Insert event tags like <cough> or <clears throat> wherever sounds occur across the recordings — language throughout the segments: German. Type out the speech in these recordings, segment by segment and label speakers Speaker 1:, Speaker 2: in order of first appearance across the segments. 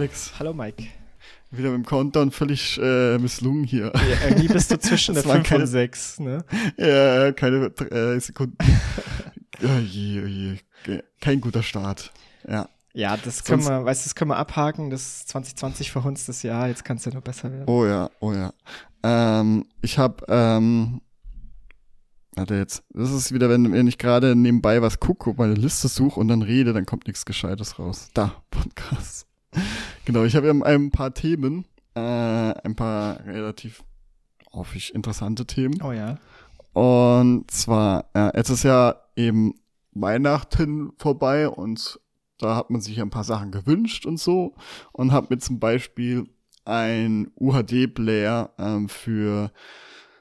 Speaker 1: Alex.
Speaker 2: Hallo Mike.
Speaker 1: Wieder mit dem Countdown völlig äh, misslungen hier.
Speaker 2: Ja, irgendwie bist du zwischen <laughs> der
Speaker 1: Das waren
Speaker 2: 5
Speaker 1: keine-
Speaker 2: und 6, ne?
Speaker 1: Ja, keine äh, Sekunden. <laughs> oh je, oh je. Ge- Kein guter Start. Ja.
Speaker 2: Ja, das können
Speaker 1: Sonst-
Speaker 2: wir, weißt du, das können wir abhaken. Das 2020 verhunztes Jahr, jetzt kann es ja nur besser werden.
Speaker 1: Oh ja, oh ja. Ähm, ich habe, ähm, warte jetzt. Das ist wieder, wenn, wenn ich gerade nebenbei was gucke, meine Liste suche und dann rede, dann kommt nichts Gescheites raus. Da, Podcast. Genau, ich habe ja ein paar Themen, äh, ein paar relativ hoffe ich, interessante Themen.
Speaker 2: Oh ja.
Speaker 1: Und zwar, äh, jetzt ist ja eben Weihnachten vorbei und da hat man sich ja ein paar Sachen gewünscht und so und hat mir zum Beispiel ein UHD-Player ähm, für,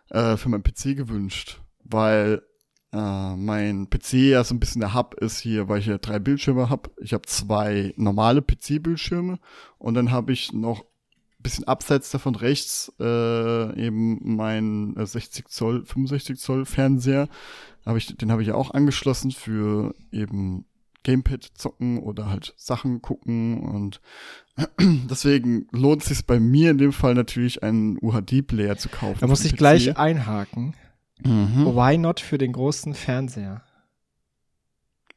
Speaker 1: äh, für mein PC gewünscht, weil äh, mein PC ja so ein bisschen der Hub ist hier, weil ich ja drei Bildschirme habe. Ich habe zwei normale PC-Bildschirme und dann habe ich noch bisschen abseits davon rechts äh, eben mein äh, 60 Zoll, 65 Zoll Fernseher. Hab ich, den habe ich ja auch angeschlossen für eben Gamepad zocken oder halt Sachen gucken und <clears throat> deswegen lohnt es sich bei mir in dem Fall natürlich einen UHD-Player zu kaufen.
Speaker 2: Da muss ich gleich
Speaker 1: PC.
Speaker 2: einhaken.
Speaker 1: Mhm.
Speaker 2: Why not für den großen Fernseher?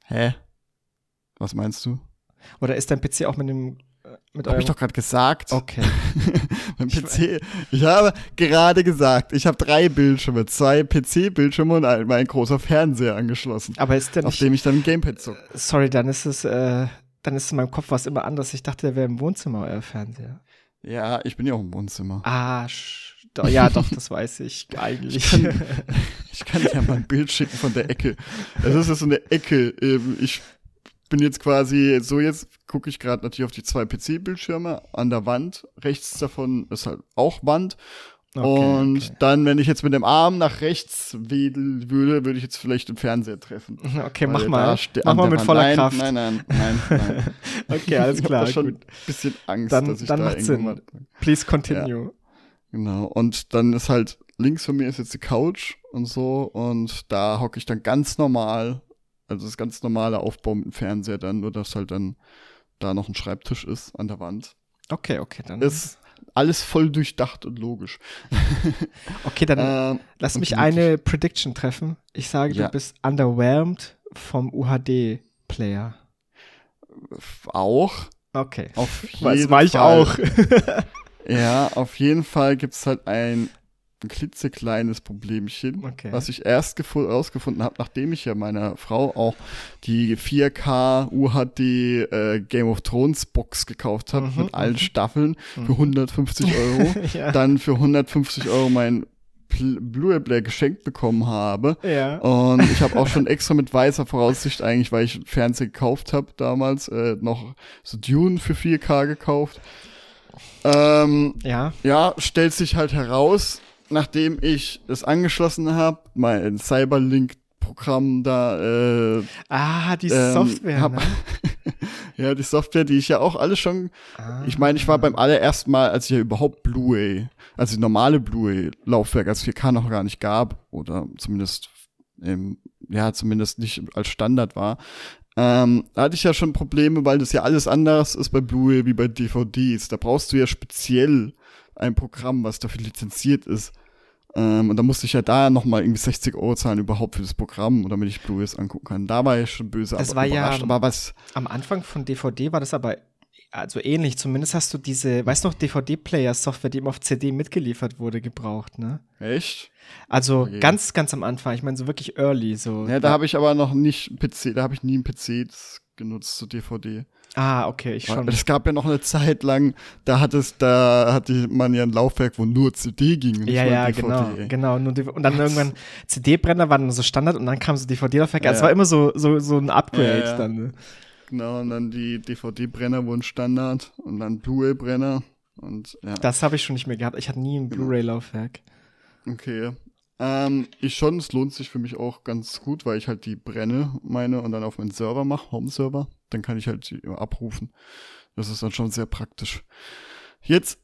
Speaker 1: Hä? Was meinst du?
Speaker 2: Oder ist dein PC auch mit dem äh, mit
Speaker 1: Hab
Speaker 2: eurem
Speaker 1: ich doch gerade gesagt.
Speaker 2: Okay. <laughs>
Speaker 1: mein PC. Ich habe gerade gesagt, ich habe drei Bildschirme, zwei PC-Bildschirme und ein, mein großer Fernseher angeschlossen,
Speaker 2: Aber ist der
Speaker 1: auf
Speaker 2: nicht
Speaker 1: dem ich dann ein Gamepad zocke.
Speaker 2: Sorry, dann ist es äh, dann ist in meinem Kopf was immer anders. Ich dachte, der wäre im Wohnzimmer euer Fernseher.
Speaker 1: Ja, ich bin ja auch im Wohnzimmer.
Speaker 2: Ah, sch- do, ja, doch, das weiß ich <laughs> eigentlich.
Speaker 1: Ich kann- <laughs> Ich kann dir ja mal ein Bild schicken von der Ecke. Das ist ja so eine Ecke. eben. Ich bin jetzt quasi, so jetzt gucke ich gerade natürlich auf die zwei PC-Bildschirme an der Wand. Rechts davon ist halt auch Wand.
Speaker 2: Okay,
Speaker 1: und
Speaker 2: okay.
Speaker 1: dann, wenn ich jetzt mit dem Arm nach rechts wedeln würde, würde ich jetzt vielleicht den Fernseher treffen. <laughs>
Speaker 2: Okay,
Speaker 1: Weil
Speaker 2: mach mal. Mach mal mit
Speaker 1: Wand-
Speaker 2: voller
Speaker 1: nein,
Speaker 2: Kraft.
Speaker 1: Nein, nein, nein, nein.
Speaker 2: Okay, alles
Speaker 1: ich
Speaker 2: klar,
Speaker 1: da schon
Speaker 2: gut.
Speaker 1: ein bisschen Angst,
Speaker 2: Dann-
Speaker 1: dass ich
Speaker 2: dann
Speaker 1: da
Speaker 2: macht Sinn. Please continue.
Speaker 1: Genau. Und dann ist halt links von mir ist jetzt die Couch und so und da hocke ich dann ganz normal, also das ganz normale Aufbau mit dem Fernseher dann, nur dass halt dann da noch ein Schreibtisch ist an der Wand.
Speaker 2: Okay, okay, dann.
Speaker 1: Ist alles voll durchdacht und logisch. <laughs>
Speaker 2: okay, dann
Speaker 1: Ähm,
Speaker 2: lass mich eine Prediction treffen. Ich sage,
Speaker 1: Ja.
Speaker 2: du bist underwhelmed vom UHD-Player.
Speaker 1: auch.
Speaker 2: Okay.
Speaker 1: Auf
Speaker 2: Das
Speaker 1: jeden
Speaker 2: war ich
Speaker 1: Fall.
Speaker 2: auch. <laughs>
Speaker 1: Ja, auf jeden Fall gibt's halt ein, ein klitzekleines Problemchen,
Speaker 2: Okay.
Speaker 1: was ich erst gefu- rausgefunden habe, nachdem ich ja meiner Frau auch die 4K UHD äh, Game of Thrones Box gekauft habe
Speaker 2: Mhm,
Speaker 1: mit allen
Speaker 2: mhm.
Speaker 1: Staffeln
Speaker 2: Mhm.
Speaker 1: für 150 Euro. <laughs>
Speaker 2: ja.
Speaker 1: Dann für 150 Euro mein Blu-ray-Player geschenkt bekommen habe.
Speaker 2: ja.
Speaker 1: Und ich habe auch schon <laughs> extra mit weißer Voraussicht eigentlich, weil ich Fernseher gekauft habe damals, äh, noch so Dune für 4K gekauft. Ähm,
Speaker 2: Ja.
Speaker 1: ja, stellt sich halt heraus, nachdem ich es angeschlossen habe, mein Cyberlink-Programm da, äh,
Speaker 2: Ah, die
Speaker 1: ähm,
Speaker 2: Software.
Speaker 1: hab-
Speaker 2: ne? <laughs>
Speaker 1: ja, die Software, die ich ja auch alle schon,
Speaker 2: Ah.
Speaker 1: ich meine, ich war beim allerersten Mal, als ich ja überhaupt Blu-ray, also die normale Blu-ray-Laufwerk als 4K noch gar nicht gab, oder zumindest, ähm, ja, zumindest nicht als Standard war, ähm, da hatte ich ja schon Probleme, weil das ja alles anders ist bei Blu-ray wie bei DVDs. Da brauchst du ja speziell ein Programm, was dafür lizenziert ist. Ähm, und da musste ich ja da nochmal irgendwie 60 Euro zahlen überhaupt für das Programm, damit ich Blu-rays angucken kann. Da war ich schon böse
Speaker 2: Das war ja-
Speaker 1: überrascht. Aber was,
Speaker 2: Am Anfang von DVD war das aber also ähnlich. Zumindest hast du diese, weißt du noch, DVD-Player-Software, die immer auf CD mitgeliefert wurde, gebraucht, ne?
Speaker 1: echt?
Speaker 2: Also
Speaker 1: Okay.
Speaker 2: ganz, ganz am Anfang. Ich meine, so wirklich early. So.
Speaker 1: Ja, da habe ich aber noch nicht einen PC, da habe ich nie einen PC genutzt zu DVD.
Speaker 2: ah, okay, ich schon.
Speaker 1: Es gab ja noch eine Zeit lang, da hat es, da hatte man ja ein Laufwerk, wo nur CD ging.
Speaker 2: Ja, ja,
Speaker 1: DVD.
Speaker 2: genau, genau. Und dann irgendwann CD-Brenner waren so Standard und dann kam so DVD-Laufwerk.
Speaker 1: Ja,
Speaker 2: Also es war immer so, so, so ein Upgrade
Speaker 1: Ja, ja.
Speaker 2: dann. Ne?
Speaker 1: Genau, und dann die DVD-Brenner wurden Standard und dann Blu-ray-Brenner und ja,
Speaker 2: Das habe ich schon nicht mehr gehabt. Ich hatte nie ein
Speaker 1: Genau.
Speaker 2: Blu-ray-Laufwerk.
Speaker 1: okay. Ähm, ich schon, es lohnt sich für mich auch ganz gut, weil ich halt die brenne, meine, und dann auf meinen Server mache, Home-Server. Dann kann ich halt die abrufen. Das ist dann schon sehr praktisch. Jetzt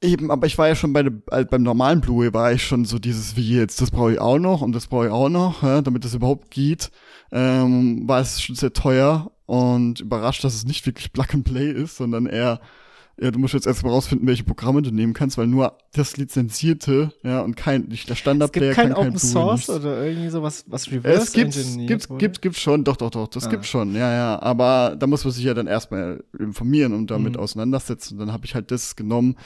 Speaker 1: eben, aber ich war ja schon bei dem, äh, beim normalen Blu-ray war ich schon so dieses wie jetzt, das brauche ich auch noch und das brauche ich auch noch, ja, damit das überhaupt geht. Ähm, war es schon sehr teuer und überrascht, dass es nicht wirklich Plug and Play ist, sondern eher ja, du musst jetzt erstmal rausfinden, welche Programme du nehmen kannst, weil nur das lizenzierte, ja, und kein, nicht der Standard-Player
Speaker 2: Es gibt kein
Speaker 1: kann
Speaker 2: Open
Speaker 1: kein
Speaker 2: Source
Speaker 1: Blu-ray
Speaker 2: oder irgendwie sowas, was Reverse
Speaker 1: es gibt,
Speaker 2: Engineered
Speaker 1: gibt,
Speaker 2: wurde?
Speaker 1: gibt, gibt schon, doch, doch, doch, das
Speaker 2: Ah.
Speaker 1: gibt schon, ja, ja. Aber da muss man sich ja dann erstmal informieren und damit
Speaker 2: Mhm.
Speaker 1: auseinandersetzen. Dann habe ich halt das genommen,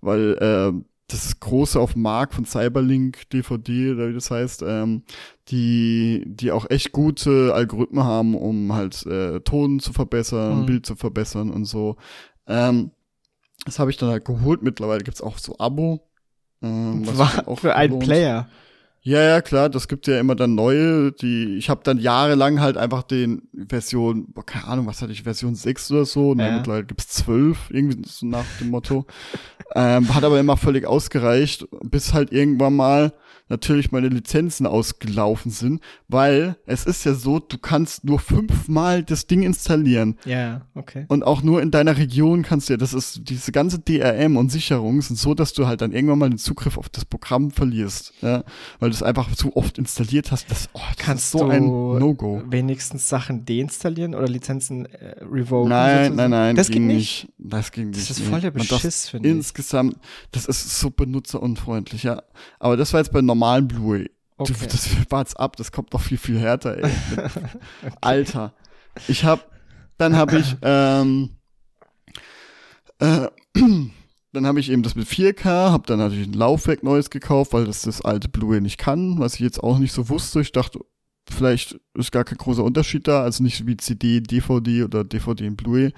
Speaker 1: weil äh, das große auf dem Markt von Cyberlink DVD oder wie das heißt, ähm, die, die auch echt gute Algorithmen haben, um halt äh, Ton zu verbessern,
Speaker 2: Mhm.
Speaker 1: Bild zu verbessern und so. Ähm, das habe ich dann halt geholt. Mittlerweile gibt's auch so Abo. Ähm, was <laughs>
Speaker 2: War für einen. Player.
Speaker 1: Ja, ja, klar, das gibt ja immer dann neue, die, ich habe dann jahrelang halt einfach den Version, boah, keine Ahnung, was hatte ich, Version 6 oder so, ne,
Speaker 2: Ja.
Speaker 1: mittlerweile gibt's 12, irgendwie so nach dem Motto. ähm, hat aber immer völlig ausgereicht, bis halt irgendwann mal natürlich meine Lizenzen ausgelaufen sind, weil es ist ja so, du kannst nur fünfmal das Ding installieren.
Speaker 2: Ja, okay.
Speaker 1: Und auch nur in deiner Region kannst du ja, das ist, diese ganze DRM und Sicherung sind so, dass du halt dann irgendwann mal den Zugriff auf das Programm verlierst, ja, weil du es einfach zu oft installiert hast. Das, oh, das
Speaker 2: Kannst
Speaker 1: ist so
Speaker 2: du
Speaker 1: ein No-Go.
Speaker 2: wenigstens Sachen deinstallieren oder Lizenzen äh, revoken?
Speaker 1: Nein,
Speaker 2: sozusagen?
Speaker 1: nein, nein,
Speaker 2: Das
Speaker 1: ging
Speaker 2: nicht.
Speaker 1: Das ging nicht.
Speaker 2: Das ist voll der Beschiss, finde ich.
Speaker 1: Insgesamt, das ist so benutzerunfreundlich, ja. Aber das war jetzt bei normalen Blu-ray. Du,
Speaker 2: Okay.
Speaker 1: Das <laughs> wart's ab, das kommt noch viel, viel härter, ey. <laughs> Alter. Ich hab, dann hab ich, <laughs> ähm, äh, <clears throat> dann habe ich eben das mit 4K, hab dann natürlich ein Laufwerk neues gekauft, weil das das alte Blu-ray nicht kann, was ich jetzt auch nicht so wusste. Ich dachte, vielleicht ist gar kein großer Unterschied da, also nicht wie CD, DVD oder DVD und Blu-ray.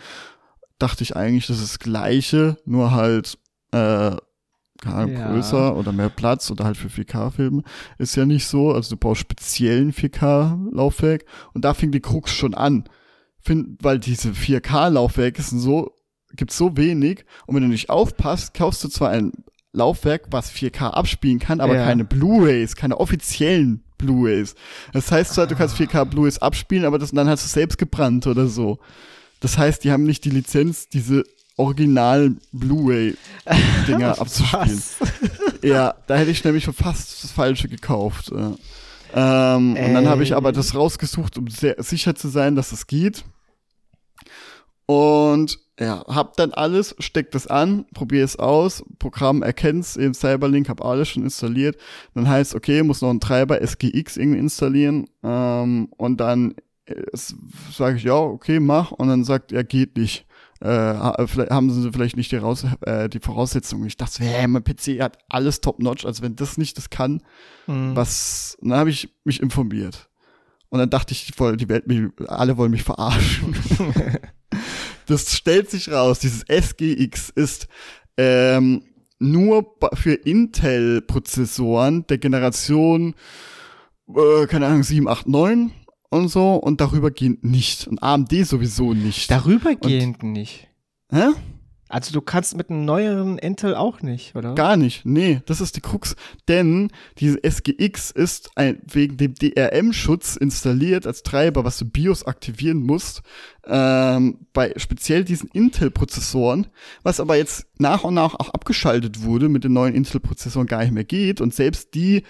Speaker 1: Dachte ich eigentlich, das ist das gleiche, nur halt äh, Ahnung,
Speaker 2: Ja.
Speaker 1: größer oder mehr Platz oder halt für 4K-Filme. Ist ja nicht so, also du brauchst speziellen 4K-Laufwerk und da fing die Krux schon an. Find, weil diese 4K-Laufwerke sind so, gibt's so wenig und wenn du nicht aufpasst, kaufst du zwar ein Laufwerk, was 4K abspielen kann, aber
Speaker 2: Ja.
Speaker 1: keine Blu-Rays, keine offiziellen Blu-Rays. Das heißt zwar, du kannst 4K Blu-Rays abspielen, aber das, dann hast du selbst gebrannt oder so. Das heißt, die haben nicht die Lizenz, diese original Blu-ray-Dinger <laughs> abzuspielen. Ja, da hätte ich nämlich schon fast das Falsche gekauft. Ja. Ähm, und dann habe ich aber das rausgesucht, um sehr sicher zu sein, dass es geht. Und ja, hab dann alles, steck das an, probiere es aus, Programm erkennt's, eben Cyberlink, hab alles schon installiert. Dann heißt, okay, muss noch ein Treiber SGX irgendwie installieren. Ähm, und dann sage ich, ja, okay, mach. Und dann sagt er, geht nicht. Äh, vielleicht haben sie vielleicht nicht die, Raus äh, die Voraussetzungen. Ich dachte, hey, mein PC hat alles top-notch, also wenn das nicht das kann,
Speaker 2: Hm.
Speaker 1: was, und dann habe ich mich informiert. Und dann dachte ich, die, Welt, alle wollen mich verarschen. <laughs> das stellt sich raus, dieses SGX ist ähm, nur für Intel-Prozessoren der Generation, äh, keine Ahnung, 7, 8, 9 und so und darüber gehend nicht. Und AMD sowieso nicht.
Speaker 2: Darübergehend nicht.
Speaker 1: Hä?
Speaker 2: Also du kannst mit einem neueren Intel auch nicht, oder?
Speaker 1: Gar nicht. Nee, das ist die Krux. Denn diese SGX ist ein, wegen dem DRM-Schutz installiert als Treiber, was du BIOS aktivieren musst, ähm, bei speziell diesen Intel-Prozessoren, was aber jetzt nach und nach auch abgeschaltet wurde, mit den neuen Intel-Prozessoren gar nicht mehr geht und selbst die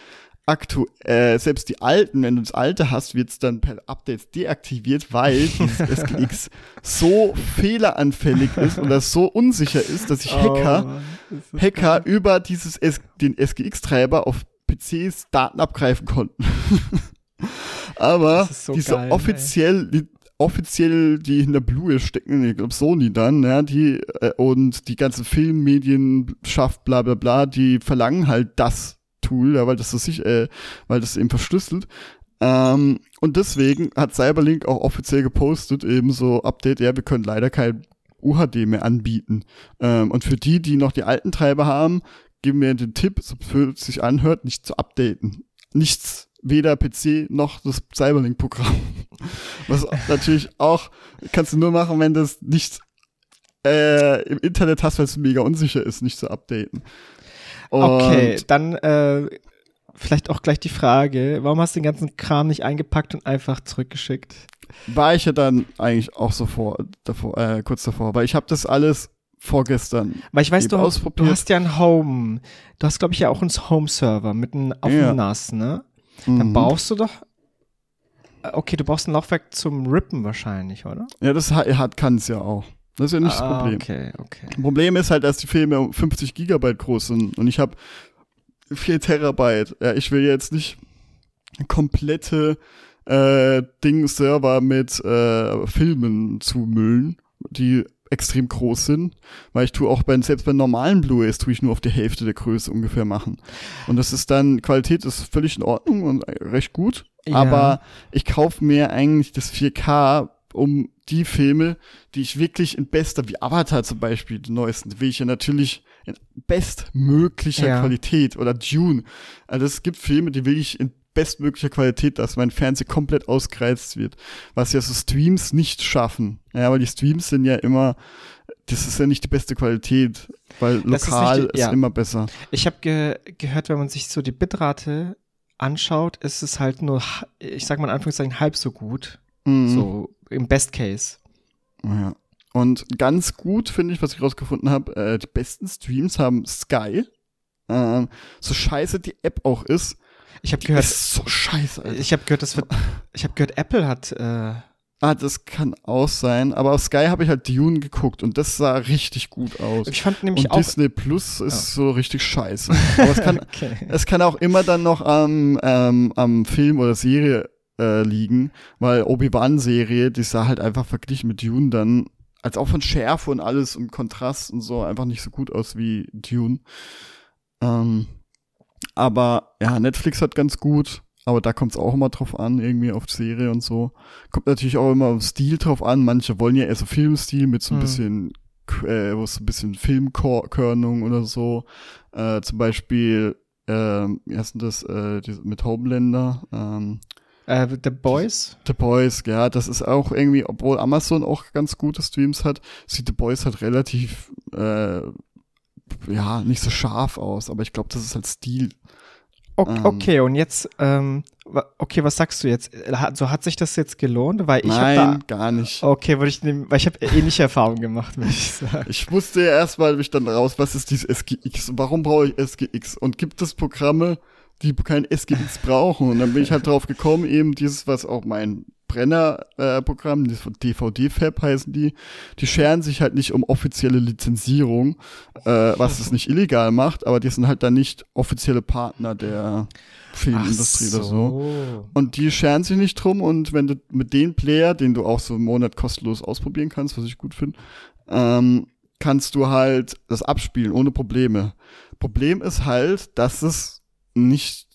Speaker 1: aktu äh, selbst die alten, wenn du das alte hast, wird es dann per Updates deaktiviert, weil dieses <laughs> SGX so fehleranfällig ist oder so unsicher ist, dass sich Hacker
Speaker 2: Oh, das
Speaker 1: Hacker über dieses S den SGX-Treiber auf PCs Daten abgreifen konnten. <laughs> Aber
Speaker 2: Das so
Speaker 1: diese
Speaker 2: geil,
Speaker 1: offiziell, die, offiziell, die hinter Blue stecken, ich glaube Sony dann, ja, die äh, und die ganze Filmmedienschaft, bla bla bla, die verlangen halt das Tool, ja, weil das so sich, äh, weil das eben verschlüsselt. Ähm, und deswegen hat Cyberlink auch offiziell gepostet, eben so Update, ja, wir können leider kein UHD mehr anbieten. Ähm, und für die, die noch die alten Treiber haben, geben wir den Tipp, so es sich anhört, nicht zu updaten. Nichts, weder PC noch das Cyberlink-Programm. <laughs> Was natürlich auch, kannst du nur machen, wenn das nicht äh, im Internet hast, weil es mega unsicher ist, nicht zu updaten. Und
Speaker 2: Okay, dann äh, vielleicht auch gleich die Frage, warum hast du den ganzen Kram nicht eingepackt und einfach zurückgeschickt?
Speaker 1: war ich ja dann eigentlich auch so vor, davor, äh, kurz davor, weil ich habe das alles vorgestern
Speaker 2: Weil ich weiß, du, du hast ja ein Home. Du hast, glaube ich, ja auch einen Home-Server mit einem auf
Speaker 1: Ja.
Speaker 2: dem NAS, ne? Dann
Speaker 1: Mhm.
Speaker 2: brauchst du doch. äh, Okay, du brauchst ein Laufwerk zum Rippen wahrscheinlich, oder?
Speaker 1: Ja, das hat, hat kann es ja auch. Das ist ja nicht das
Speaker 2: Ah,
Speaker 1: Problem.
Speaker 2: Okay, okay.
Speaker 1: Problem ist halt, dass die Filme um 50 Gigabyte groß sind und ich habe 4 Terabyte. Ja, ich will jetzt nicht komplette äh, Ding-Server mit äh, Filmen zumüllen, die extrem groß sind, weil ich tue auch bei, selbst bei normalen Blu-rays tue ich nur auf die Hälfte der Größe ungefähr machen. Und das ist dann, Qualität ist völlig in Ordnung und recht gut,
Speaker 2: Ja.
Speaker 1: aber ich kaufe mir eigentlich das 4K, um die Filme, die ich wirklich in bester, wie Avatar zum Beispiel, den neuesten, will ich ja natürlich in bestmöglicher
Speaker 2: Ja.
Speaker 1: Qualität oder Dune. Also es gibt Filme, die will ich in bestmöglicher Qualität, dass mein Fernseher komplett ausgereizt wird, was ja so Streams nicht schaffen. Ja, weil die Streams sind ja immer, das ist ja nicht die beste Qualität, weil
Speaker 2: Das ist
Speaker 1: lokal ist,
Speaker 2: die- ja.
Speaker 1: immer besser.
Speaker 2: Ich habe ge gehört, wenn man sich so die Bitrate anschaut, ist es halt nur, ich sag mal in Anführungszeichen, halb so gut.
Speaker 1: Mhm.
Speaker 2: So im Best Case.
Speaker 1: Ja. Und ganz gut finde ich, was ich rausgefunden habe, äh, die besten Streams haben Sky. Ähm, so scheiße die App auch ist,
Speaker 2: Ich habe gehört,
Speaker 1: ist so scheiße. Alter.
Speaker 2: ich habe gehört, das wird, ich habe gehört, Apple hat, äh,
Speaker 1: Ah, das kann auch sein. Aber auf Sky habe ich halt Dune geguckt und das sah richtig gut aus.
Speaker 2: ich fand nämlich
Speaker 1: Und
Speaker 2: auch.
Speaker 1: Disney Plus ist so richtig scheiße. Aber es kann, <laughs>
Speaker 2: okay.
Speaker 1: es kann auch immer dann noch am, ähm, am Film oder Serie äh, liegen, weil Obi-Wan-Serie, die sah halt einfach verglichen mit Dune dann, als auch von Schärfe und alles und Kontrast und so, einfach nicht so gut aus wie Dune. Ähm, aber ja, Netflix hat ganz gut, aber da kommt es auch immer drauf an, irgendwie auf die Serie und so. Kommt natürlich auch immer auf Stil drauf an. Manche wollen ja eher so Filmstil mit so ein
Speaker 2: Mhm.
Speaker 1: bisschen, äh, wo so ein bisschen Filmkörnung oder so. Äh, zum Beispiel, ähm, wie heißt denn das, äh, die, mit Homelander, ähm,
Speaker 2: Äh, The Boys?
Speaker 1: The Boys, ja, das ist auch irgendwie, obwohl Amazon auch ganz gute Streams hat, sieht The Boys halt relativ, äh, ja, nicht so scharf aus, aber ich glaube, das ist halt Stil.
Speaker 2: O
Speaker 1: Ähm.
Speaker 2: okay, und jetzt, ähm, okay, was sagst du jetzt? So hat sich das jetzt gelohnt? Weil ich
Speaker 1: Nein,
Speaker 2: habe
Speaker 1: gar nicht.
Speaker 2: da, okay, würde ich nehmen, weil ich habe ähnliche Erfahrungen gemacht, würde ich sagen.
Speaker 1: Ich wusste ja erstmal mich dann raus, was ist dieses SGX warum brauche ich SGX und gibt es Programme, die kein SGX brauchen und dann bin ich halt drauf gekommen, eben dieses, was auch mein Brenner-Programm, äh, DVD-Fab heißen die, die scheren sich halt nicht um offizielle Lizenzierung, äh, was es nicht illegal macht, aber die sind halt dann nicht offizielle Partner der Filmindustrie oder so. Und die scheren sich nicht drum und wenn du mit den Player, den du auch so einen Monat kostenlos ausprobieren kannst, was ich gut finde, ähm, kannst du halt das abspielen ohne Probleme. Problem ist halt, dass es nicht,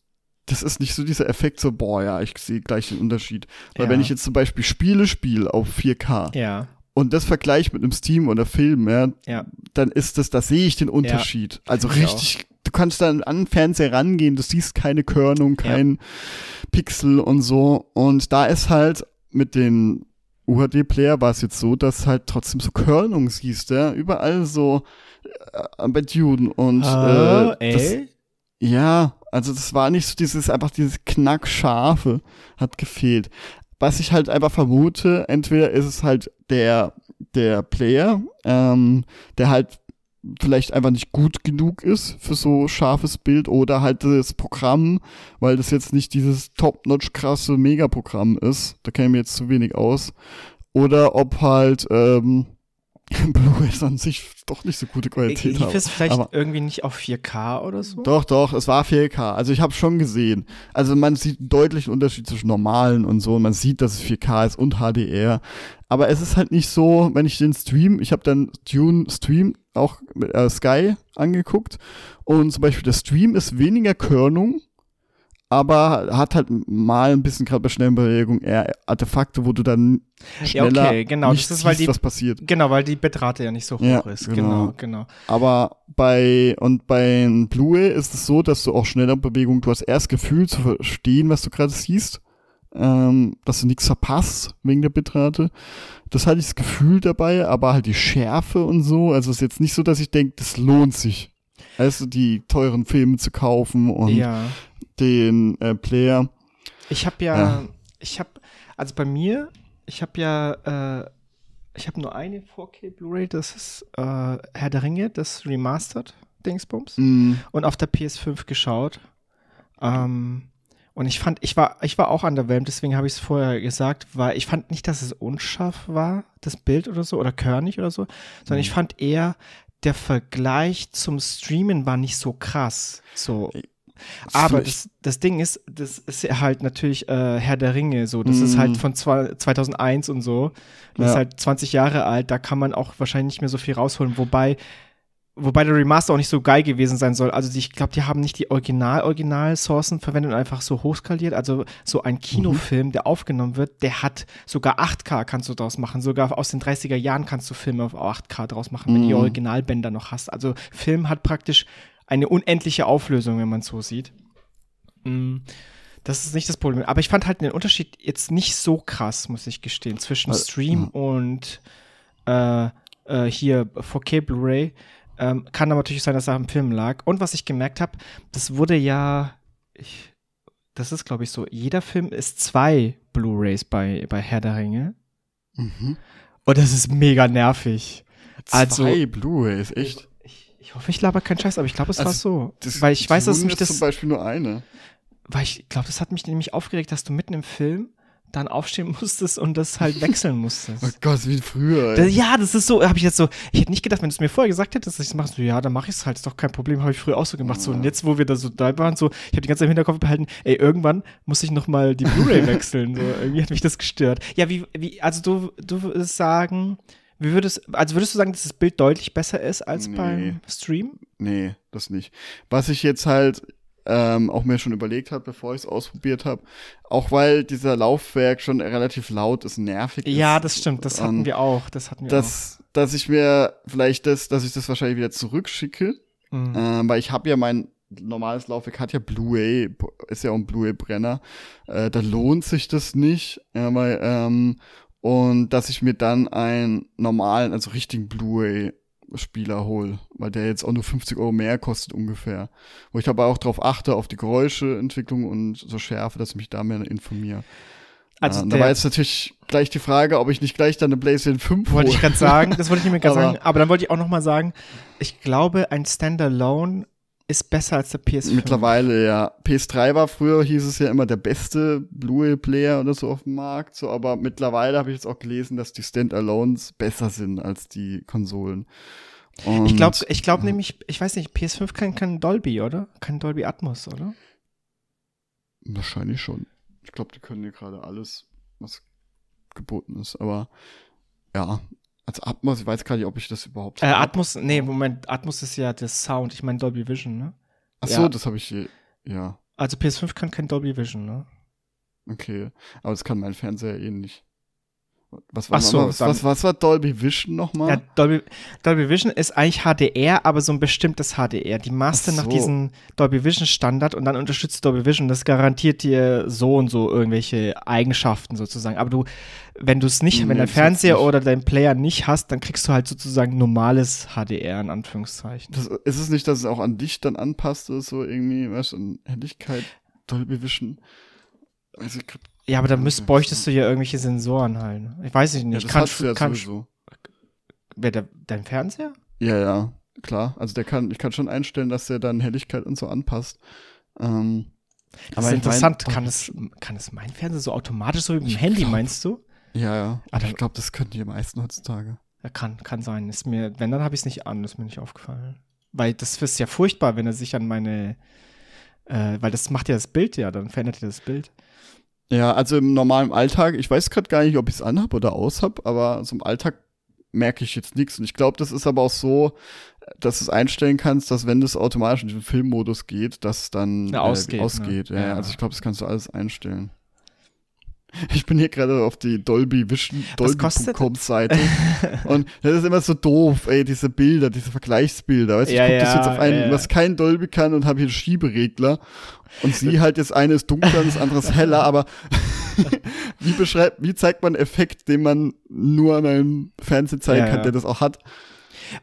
Speaker 1: das ist nicht so dieser Effekt so, boah, ja, ich sehe gleich den Unterschied. Weil
Speaker 2: Ja.
Speaker 1: wenn ich jetzt zum Beispiel Spiele spiele auf 4K
Speaker 2: Ja,
Speaker 1: und das vergleiche mit einem Steam oder Film, ja,
Speaker 2: ja.
Speaker 1: dann ist das, da sehe ich den Unterschied. Also
Speaker 2: ich
Speaker 1: richtig, du kannst dann an den Fernseher rangehen, du siehst keine Körnung, kein Pixel und so. Und da ist halt mit den UHD-Player war es jetzt so, dass halt trotzdem so Körnung siehst, ja, überall so äh, bei Dune und
Speaker 2: Ah,
Speaker 1: äh, das, ja, also das war nicht so dieses, einfach dieses Knackscharfe hat gefehlt. Was ich halt einfach vermute, entweder ist es halt der, der Player, ähm, der halt vielleicht einfach nicht gut genug ist für so scharfes Bild oder halt das Programm, weil das jetzt nicht dieses top-notch krasse Megaprogramm ist. Da ich mir jetzt zu wenig aus. Oder ob halt ähm, <laughs> Blu-rays an sich doch nicht so gute Qualität haben.
Speaker 2: es vielleicht
Speaker 1: Aber-
Speaker 2: irgendwie nicht auf 4K oder so?
Speaker 1: Doch, doch, es war 4K. Also ich habe schon gesehen. Also man sieht einen deutlichen Unterschied zwischen normalen und so. Und man sieht, dass es 4K ist und HDR. Aber es ist halt nicht so, wenn ich den Stream, ich habe dann Dune Stream auch mit äh, Sky angeguckt. Und zum Beispiel der Stream ist weniger Körnung, aber hat halt mal ein bisschen gerade bei schnellen Bewegungen eher Artefakte, wo du dann schneller
Speaker 2: okay, genau,
Speaker 1: nicht
Speaker 2: das ist,
Speaker 1: siehst,
Speaker 2: die-
Speaker 1: was passiert.
Speaker 2: Genau, weil die Bitrate ja nicht so hoch
Speaker 1: Ja,
Speaker 2: ist.
Speaker 1: genau.
Speaker 2: Genau, genau.
Speaker 1: Aber bei und bei Blu-ray ist es so, dass du auch schneller Bewegung, du hast erst Gefühl zu verstehen, was du gerade siehst, ähm, dass du nichts verpasst wegen der Bitrate. Das hatte ich das Gefühl dabei, aber halt die Schärfe und so, also es ist jetzt nicht so, dass ich denke, das lohnt sich. Also die teuren Filme zu kaufen und
Speaker 2: Ja.
Speaker 1: den äh, Player.
Speaker 2: Ich habe ja,
Speaker 1: Ja.
Speaker 2: ich habe, also bei mir, ich habe ja, äh, ich habe nur eine 4K Blu-ray, das ist äh, Herr der Ringe, das Remastered Dingsbums.
Speaker 1: Mm,
Speaker 2: Und auf der PS5 geschaut. Ähm, Und ich fand, ich war, ich war auch underwhelmed, deswegen habe ich es vorher gesagt, weil ich fand nicht, dass es unscharf war, das Bild oder so, oder körnig oder so, sondern ich fand eher, der Vergleich zum Streamen war nicht so krass. So. Aber das, das Ding ist, das ist halt natürlich äh, Herr der Ringe, so. Das ist halt von zwei, 2001 und so. Das ist
Speaker 1: Ja.
Speaker 2: halt 20 Jahre alt, da kann man auch wahrscheinlich nicht mehr so viel rausholen. Wobei, wobei der Remaster auch nicht so geil gewesen sein soll. Also ich glaube, die haben nicht die Original-Original-Sourcen verwendet und einfach so hochskaliert. Also so ein Kinofilm, der aufgenommen wird, der hat sogar 8K kannst du draus machen. Sogar aus den 30er Jahren kannst du Filme auf 8K draus machen, wenn du die
Speaker 1: Mhm.
Speaker 2: Originalbänder noch hast. Also Film hat praktisch eine unendliche Auflösung, wenn man es so sieht. Mm, Das ist nicht das Problem. Aber ich fand halt den Unterschied jetzt nicht so krass, muss ich gestehen, zwischen
Speaker 1: Also,
Speaker 2: Stream und äh, äh, hier 4K Blu-ray. Ähm, kann aber natürlich sein, dass er am Film lag. Und was ich gemerkt habe, das wurde ja, ich, das ist glaube ich so, jeder Film ist zwei Blu-rays bei, bei Herr der Ringe.
Speaker 1: Mhm.
Speaker 2: Und das ist mega nervig. Also-
Speaker 1: Zwei Blu-rays, echt?
Speaker 2: Ich, ich hoffe, ich laber keinen Scheiß, aber ich glaube, es war
Speaker 1: Also,
Speaker 2: so.
Speaker 1: Das-
Speaker 2: weil ich weiß, dass mich
Speaker 1: ist
Speaker 2: das
Speaker 1: zum Beispiel nur eine.
Speaker 2: weil ich glaube, das hat mich nämlich aufgeregt, dass du mitten im Film dann aufstehen musstest und das halt wechseln <laughs>
Speaker 1: Oh
Speaker 2: musstest.
Speaker 1: Gott, wie früher.
Speaker 2: Da- ja, das ist so, habe ich jetzt so, ich hätte nicht gedacht, wenn du es mir vorher gesagt hättest, dass ich es mache, so, ja, dann mache ich es halt, ist doch kein Problem, habe ich früher auch so gemacht. So, und jetzt, wo wir da so da waren, so, ich habe die ganze Zeit im Hinterkopf behalten, ey, irgendwann muss ich noch mal die Blu-ray <laughs> wechseln. So, irgendwie hat mich das gestört. Ja, wie, wie, also du, du würdest sagen, wie würdest, also würdest du sagen, dass das Bild deutlich besser ist als
Speaker 1: Nee.
Speaker 2: beim Stream?
Speaker 1: Nee, das nicht. Was ich jetzt halt ähm, auch mir schon überlegt habe, bevor ich es ausprobiert habe, auch weil dieser Laufwerk schon relativ laut ist, nervig ist.
Speaker 2: Ja, das stimmt, das hatten wir auch, das hatten wir
Speaker 1: dass, dass ich mir vielleicht das, dass ich das wahrscheinlich wieder zurückschicke,
Speaker 2: auch. Mhm.
Speaker 1: ähm, weil ich habe ja mein normales Laufwerk hat ja Blu-ray, ist ja auch ein Blu-ray-Brenner. Äh, da lohnt sich das nicht, ja, weil, ähm, und dass ich mir dann einen normalen, also richtigen Blu-ray-Spieler hole, weil der jetzt auch nur 50 Euro mehr kostet ungefähr. Wo ich aber auch drauf achte, auf die Geräuscheentwicklung und so Schärfe, dass ich mich da mehr informiere.
Speaker 2: Also
Speaker 1: ja, da war jetzt natürlich gleich die Frage, ob ich nicht gleich dann eine PlayStation 5
Speaker 2: Wollte ich
Speaker 1: hole.
Speaker 2: gerade sagen, das wollte ich <laughs> nicht mehr gerade sagen, aber dann wollte ich auch noch mal sagen, ich glaube, ein Standalone ist besser als der PS5.
Speaker 1: Mittlerweile, ja. PS3 war früher, hieß es ja immer der beste Blu-ray-Player oder so auf dem Markt, so, aber mittlerweile habe ich jetzt auch gelesen, dass die Standalones besser sind als die Konsolen. Und,
Speaker 2: Ich glaube, ich glaube nämlich, ich weiß nicht, PS5 kann, kann Dolby, oder? Kann Dolby Atmos, oder?
Speaker 1: Wahrscheinlich schon. Ich glaube, die können hier gerade alles, was geboten ist, aber ja. Als Atmos, ich weiß gar nicht, ob ich das überhaupt.
Speaker 2: Äh. Atmos, nee, Moment, Atmos ist ja der Sound, ich meine Dolby Vision, ne?
Speaker 1: Ach so,
Speaker 2: ja.
Speaker 1: das habe ich hier. Ja,
Speaker 2: Also PS5 kann kein Dolby Vision, ne?
Speaker 1: okay. Aber das kann mein Fernseher eh nicht. Was war,
Speaker 2: Ach so,
Speaker 1: was, was, was war Dolby Vision nochmal?
Speaker 2: Ja, Dolby, Dolby Vision ist eigentlich HDR, aber so ein bestimmtes HDR. Die maste
Speaker 1: Ach
Speaker 2: nach
Speaker 1: so.
Speaker 2: diesem Dolby Vision Standard und dann unterstützt Dolby Vision. Das garantiert dir so und so irgendwelche Eigenschaften sozusagen. Aber du, wenn du es nicht,
Speaker 1: Nee,
Speaker 2: wenn dein Fernseher oder dein Player nicht hast, dann kriegst du halt sozusagen normales HDR in Anführungszeichen.
Speaker 1: Das, ist es nicht, dass es auch an dich dann anpasst oder so irgendwie, weißt du, an Helligkeit, Dolby Vision? Weiß ich grad-
Speaker 2: Ja, aber dann müsst, bräuchtest du ja irgendwelche Sensoren halt. Ich weiß nicht.
Speaker 1: ja,
Speaker 2: ich
Speaker 1: das
Speaker 2: kann,
Speaker 1: hast du ja
Speaker 2: kann,
Speaker 1: sowieso.
Speaker 2: wer, der, dein Fernseher?
Speaker 1: Ja, ja, klar. Also der kann, ich kann schon einstellen, dass der dann Helligkeit und so anpasst. Ähm,
Speaker 2: Das ist interessant.
Speaker 1: mein-
Speaker 2: kann, es, kann es mein Fernseher so automatisch, so wie mit dem Handy,
Speaker 1: glaub-
Speaker 2: meinst du?
Speaker 1: Ja, ja.
Speaker 2: Ah, dann-
Speaker 1: ich glaube, das können die meisten heutzutage.
Speaker 2: Ja, kann, kann sein. Ist mir, wenn, dann habe ich es nicht an, ist mir nicht aufgefallen. Weil das ist ja furchtbar, wenn er sich an meine, äh, weil das macht ja das Bild ja, dann verändert ja das Bild.
Speaker 1: Ja, also im normalen Alltag, ich weiß gerade gar nicht, ob ich es anhab oder aushab, aber so im Alltag merke ich jetzt nichts. Und ich glaube, das ist aber auch so, dass du es einstellen kannst, dass wenn das automatisch in den Filmmodus geht, dass dann
Speaker 2: Ja, ausgeht, ne?
Speaker 1: ausgeht. Ja,
Speaker 2: Ja.
Speaker 1: also ich glaube, das kannst du alles einstellen. <laughs> Ich bin hier gerade auf die Dolby Vision, Dolby.com Seite. <laughs> Und das ist immer so doof, ey, diese Bilder, diese Vergleichsbilder. Weißt du, ich
Speaker 2: Ja,
Speaker 1: gucke das
Speaker 2: ja,
Speaker 1: jetzt auf einen,
Speaker 2: ja,
Speaker 1: was kein Dolby kann und habe hier einen Schieberegler. Und sie halt jetzt eine ist dunkler und das andere ist heller, aber <laughs> wie beschreibt, wie zeigt man einen Effekt, den man nur an einem Fernseher zeigen kann, der das auch hat?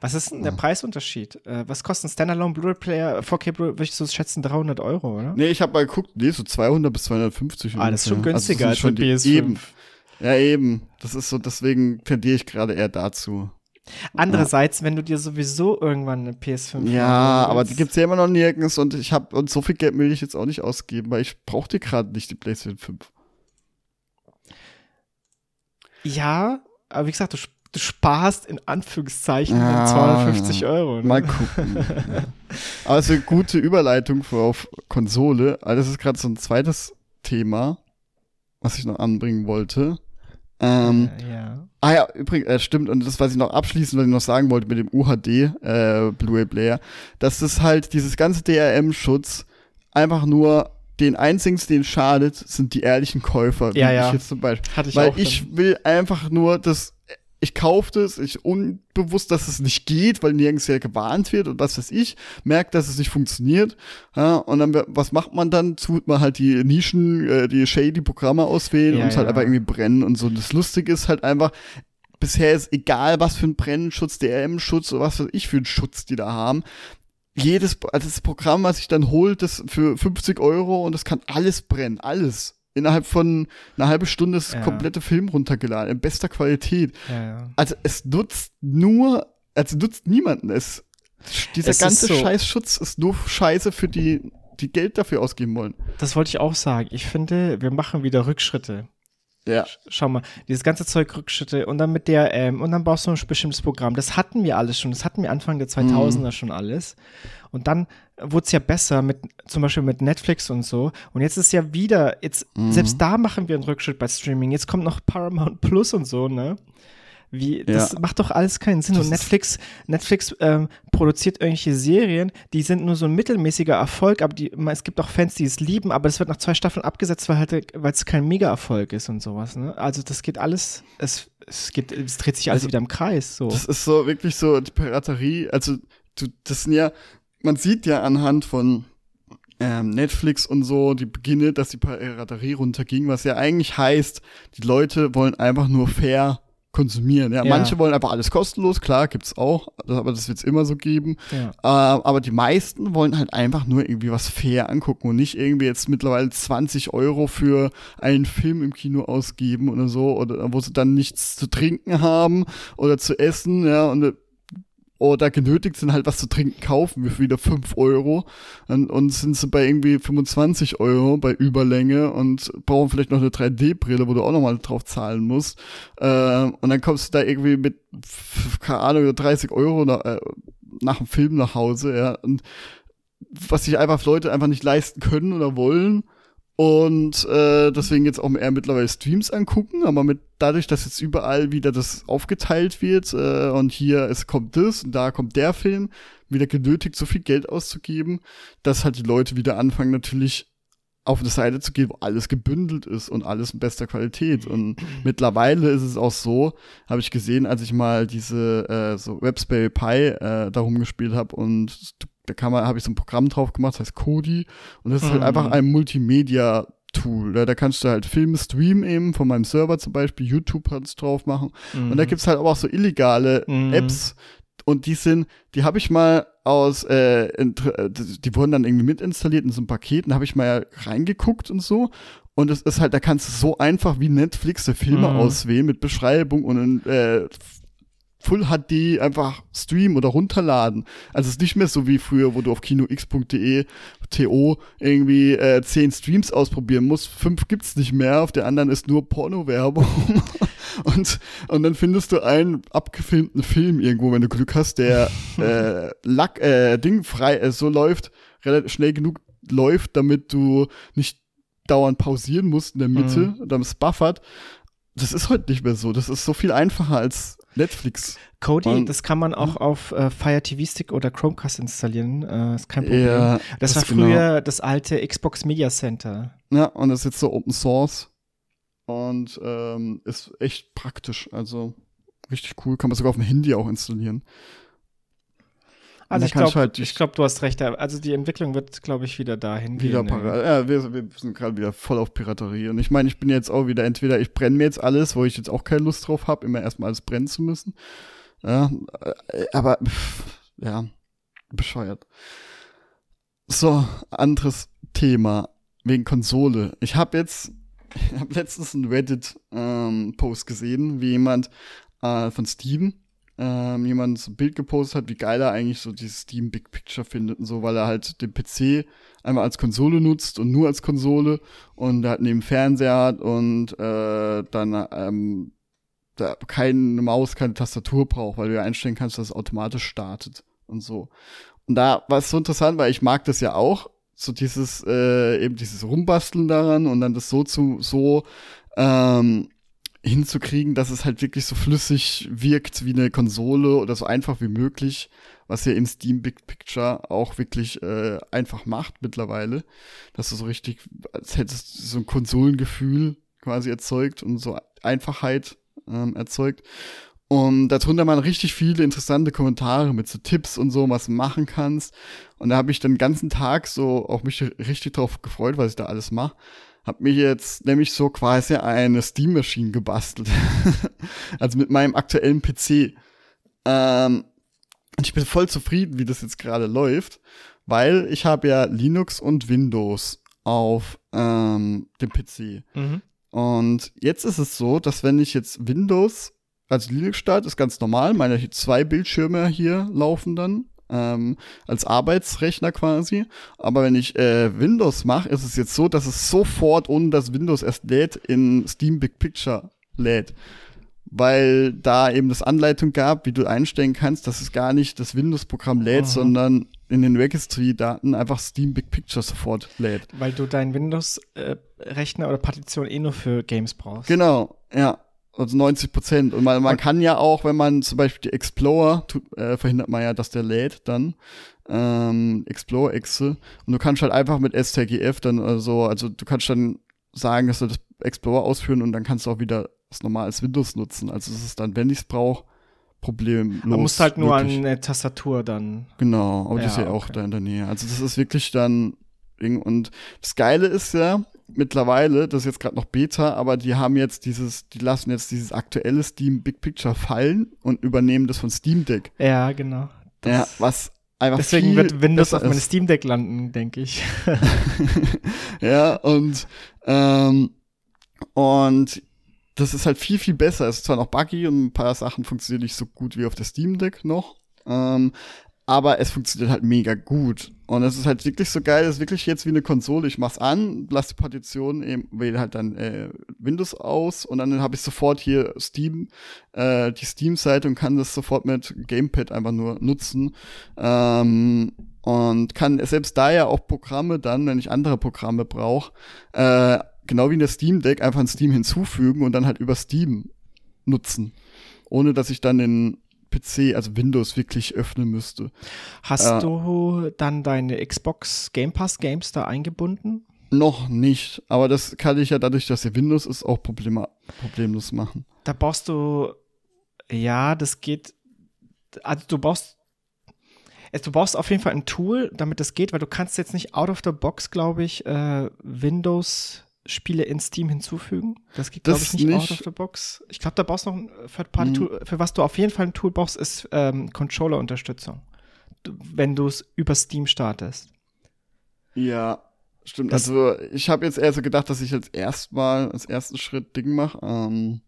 Speaker 2: Was ist denn der Preisunterschied? Äh, was kostet ein Standalone Blu-ray-Player? 4K Blu-ray, würde ich so schätzen, 300 Euro, oder?
Speaker 1: Nee, ich habe mal geguckt, nee, so 200 bis 250.
Speaker 2: Ah, das ist schon
Speaker 1: ungefähr.
Speaker 2: günstiger
Speaker 1: also das
Speaker 2: als ein
Speaker 1: schon die-
Speaker 2: PS5.
Speaker 1: Eben. Ja, eben. Das ist so, deswegen tendiere ich gerade eher dazu.
Speaker 2: Andererseits, wenn du dir sowieso irgendwann eine PS5
Speaker 1: Ja, aber die gibt's ja immer noch nirgends und ich habe und so viel Geld will ich jetzt auch nicht ausgeben, weil ich brauche die gerade nicht die PlayStation 5.
Speaker 2: Ja, aber wie gesagt, du, du sparst in Anführungszeichen
Speaker 1: Ja,
Speaker 2: dann 250 Euro. Ne?
Speaker 1: Mal gucken. aber es ist eine gute Überleitung für auf Konsole. Also das ist gerade so ein zweites Thema, was ich noch anbringen wollte. Ähm,
Speaker 2: Äh, ja.
Speaker 1: Ah ja, übrigens, äh, stimmt, und das, was ich noch abschließend, was ich noch sagen wollte mit dem UHD, äh, Blu-ray Player, dass das halt dieses ganze DRM-Schutz einfach nur den einzigen, den schadet, sind die ehrlichen Käufer,
Speaker 2: Ja, ja.
Speaker 1: ich jetzt zum Beispiel.
Speaker 2: Hatte ich
Speaker 1: Weil
Speaker 2: auch
Speaker 1: ich will einfach nur, dass ich kaufe das, ich unbewusst, dass es nicht geht, weil nirgends ja gewarnt wird und was weiß ich, merkt, dass es nicht funktioniert. Ja, und dann, was macht man dann? Tut man halt die Nischen, äh, die shady Programme auswählen
Speaker 2: Ja,
Speaker 1: und es halt
Speaker 2: ja.
Speaker 1: einfach irgendwie brennen und so. Und das Lustige ist halt einfach, bisher ist egal, was für ein Brennenschutz, DRM-Schutz oder was weiß ich für einen Schutz die da haben. Jedes, also das Programm, was sich dann holt, das für 50 Euro und das kann alles brennen, alles. Innerhalb von einer halben Stunde ist
Speaker 2: Ja.
Speaker 1: der komplette Film runtergeladen, in bester Qualität.
Speaker 2: Ja, ja.
Speaker 1: Also es nutzt nur, also nutzt niemanden. Es, dieser
Speaker 2: Es
Speaker 1: ganze
Speaker 2: so.
Speaker 1: Scheißschutz ist nur Scheiße für die, die Geld dafür ausgeben wollen.
Speaker 2: Das wollte ich auch sagen. Ich finde, wir machen wieder Rückschritte.
Speaker 1: Ja.
Speaker 2: Schau mal, dieses ganze Zeug Rückschritte und dann mit der, ähm, und dann brauchst du ein bestimmtes Programm. Das hatten wir alles schon. Das hatten wir Anfang der 2000er
Speaker 1: Mhm.
Speaker 2: schon alles. Und dann wurde es ja besser mit, zum Beispiel mit Netflix und so. Und jetzt ist ja wieder, jetzt,
Speaker 1: Mhm.
Speaker 2: selbst da machen wir einen Rückschritt bei Streaming. Jetzt kommt noch Paramount Plus und so, ne? Wie, das
Speaker 1: Ja.
Speaker 2: macht doch alles keinen Sinn.
Speaker 1: Das
Speaker 2: und Netflix, Netflix ähm, produziert irgendwelche Serien, die sind nur so ein mittelmäßiger Erfolg, aber die, es gibt auch Fans, die es lieben, aber es wird nach zwei Staffeln abgesetzt, weil halt, weil es kein Mega-Erfolg ist und sowas. Ne? Also das geht alles, es, es geht, es dreht sich alles
Speaker 1: Also,
Speaker 2: wieder im Kreis. So.
Speaker 1: Das ist so wirklich so die Piraterie. Also, du, das sind ja, man sieht ja anhand von ähm, Netflix und so die Beginne, dass die Piraterie runterging, was ja eigentlich heißt, die Leute wollen einfach nur fair konsumieren. Ja,
Speaker 2: Ja.
Speaker 1: manche wollen einfach alles kostenlos, klar, gibt's auch, aber das wird's immer so geben.
Speaker 2: ja.
Speaker 1: Äh, aber die meisten wollen halt einfach nur irgendwie was fair angucken und nicht irgendwie jetzt mittlerweile 20 Euro für einen Film im Kino ausgeben oder so, oder wo sie dann nichts zu trinken haben oder zu essen, ja, und äh, oder genötigt sind halt was zu trinken kaufen für wieder 5 Euro und, und sind sie bei irgendwie 25 Euro bei Überlänge und brauchen vielleicht noch eine 3D-Brille, wo du auch nochmal drauf zahlen musst. Äh, und dann kommst du da irgendwie mit, keine Ahnung, 30 Euro nach, äh, nach dem Film nach Hause, ja. Und was sich einfach Leute einfach nicht leisten können oder wollen. Und äh, deswegen jetzt auch eher mittlerweile Streams angucken, aber mit dadurch, dass jetzt überall wieder das aufgeteilt wird äh, und hier es kommt das und da kommt der Film, wieder genötigt, so viel Geld auszugeben, dass halt die Leute wieder anfangen natürlich auf eine Seite zu gehen, wo alles gebündelt ist und alles in bester Qualität. Und mittlerweile ist es auch so, habe ich gesehen, als ich mal diese äh, so Raspberry Pi äh, darum gespielt habe und da kann man, habe ich so ein Programm drauf gemacht, das heißt Kodi und das ist halt
Speaker 2: Mhm.
Speaker 1: einfach ein Multimedia Tool. Da, da kannst du halt Filme streamen eben von meinem Server zum Beispiel, YouTube kannst drauf machen. Und da gibt's halt aber auch so illegale
Speaker 2: Mhm.
Speaker 1: Apps und die sind, die habe ich mal aus, äh, äh, die wurden dann irgendwie mitinstalliert in so einem Paket und habe ich mal reingeguckt und so. Und es ist halt, da kannst du so einfach wie Netflix die Filme
Speaker 2: Mhm.
Speaker 1: auswählen mit Beschreibung und äh, Full HD einfach streamen oder runterladen. Also es ist nicht mehr so wie früher, wo du auf kinox.de TO irgendwie äh, zehn Streams ausprobieren musst. Fünf gibt's nicht mehr, auf der anderen ist nur Porno-Werbung. <laughs> und, und dann findest du einen abgefilmten Film irgendwo, wenn du Glück hast, der <laughs> äh, Lack, äh, Ding frei äh, so läuft, relativ schnell genug läuft, damit du nicht dauernd pausieren musst in der Mitte, damit es buffert. Das ist heute nicht mehr so. Das ist so viel einfacher als Netflix.
Speaker 2: Kodi,
Speaker 1: Und-
Speaker 2: das kann man auch auf äh, Fire TV Stick oder Chromecast installieren. Äh, ist kein Problem.
Speaker 1: Ja,
Speaker 2: das, war
Speaker 1: das genau.
Speaker 2: früher das alte Xbox Media Center.
Speaker 1: Ja, und das ist jetzt so Open Source und ähm, ist echt praktisch. Also richtig cool. Kann man sogar auf dem Handy auch installieren.
Speaker 2: Also ich glaube,
Speaker 1: halt
Speaker 2: ich glaub, du hast recht. Also die Entwicklung wird, glaube ich, wieder dahin
Speaker 1: Wieder
Speaker 2: gehen.
Speaker 1: para ja, wir, wir sind gerade wieder voll auf Piraterie. Und ich meine, ich bin jetzt auch wieder, entweder ich brenne mir jetzt alles, wo ich jetzt auch keine Lust drauf habe, immer erstmal alles brennen zu müssen. Ja, äh, aber ja, bescheuert. So, anderes Thema wegen Konsole. Ich habe jetzt, ich habe letztens einen Reddit-Post gesehen, wie jemand äh, von Steven ähm, jemand so ein Bild gepostet hat, wie geil er eigentlich so dieses Steam Big Picture findet und so, weil er halt den PC einmal als Konsole nutzt und nur als Konsole und halt neben Fernseher hat und äh, dann ähm, da keine Maus, keine Tastatur braucht, weil du ja einstellen kannst, dass es automatisch startet und so. Und da war es so interessant, weil ich mag das ja auch, so dieses, äh, eben dieses Rumbasteln daran und dann das so zu, so ähm, hinzukriegen, dass es halt wirklich so flüssig wirkt wie eine Konsole oder so einfach wie möglich, was ja in Steam Big Picture auch wirklich äh, einfach macht mittlerweile, dass du so richtig, als hättest du so ein Konsolengefühl quasi erzeugt und so Einfachheit ähm, erzeugt. Und darunter waren richtig viele interessante Kommentare mit so Tipps und so, was du machen kannst. Und da habe ich den ganzen Tag so auch mich richtig drauf gefreut, was ich da alles mache. Hab mir jetzt nämlich so quasi eine Steam Machine gebastelt. <laughs> also mit meinem aktuellen PC. Ähm, und ich bin voll zufrieden, wie das jetzt gerade läuft, weil ich habe ja Linux und Windows auf ähm, dem PC. Mhm. Und jetzt ist es so, dass wenn ich jetzt Windows als Linux starte, ist ganz normal, meine zwei Bildschirme hier laufen dann ähm, als Arbeitsrechner quasi. Aber wenn ich äh, Windows mache, ist es jetzt so, dass es sofort, ohne dass Windows erst lädt, in Steam Big Picture lädt. Weil da eben das Anleitung gab, wie du einstellen kannst, dass es gar nicht das Windows-Programm lädt, Aha. sondern in den Registry-Daten einfach Steam Big Picture sofort lädt.
Speaker 2: Weil du deinen Windows-Rechner äh, oder Partition eh nur für Games brauchst.
Speaker 1: Genau, ja also 90 Prozent. Und man, man kann ja auch, wenn man zum Beispiel die Explorer, tut, äh, verhindert man ja, dass der lädt dann, ähm, Explorer-Exe. Und du kannst halt einfach mit STGF dann oder so, also du kannst dann sagen, dass du das Explorer ausführen und dann kannst du auch wieder das normal als Windows nutzen. Also es ist dann, wenn ich es brauche, problemlos.
Speaker 2: Man muss halt nur wirklich. an eine Tastatur dann.
Speaker 1: Genau, aber ja, die ist ja okay. auch da in der Nähe. Also das ist wirklich dann und das Geile ist ja, mittlerweile, das ist jetzt gerade noch Beta, aber die haben jetzt dieses, die lassen jetzt dieses aktuelle Steam Big Picture fallen und übernehmen das von Steam Deck.
Speaker 2: Ja, genau.
Speaker 1: Das ja, was einfach
Speaker 2: Deswegen wird Windows auf meine Steam Deck landen, denke ich. <laughs>
Speaker 1: ja, und ähm, und das ist halt viel, viel besser. Es ist zwar noch buggy und ein paar Sachen funktionieren nicht so gut wie auf der Steam Deck noch. Ähm, aber es funktioniert halt mega gut. Und es ist halt wirklich so geil, es ist wirklich jetzt wie eine Konsole. Ich mach's an, lass die Partition eben, wähle halt dann äh, Windows aus und dann habe ich sofort hier Steam, äh, die Steam-Seite und kann das sofort mit Gamepad einfach nur nutzen. Ähm, und kann selbst da ja auch Programme dann, wenn ich andere Programme brauche, äh, genau wie in der Steam Deck einfach ein Steam hinzufügen und dann halt über Steam nutzen. Ohne dass ich dann den PC, also Windows, wirklich öffnen müsste.
Speaker 2: Hast äh, du dann deine Xbox Game Pass Games da eingebunden?
Speaker 1: Noch nicht, aber das kann ich ja dadurch, dass hier Windows ist, auch problem problemlos machen.
Speaker 2: Da brauchst du, ja, das geht, also du brauchst, du brauchst auf jeden Fall ein Tool, damit das geht, weil du kannst jetzt nicht out of the box, glaube ich, äh, Windows Spiele in Steam hinzufügen. Das geht, glaube ich, nicht, nicht, out of the box. Ich glaube, da brauchst du noch ein Third-Party-Tool. Mhm. Für was du auf jeden Fall ein Tool brauchst, ist ähm, Controller-Unterstützung. Wenn du es über Steam startest.
Speaker 1: Ja, stimmt. Das also ich habe jetzt eher so gedacht, dass ich jetzt erstmal als ersten Schritt Ding mache. Ähm,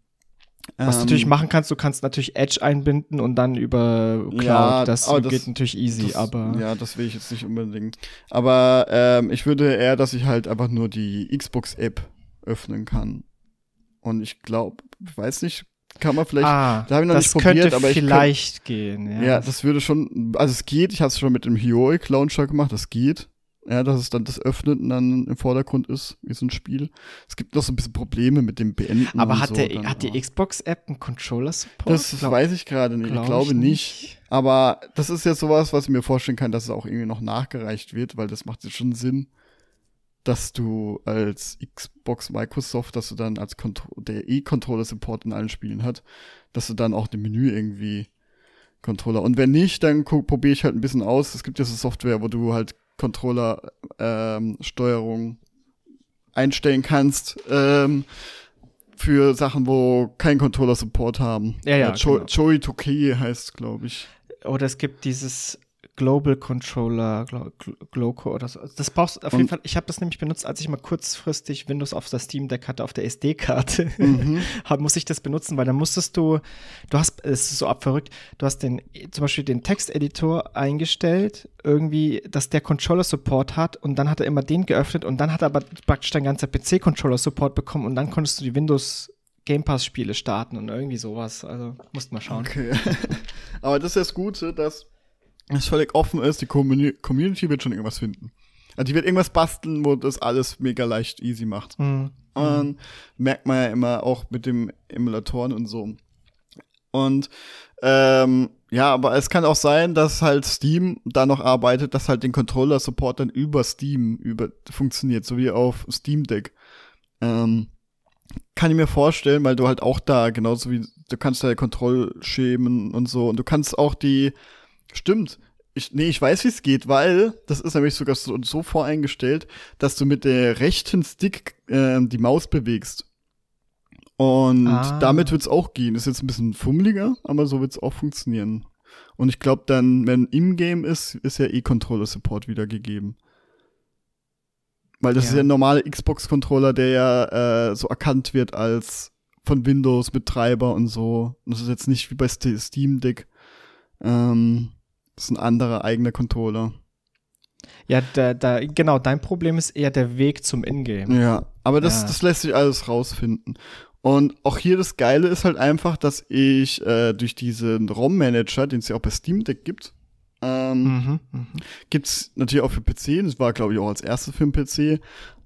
Speaker 2: was du natürlich ähm, machen kannst, du kannst natürlich Edge einbinden und dann über Cloud. Ja, das geht das, natürlich easy,
Speaker 1: das,
Speaker 2: aber.
Speaker 1: Ja, das will ich jetzt nicht unbedingt. Aber ähm, ich würde eher, dass ich halt einfach nur die Xbox-App öffnen kann. Und ich glaube, ich weiß nicht, kann man vielleicht.
Speaker 2: Ah, da habe ich noch nicht probiert, aber ich vielleicht könnt, gehen.
Speaker 1: Ja. ja, das würde schon. Also es geht. Ich habe es schon mit dem Heroic Launcher gemacht. Das geht. Ja, dass es dann das Öffnen dann im Vordergrund ist, wie so ein Spiel. Es gibt noch so ein bisschen Probleme mit dem Beenden.
Speaker 2: Aber hat, so der, hat die Xbox-App einen Controller-Support?
Speaker 1: Das glaub, weiß ich gerade nicht. Glaub ich glaube ich nicht. nicht. Aber das ist jetzt sowas, was ich mir vorstellen kann, dass es auch irgendwie noch nachgereicht wird, weil das macht jetzt schon Sinn, dass du als Xbox Microsoft, dass du dann als Kontro der E-Controller-Support in allen Spielen hat, dass du dann auch dem Menü irgendwie Controller. Und wenn nicht, dann probiere ich halt ein bisschen aus. Es gibt ja so Software, wo du halt Controller-Steuerung ähm, einstellen kannst ähm, für Sachen, wo kein Controller-Support haben.
Speaker 2: Ja, ja.
Speaker 1: Jo genau. Joey Tokei heißt, glaube ich.
Speaker 2: Oder es gibt dieses Global Controller, Glo Gloco oder so. Das brauchst du auf jeden Fall. Ich habe das nämlich benutzt, als ich mal kurzfristig Windows auf das Steam Deck hatte, auf der SD-Karte. Mhm. <laughs> muss ich das benutzen, weil dann musstest du, du hast, es ist so abverrückt, du hast den, zum Beispiel den Texteditor eingestellt, irgendwie, dass der Controller Support hat und dann hat er immer den geöffnet und dann hat er aber praktisch dein ganzer PC Controller Support bekommen und dann konntest du die Windows Game Pass Spiele starten und irgendwie sowas. Also musst mal schauen.
Speaker 1: Okay. <laughs> Aber das ist das Gute, dass es völlig offen ist. Die Community wird schon irgendwas finden. Also die wird irgendwas basteln, wo das alles mega leicht easy macht. Mhm. Und merkt man ja immer auch mit dem Emulatoren und so. Und ähm, ja, aber es kann auch sein, dass halt Steam da noch arbeitet, dass halt den Controller-Support dann über Steam über funktioniert, so wie auf Steam Deck. Ähm, kann ich mir vorstellen, weil du halt auch da, genauso wie, du kannst da Kontrollschemen und so, und du kannst auch die, stimmt, ich, nee, ich weiß, wie es geht, weil das ist nämlich sogar so, so voreingestellt, dass du mit der rechten Stick äh, die Maus bewegst. Und ah. damit wird's auch gehen. Ist jetzt ein bisschen fummeliger, aber so wird's auch funktionieren. Und ich glaube dann, wenn Im-Game ist, ist ja eh Controller-Support wieder gegeben. Weil das ja. ist ja ein normaler Xbox-Controller, der ja äh, so erkannt wird als von Windows mit Treiber und so. das ist jetzt nicht wie bei Steam Deck. Ähm, das ist ein anderer eigener Controller.
Speaker 2: Ja, da, da, genau, dein Problem ist eher der Weg zum Ingame.
Speaker 1: Ja, aber das, ja. das lässt sich alles rausfinden. Und auch hier das Geile ist halt einfach, dass ich äh, durch diesen ROM-Manager, den es ja auch bei Steam Deck gibt, ähm, mhm, mh. Gibt's natürlich auch für PC, das war glaube ich auch als erstes für den PC.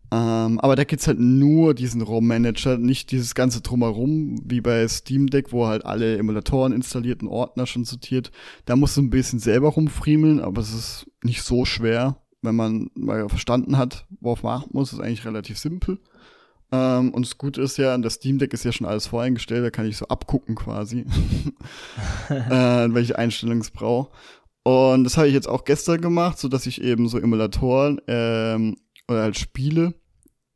Speaker 1: Ähm, aber da gibt's halt nur diesen ROM-Manager, nicht dieses ganze Drumherum, wie bei Steam Deck, wo halt alle Emulatoren installierten Ordner schon sortiert. Da musst du ein bisschen selber rumfriemeln, aber es ist nicht so schwer, wenn man mal verstanden hat, worauf man achten muss. ist eigentlich relativ simpel. Ähm, und das Gute ist ja, das Steam Deck ist ja schon alles voreingestellt, da kann ich so abgucken quasi, <laughs> äh, welche Einstellungen es braucht. Und das habe ich jetzt auch gestern gemacht, so dass ich eben so Emulatoren ähm, oder halt Spiele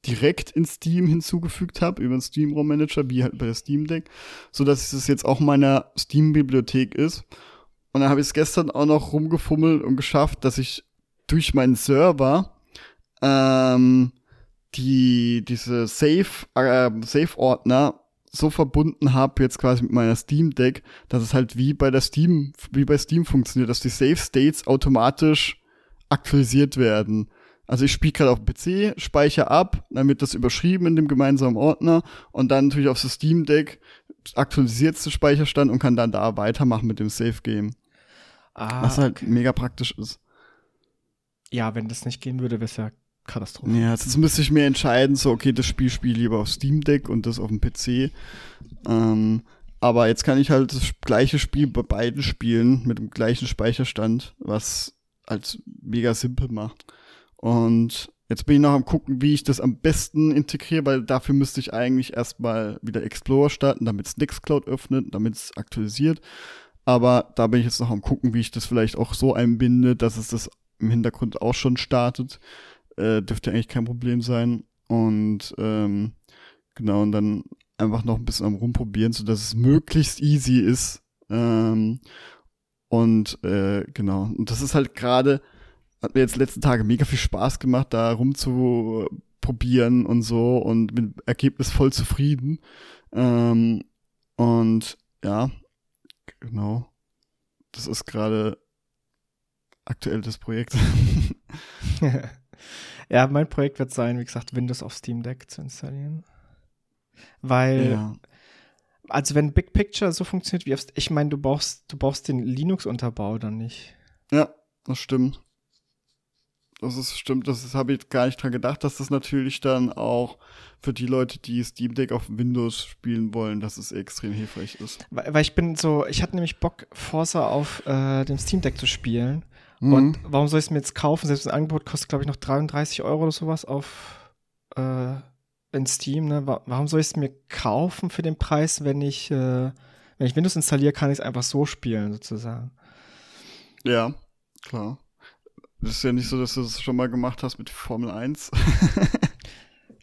Speaker 1: direkt in Steam hinzugefügt habe über den Steam ROM Manager, wie halt bei der Steam Deck, so dass es jetzt auch meiner Steam Bibliothek ist. Und dann habe ich es gestern auch noch rumgefummelt und geschafft, dass ich durch meinen Server ähm, die diese Save äh, Save Ordner so verbunden habe jetzt quasi mit meiner Steam Deck, dass es halt wie bei der Steam, wie bei Steam funktioniert, dass die Save States automatisch aktualisiert werden. Also ich spiele gerade auf dem PC, speichere ab, dann wird das überschrieben in dem gemeinsamen Ordner und dann natürlich auf das Steam Deck aktualisiert der Speicherstand und kann dann da weitermachen mit dem Save Game. Ah, was halt okay. mega praktisch ist.
Speaker 2: Ja, wenn das nicht gehen würde, wäre es ja Katastrophe.
Speaker 1: Ja, jetzt müsste ich mir entscheiden, so, okay, das Spiel spiele ich lieber auf Steam Deck und das auf dem PC. Ähm, aber jetzt kann ich halt das gleiche Spiel bei beiden spielen mit dem gleichen Speicherstand, was halt mega simpel macht. Und jetzt bin ich noch am gucken, wie ich das am besten integriere, weil dafür müsste ich eigentlich erstmal wieder Explorer starten, damit es Nextcloud öffnet, damit es aktualisiert. Aber da bin ich jetzt noch am gucken, wie ich das vielleicht auch so einbinde, dass es das im Hintergrund auch schon startet äh, dürfte eigentlich kein Problem sein. Und ähm, genau, und dann einfach noch ein bisschen am rumprobieren, so dass es möglichst easy ist. Ähm, und äh, genau, und das ist halt gerade, hat mir jetzt letzten Tage mega viel Spaß gemacht, da rumzuprobieren und so und mit dem Ergebnis voll zufrieden. Ähm, und ja, genau. Das ist gerade aktuell das Projekt. <laughs>
Speaker 2: Ja, mein Projekt wird sein, wie gesagt, Windows auf Steam Deck zu installieren. Weil, ja. also wenn Big Picture so funktioniert wie auf, ich meine, du brauchst, du brauchst den Linux-Unterbau dann nicht.
Speaker 1: Ja, das stimmt. Das ist stimmt, das habe ich gar nicht dran gedacht, dass das natürlich dann auch für die Leute, die Steam Deck auf Windows spielen wollen, dass es extrem hilfreich ist.
Speaker 2: Weil, weil ich bin so, ich hatte nämlich Bock, Forza auf äh, dem Steam Deck zu spielen. Mhm. Und warum soll ich es mir jetzt kaufen? Selbst das Angebot kostet, glaube ich, noch 33 Euro oder sowas auf äh, in Steam. Ne? Warum soll ich es mir kaufen für den Preis, wenn ich, äh, wenn ich Windows installiere, kann ich es einfach so spielen, sozusagen.
Speaker 1: Ja, klar. Das ist ja nicht so, dass du das schon mal gemacht hast mit Formel 1.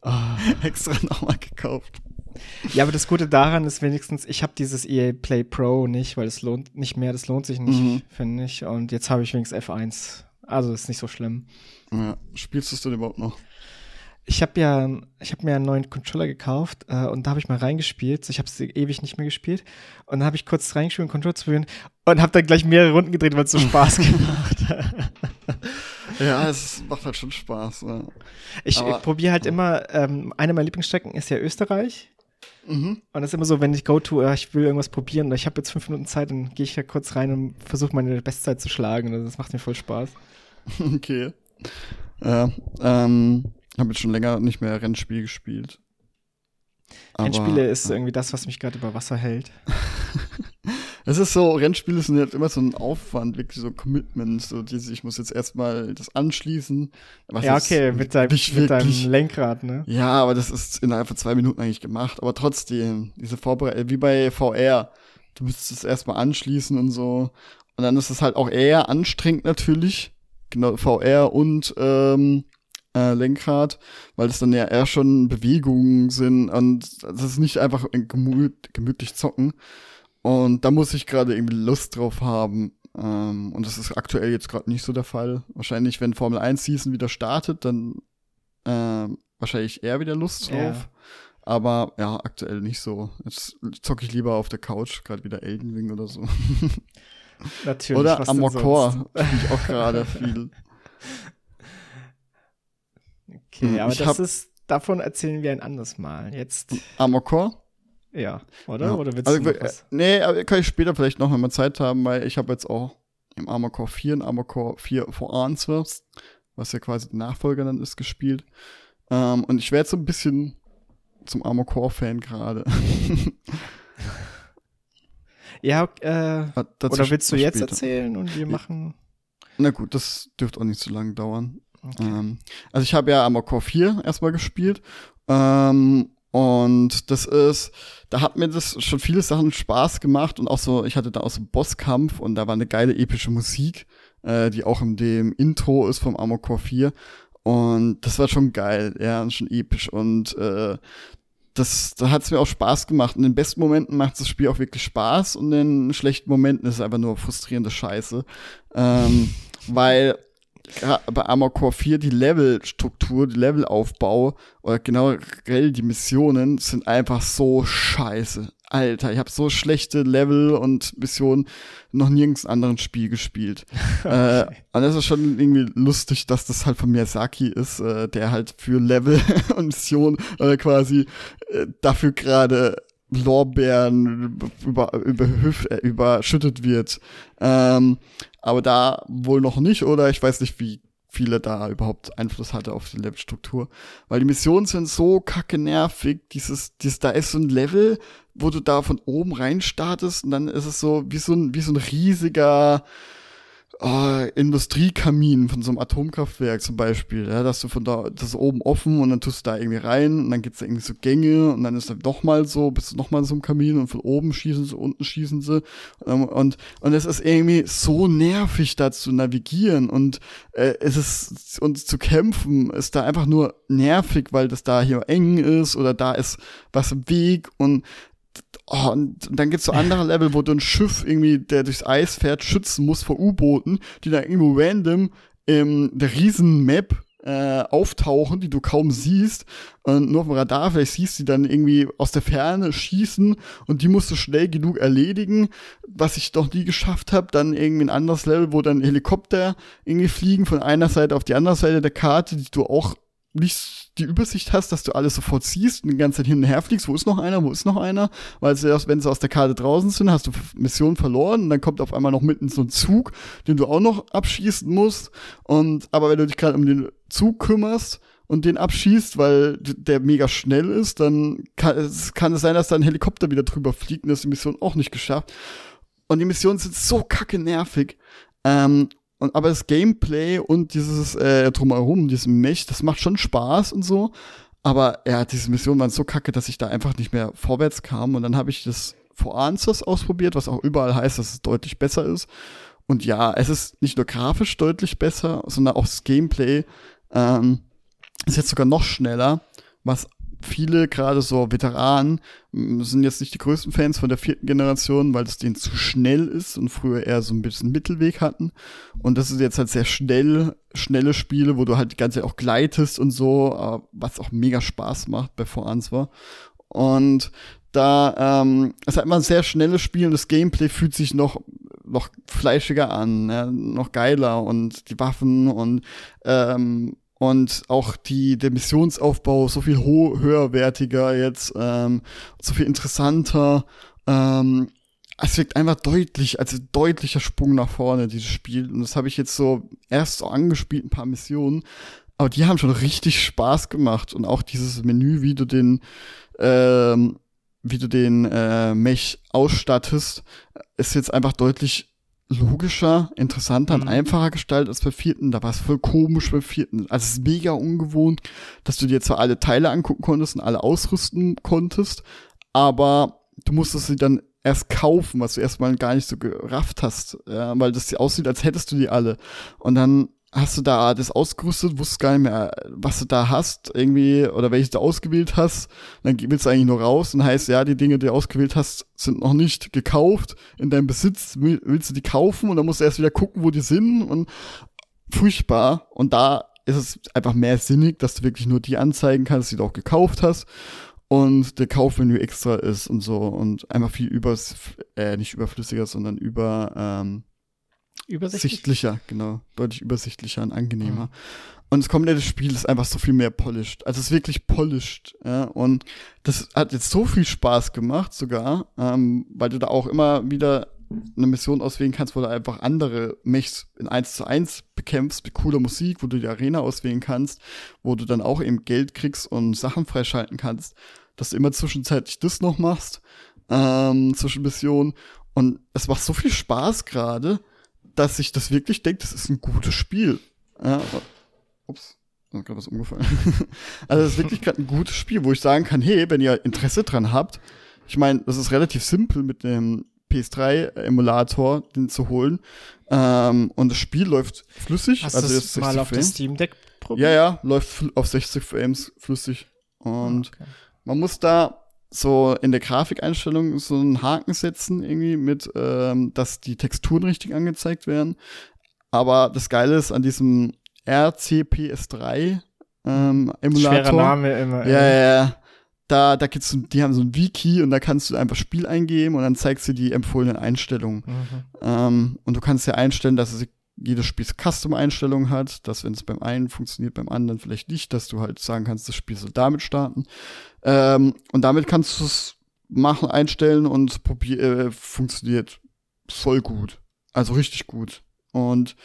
Speaker 1: oh. <laughs> <laughs> Extra nochmal gekauft.
Speaker 2: Ja, aber das Gute daran ist wenigstens, ich habe dieses EA Play Pro nicht, weil es lohnt nicht mehr, das lohnt sich nicht, mhm. finde ich. Und jetzt habe ich wenigstens F1. Also ist nicht so schlimm.
Speaker 1: Ja. Spielst du es denn überhaupt noch?
Speaker 2: Ich habe ja, ich habe mir einen neuen Controller gekauft äh, und da habe ich mal reingespielt. Ich habe es ewig nicht mehr gespielt und dann habe ich kurz reingespielt, einen Controller zu probieren und habe dann gleich mehrere Runden gedreht, weil es so Spaß <laughs> gemacht hat.
Speaker 1: ja, es macht halt schon Spaß. Ja.
Speaker 2: Ich, ich probiere halt immer. Ähm, eine meiner Lieblingsstrecken ist ja Österreich. Mhm. Und das ist immer so, wenn ich go to, äh, ich will irgendwas probieren, ich habe jetzt fünf Minuten Zeit, dann gehe ich da kurz rein und versuche meine Bestzeit zu schlagen. Und das macht mir voll Spaß. <laughs>
Speaker 1: Okay. Ja, ähm, habe jetzt schon länger nicht mehr Rennspiel gespielt.
Speaker 2: Rennspiele ist irgendwie das, was mich gerade über Wasser hält. <laughs>
Speaker 1: es ist so, Rennspiele sind halt immer so ein Aufwand, wirklich so Commitment, so diese, ich muss jetzt erstmal das anschließen.
Speaker 2: ja, okay, mit, deinem, mit deinem Lenkrad, ne?
Speaker 1: Ja, aber das ist innerhalb von zwei Minuten eigentlich gemacht. Aber trotzdem, diese Vorbereitung, wie bei VR, du müsstest es erstmal anschließen und so. Und dann ist es halt auch eher anstrengend natürlich, genau, VR und ähm, äh, Lenkrad, weil es dann ja eher schon Bewegungen sind und das ist nicht einfach gemüt, gemütlich zocken. Und da muss ich gerade irgendwie Lust drauf haben. Ähm, und das ist aktuell jetzt gerade nicht so der Fall. Wahrscheinlich, wenn Formel 1 Season wieder startet, dann äh, wahrscheinlich eher wieder Lust drauf. Ja. Aber ja, aktuell nicht so. Jetzt zocke ich lieber auf der Couch, gerade wieder Elden Ring oder so. <laughs>
Speaker 2: Natürlich.
Speaker 1: Oder Amokor finde ich auch gerade viel. <laughs>
Speaker 2: Okay, hm, aber das ist, davon erzählen wir ein anderes Mal. Jetzt.
Speaker 1: Amokor?
Speaker 2: Ja, oder? Ja. Oder willst
Speaker 1: also, du was? Nee, aber kann ich später vielleicht noch, wenn wir Zeit haben, weil ich habe jetzt auch im Armor Core 4 und Armor Core 4 for Answers, was ja quasi der Nachfolger dann ist, gespielt. Ähm, und ich werde so ein bisschen zum Armor Core Fan gerade. <laughs>
Speaker 2: ja, äh, oder willst du jetzt später. erzählen und wir machen.
Speaker 1: Na gut, das dürfte auch nicht so lange dauern. Ähm, also ich habe ja Armor Core 4 erstmal gespielt. Ähm, und das ist, da hat mir das schon viele Sachen Spaß gemacht und auch so, ich hatte da auch so einen Bosskampf und da war eine geile epische Musik, äh, die auch in dem Intro ist vom Armor Core 4. Und das war schon geil, ja, schon episch. Und äh, das, da hat es mir auch Spaß gemacht. In den besten Momenten macht das Spiel auch wirklich Spaß und in schlechten Momenten ist es einfach nur frustrierende Scheiße. Ähm, weil bei Armor Core 4 die Levelstruktur, die Levelaufbau oder generell die Missionen sind einfach so scheiße. Alter, ich habe so schlechte Level und Missionen noch nirgends in anderen Spiel gespielt. <laughs> okay. äh, und das ist schon irgendwie lustig, dass das halt von Miyazaki ist, äh, der halt für Level <laughs> und Missionen äh, quasi äh, dafür gerade Lorbeeren über, über, äh, überschüttet wird. Ähm, aber da wohl noch nicht, oder ich weiß nicht, wie viele da überhaupt Einfluss hatte auf die Levelstruktur. Weil die Missionen sind so kacke nervig. Dieses, dieses, da ist so ein Level, wo du da von oben rein startest und dann ist es so wie so ein, wie so ein riesiger, oh, Industriekamin von so einem Atomkraftwerk zum Beispiel, ja, dass du von da, das ist oben offen und dann tust du da irgendwie rein und dann gibt's da irgendwie so Gänge und dann ist dann noch mal so, bist du noch mal so einem Kamin und von oben schießen sie, unten schießen sie. Ähm, und und es ist irgendwie so nervig da zu navigieren und äh, es ist und zu kämpfen ist da einfach nur nervig, weil das da hier eng ist oder da ist was im Weg und Oh, und dann gibt's so andere Level, wo du ein Schiff irgendwie, der durchs Eis fährt, schützen muss vor U-Booten, die da irgendwo random in der riesen Map äh, auftauchen, die du kaum siehst. Und nur auf dem Radar, vielleicht siehst die dann irgendwie aus der Ferne schießen und die musst du schnell genug erledigen, was ich doch nie geschafft habe. Dann irgendwie ein anderes Level, wo dann Helikopter irgendwie fliegen von einer Seite auf die andere Seite der Karte, die du auch nicht die Übersicht hast, dass du alles sofort siehst und die ganze Zeit hin und her fliegst, wo ist noch einer, wo ist noch einer, weil sie erst, wenn sie aus der Karte draußen sind, hast du Mission verloren und dann kommt auf einmal noch mitten so ein Zug, den du auch noch abschießen musst und, aber wenn du dich gerade um den Zug kümmerst und den abschießt, weil der mega schnell ist, dann kann es, kann es sein, dass da ein Helikopter wieder drüber fliegt und das die Mission auch nicht geschafft. Und die Missionen sind so kacke nervig. Ähm, und, aber das Gameplay und dieses äh, drumherum, dieses Mech, das macht schon Spaß und so. Aber ja, diese Missionen waren so kacke, dass ich da einfach nicht mehr vorwärts kam. Und dann habe ich das For Answers ausprobiert, was auch überall heißt, dass es deutlich besser ist. Und ja, es ist nicht nur grafisch deutlich besser, sondern auch das Gameplay ähm, ist jetzt sogar noch schneller, was viele, gerade so Veteranen, sind jetzt nicht die größten Fans von der vierten Generation, weil es denen zu schnell ist und früher eher so ein bisschen Mittelweg hatten. Und das ist jetzt halt sehr schnell, schnelle Spiele, wo du halt die ganze Zeit auch gleitest und so, was auch mega Spaß macht bei Vorans war. Und da, ähm, es hat immer ein sehr schnelles Spiel und das Gameplay fühlt sich noch noch fleischiger an, ja, noch geiler und die Waffen und ähm, und auch die der Missionsaufbau so viel höherwertiger jetzt, ähm, so viel interessanter. Ähm, es wirkt einfach deutlich, also deutlicher Sprung nach vorne, dieses Spiel. Und das habe ich jetzt so erst so angespielt, ein paar Missionen. Aber die haben schon richtig Spaß gemacht. Und auch dieses Menü, wie du den, ähm, wie du den äh, Mech ausstattest, ist jetzt einfach deutlich logischer, interessanter und mhm. einfacher gestaltet als bei vierten. Da war es voll komisch bei vierten. Also es ist mega ungewohnt, dass du dir zwar alle Teile angucken konntest und alle ausrüsten konntest, aber du musstest sie dann erst kaufen, was du erstmal gar nicht so gerafft hast, ja, weil das aussieht, als hättest du die alle. Und dann hast du da das ausgerüstet, wusstest gar nicht mehr, was du da hast, irgendwie, oder welches du ausgewählt hast. Dann willst du eigentlich nur raus und heißt, ja, die Dinge, die du ausgewählt hast, sind noch nicht gekauft. In deinem Besitz willst du die kaufen und dann musst du erst wieder gucken, wo die sind und furchtbar. Und da ist es einfach mehr sinnig, dass du wirklich nur die anzeigen kannst, die du auch gekauft hast. Und der Kaufmenü extra ist und so und einfach viel übers, äh, nicht überflüssiger, sondern über, ähm, Übersichtlicher, genau. Deutlich übersichtlicher und angenehmer. Mhm. Und das komplette Spiel ist einfach so viel mehr polished. Also es ist wirklich polished. Ja? Und das hat jetzt so viel Spaß gemacht sogar, ähm, weil du da auch immer wieder eine Mission auswählen kannst, wo du einfach andere Mechs in 1 zu 1 bekämpfst mit cooler Musik, wo du die Arena auswählen kannst, wo du dann auch eben Geld kriegst und Sachen freischalten kannst, dass du immer zwischenzeitlich das noch machst, ähm, zwischen Missionen. Und es macht so viel Spaß gerade dass ich das wirklich denke, das ist ein gutes Spiel. Ja, ups, da ist gerade was umgefallen. <laughs> also das ist wirklich gerade ein gutes Spiel, wo ich sagen kann, hey, wenn ihr Interesse dran habt, ich meine, das ist relativ simpel mit dem PS3-Emulator, den zu holen. Ähm, und das Spiel läuft flüssig.
Speaker 2: Hast also jetzt mal auf Frames. Steam Deck
Speaker 1: probiert? Ja, ja, läuft auf 60 Frames flüssig. Und ah, okay. man muss da so in der Grafikeinstellung so einen Haken setzen, irgendwie mit, ähm, dass die Texturen richtig angezeigt werden. Aber das Geile ist an diesem RCPS3 ähm, Emulator.
Speaker 2: Schwerer Name immer.
Speaker 1: Ja, ja, ja. Da, da gibt's, die haben so ein Wiki und da kannst du einfach Spiel eingeben und dann zeigst du die empfohlenen Einstellungen. Mhm. Ähm, und du kannst ja einstellen, dass es jedes Spiel Custom-Einstellungen hat, dass wenn es beim einen funktioniert, beim anderen vielleicht nicht, dass du halt sagen kannst, das Spiel soll damit starten. Ähm, und damit kannst du es machen, einstellen und probier äh, funktioniert voll gut. Also richtig gut. Und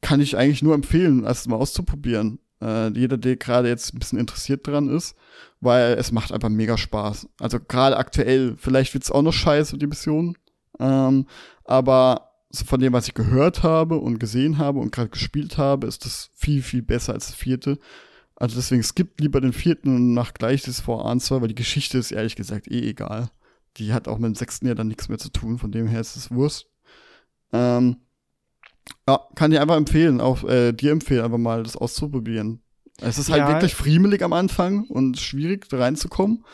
Speaker 1: kann ich eigentlich nur empfehlen, erst mal auszuprobieren. Äh, jeder, der gerade jetzt ein bisschen interessiert dran ist, weil es macht einfach mega Spaß. Also gerade aktuell, vielleicht wird's auch noch scheiße, die Mission. Ähm, aber von dem, was ich gehört habe und gesehen habe und gerade gespielt habe, ist das viel, viel besser als das vierte. Also deswegen skippt lieber den vierten und nach gleich das vor Answer, weil die Geschichte ist ehrlich gesagt eh egal. Die hat auch mit dem sechsten Jahr dann nichts mehr zu tun, von dem her ist es Wurst. Ähm, ja, kann dir einfach empfehlen, auch äh, dir empfehlen, einfach mal das auszuprobieren. Es ist halt ja. wirklich friemelig am Anfang und schwierig da reinzukommen,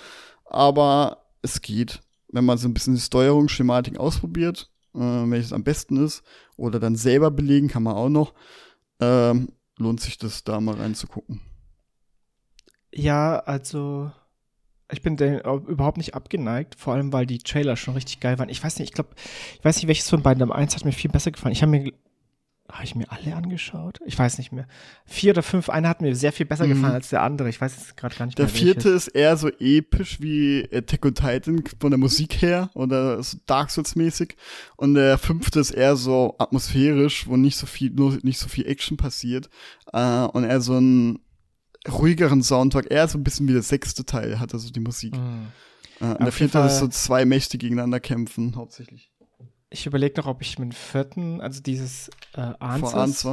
Speaker 1: aber es geht. Wenn man so ein bisschen die Steuerung, Schematik ausprobiert, äh, welches am besten ist, oder dann selber belegen kann man auch noch, ähm, lohnt sich das da mal reinzugucken.
Speaker 2: Ja, also ich bin den überhaupt nicht abgeneigt, vor allem weil die Trailer schon richtig geil waren. Ich weiß nicht, ich glaube, ich weiß nicht, welches von beiden. Am eins hat mir viel besser gefallen. Ich habe mir habe ich mir alle angeschaut? Ich weiß nicht mehr. Vier oder fünf, einer hat mir sehr viel besser mhm. gefallen als der andere. Ich weiß jetzt gerade gar nicht
Speaker 1: der
Speaker 2: mehr.
Speaker 1: Der vierte welches. ist eher so episch wie Attack on Titan von der Musik her oder so Dark Souls mäßig. Und der fünfte ist eher so atmosphärisch, wo nicht so viel, nur nicht so viel Action passiert. Äh, und eher so ein ruhigeren Soundtrack. Eher so ein bisschen wie der sechste Teil hat also die Musik. Mhm. Äh, und der vierte ist so zwei Mächte gegeneinander kämpfen, hauptsächlich.
Speaker 2: Ich überlege noch, ob ich mit dem vierten, also dieses äh, Answers,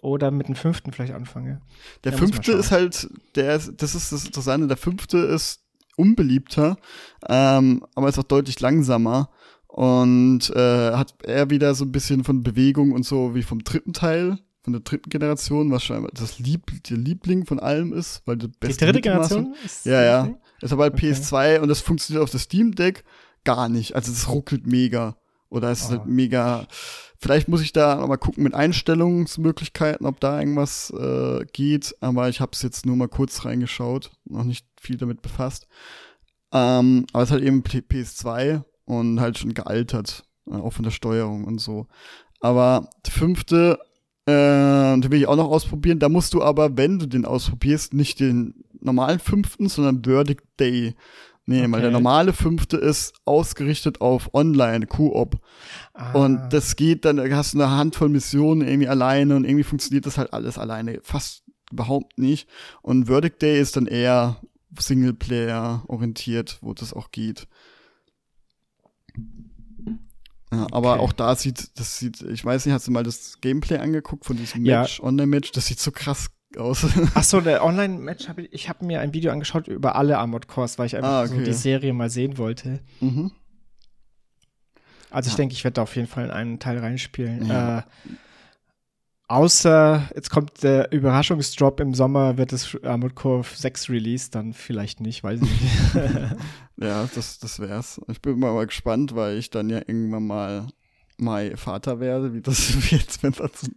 Speaker 2: oder mit dem fünften vielleicht anfange.
Speaker 1: Der ja, fünfte ist halt, der, das ist das Interessante, der fünfte ist unbeliebter, ähm, aber ist auch deutlich langsamer und äh, hat eher wieder so ein bisschen von Bewegung und so wie vom dritten Teil von der dritten Generation, was scheinbar das Lieb der Liebling von allem ist, weil die
Speaker 2: beste Die dritte Generation?
Speaker 1: Ist ja, ja. Ist aber halt okay. PS2 und das funktioniert auf das Steam Deck gar nicht. Also es ruckelt mega. Oder es ist halt ah. mega. Vielleicht muss ich da noch mal gucken mit Einstellungsmöglichkeiten, ob da irgendwas äh, geht. Aber ich habe es jetzt nur mal kurz reingeschaut, noch nicht viel damit befasst. Ähm, aber es ist halt eben PS2 und halt schon gealtert, äh, auch von der Steuerung und so. Aber die fünfte, äh, die will ich auch noch ausprobieren. Da musst du aber, wenn du den ausprobierst, nicht den normalen fünften, sondern Verdict Day Nee, okay. weil der normale fünfte ist ausgerichtet auf Online, Koop. Ah. Und das geht dann, hast du eine Handvoll Missionen irgendwie alleine und irgendwie funktioniert das halt alles alleine. Fast überhaupt nicht. Und Verdict Day ist dann eher Singleplayer orientiert, wo das auch geht. Ja, aber okay. auch da sieht, das sieht, ich weiß nicht, hast du mal das Gameplay angeguckt von diesem Match, ja. Online-Match? Das sieht so krass aus.
Speaker 2: Achso, <laughs> der Online-Match habe ich, ich habe mir ein Video angeschaut über alle Armored Cores, weil ich einfach ah, okay. so die Serie mal sehen wollte. Mhm. Also ich ja. denke, ich werde da auf jeden Fall in einen Teil reinspielen. Ja. Äh, außer jetzt kommt der Überraschungsdrop im Sommer, wird das Armored Core 6 released, dann vielleicht nicht, weiß ich nicht. <laughs>
Speaker 1: ja, das, das wär's. Ich bin mal gespannt, weil ich dann ja irgendwann mal mal Vater werde, wie das <laughs> jetzt, wenn da so,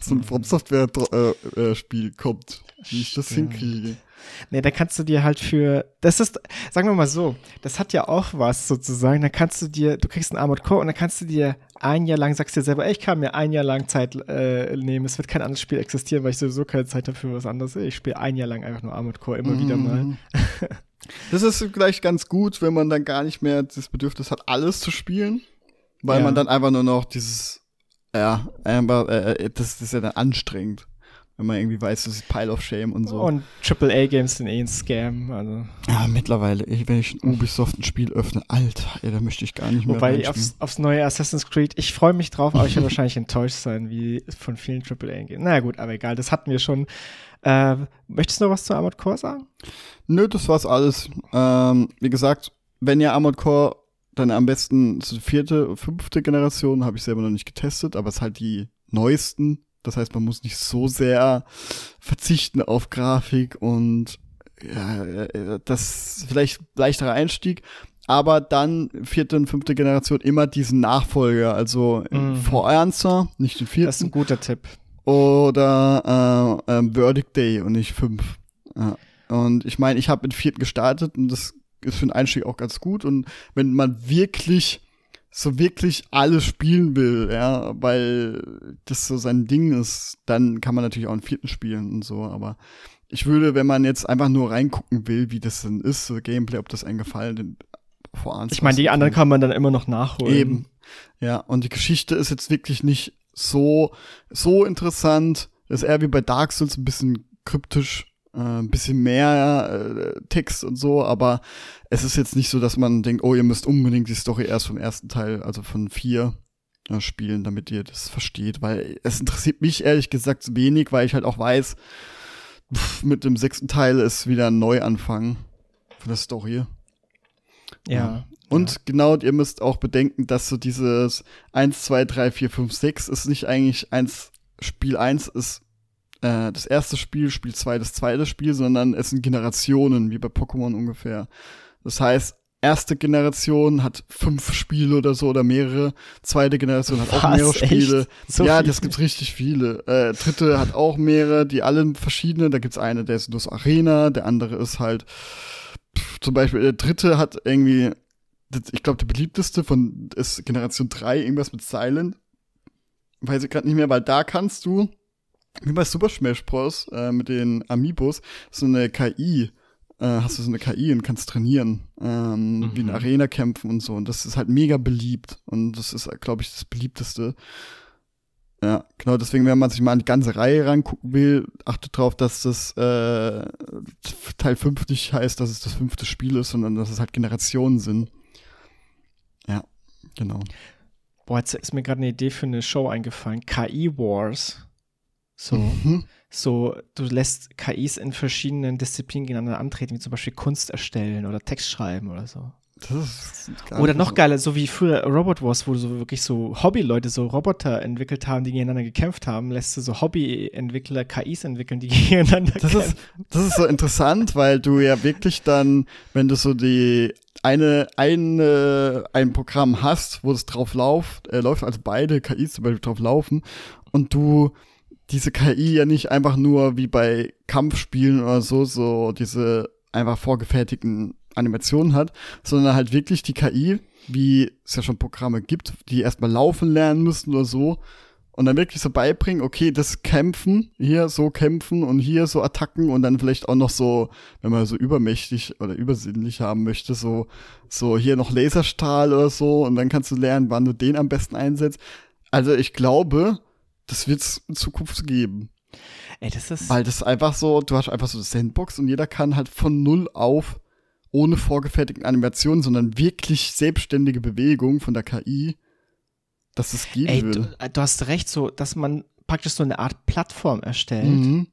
Speaker 1: so ein From Software-Spiel äh, äh, kommt, wie ich das Stimmt. hinkriege.
Speaker 2: Nee, da kannst du dir halt für, das ist, sagen wir mal so, das hat ja auch was sozusagen, da kannst du dir, du kriegst ein Armored Core und dann kannst du dir ein Jahr lang, sagst dir selber, ey, ich kann mir ein Jahr lang Zeit äh, nehmen, es wird kein anderes Spiel existieren, weil ich sowieso keine Zeit dafür für was anderes, ich spiele ein Jahr lang einfach nur Armored Core, immer mm. wieder mal. Mhm.
Speaker 1: das ist vielleicht ganz gut, wenn man dann gar nicht mehr das Bedürfnis hat, alles zu spielen weil ja. man dann einfach nur noch dieses, ja, einfach, äh, äh, das, das ist ja dann anstrengend. Wenn man irgendwie weiß, das ist Pile of Shame und so.
Speaker 2: Und AAA-Games sind eh ein Scam. Also.
Speaker 1: Ja, mittlerweile, wenn ich ein Ubisoft ein Spiel öffne, Alter, ey, da möchte ich gar nicht mehr
Speaker 2: Wobei aufs, aufs neue Assassin's Creed, ich freue mich drauf, aber ich werde wahrscheinlich <laughs> enttäuscht sein, wie von vielen AAA-Games. Naja gut, aber egal, das hatten wir schon. Äh, möchtest du noch was zu Armored Core sagen?
Speaker 1: Nö, das war's alles. Ähm, wie gesagt, wenn ihr Armored Core dann am besten vierte, fünfte Generation, habe ich selber noch nicht getestet, aber es ist halt die neuesten. Das heißt, man muss nicht so sehr verzichten auf Grafik und ja, äh, das vielleicht leichterer Einstieg. Aber dann vierte und fünfte Generation immer diesen Nachfolger, also mhm. For Answer, nicht den vierten. Das
Speaker 2: ist ein guter Tipp.
Speaker 1: Oder äh, äh, Verdict Day und nicht fünf. Ja. Und ich meine, ich habe mit vierten gestartet und das ist für den Einstieg auch ganz gut. Und wenn man wirklich so wirklich alles spielen will, ja, weil das so sein Ding ist, dann kann man natürlich auch einen vierten spielen und so, aber ich würde, wenn man jetzt einfach nur reingucken will, wie das denn ist, so Gameplay, ob das einen gefallen
Speaker 2: vor Ich meine, die anderen kann man dann immer noch nachholen. Eben.
Speaker 1: Ja, und die Geschichte ist jetzt wirklich nicht so, so interessant. Das ist eher wie bei Dark Souls ein bisschen kryptisch ein bisschen mehr äh, Text und so, aber es ist jetzt nicht so, dass man denkt, oh, ihr müsst unbedingt die Story erst vom ersten Teil, also von vier, äh, spielen, damit ihr das versteht, weil es interessiert mich ehrlich gesagt wenig, weil ich halt auch weiß, pff, mit dem sechsten Teil ist wieder ein Neuanfang von der Story.
Speaker 2: Ja. ja.
Speaker 1: Und ja. genau, ihr müsst auch bedenken, dass so dieses 1, 2, 3, 4, 5, 6 ist nicht eigentlich eins, Spiel 1 ist äh, das erste Spiel, Spiel 2 das zweite Spiel, sondern es sind Generationen, wie bei Pokémon ungefähr. Das heißt, erste Generation hat fünf Spiele oder so oder mehrere. Zweite Generation hat Was, auch mehrere Spiele. So ja, viele? das gibt richtig viele. Äh, dritte hat auch mehrere, die alle verschiedene. Da gibt's eine, der ist nur so Arena, der andere ist halt pff, zum Beispiel, der dritte hat irgendwie, ich glaube, der beliebteste von ist Generation 3, irgendwas mit Silent. Weiß ich gerade nicht mehr, weil da kannst du wie bei Super Smash Bros. Äh, mit den Amiibos, so eine KI, äh, hast du so eine KI und kannst trainieren, ähm, mhm. wie in Arena kämpfen und so. Und das ist halt mega beliebt. Und das ist, glaube ich, das beliebteste. Ja, genau, deswegen, wenn man sich mal an die ganze Reihe rangucken will, achtet darauf, dass das äh, Teil 5 nicht heißt, dass es das fünfte Spiel ist, sondern dass es halt Generationen sind. Ja, genau.
Speaker 2: Boah, jetzt ist mir gerade eine Idee für eine Show eingefallen. KI Wars. So, mhm. so, du lässt KIs in verschiedenen Disziplinen gegeneinander antreten, wie zum Beispiel Kunst erstellen oder Text schreiben oder so.
Speaker 1: Das ist gar
Speaker 2: Oder noch geiler, so wie früher Robot Wars, wo so wirklich so Hobbyleute so Roboter entwickelt haben, die gegeneinander gekämpft haben, lässt du so Hobbyentwickler KIs entwickeln, die <laughs> gegeneinander
Speaker 1: Das
Speaker 2: kämpfen.
Speaker 1: ist, das ist so interessant, weil du ja wirklich dann, wenn du so die eine, eine, ein Programm hast, wo es drauf läuft, äh, läuft, also beide KIs zum Beispiel drauf laufen und du diese KI ja nicht einfach nur wie bei Kampfspielen oder so, so diese einfach vorgefertigten Animationen hat, sondern halt wirklich die KI, wie es ja schon Programme gibt, die erstmal laufen lernen müssen oder so, und dann wirklich so beibringen, okay, das Kämpfen, hier so kämpfen und hier so Attacken und dann vielleicht auch noch so, wenn man so übermächtig oder übersinnlich haben möchte, so, so hier noch Laserstrahl oder so und dann kannst du lernen, wann du den am besten einsetzt. Also ich glaube, das wird es in Zukunft geben.
Speaker 2: Ey, das ist.
Speaker 1: Weil das einfach so, du hast einfach so eine Sandbox und jeder kann halt von null auf, ohne vorgefertigten Animationen, sondern wirklich selbstständige Bewegung von der KI, dass es geben
Speaker 2: Ey,
Speaker 1: würde.
Speaker 2: du, du hast recht, so, dass man praktisch so eine Art Plattform erstellt
Speaker 1: Mhm.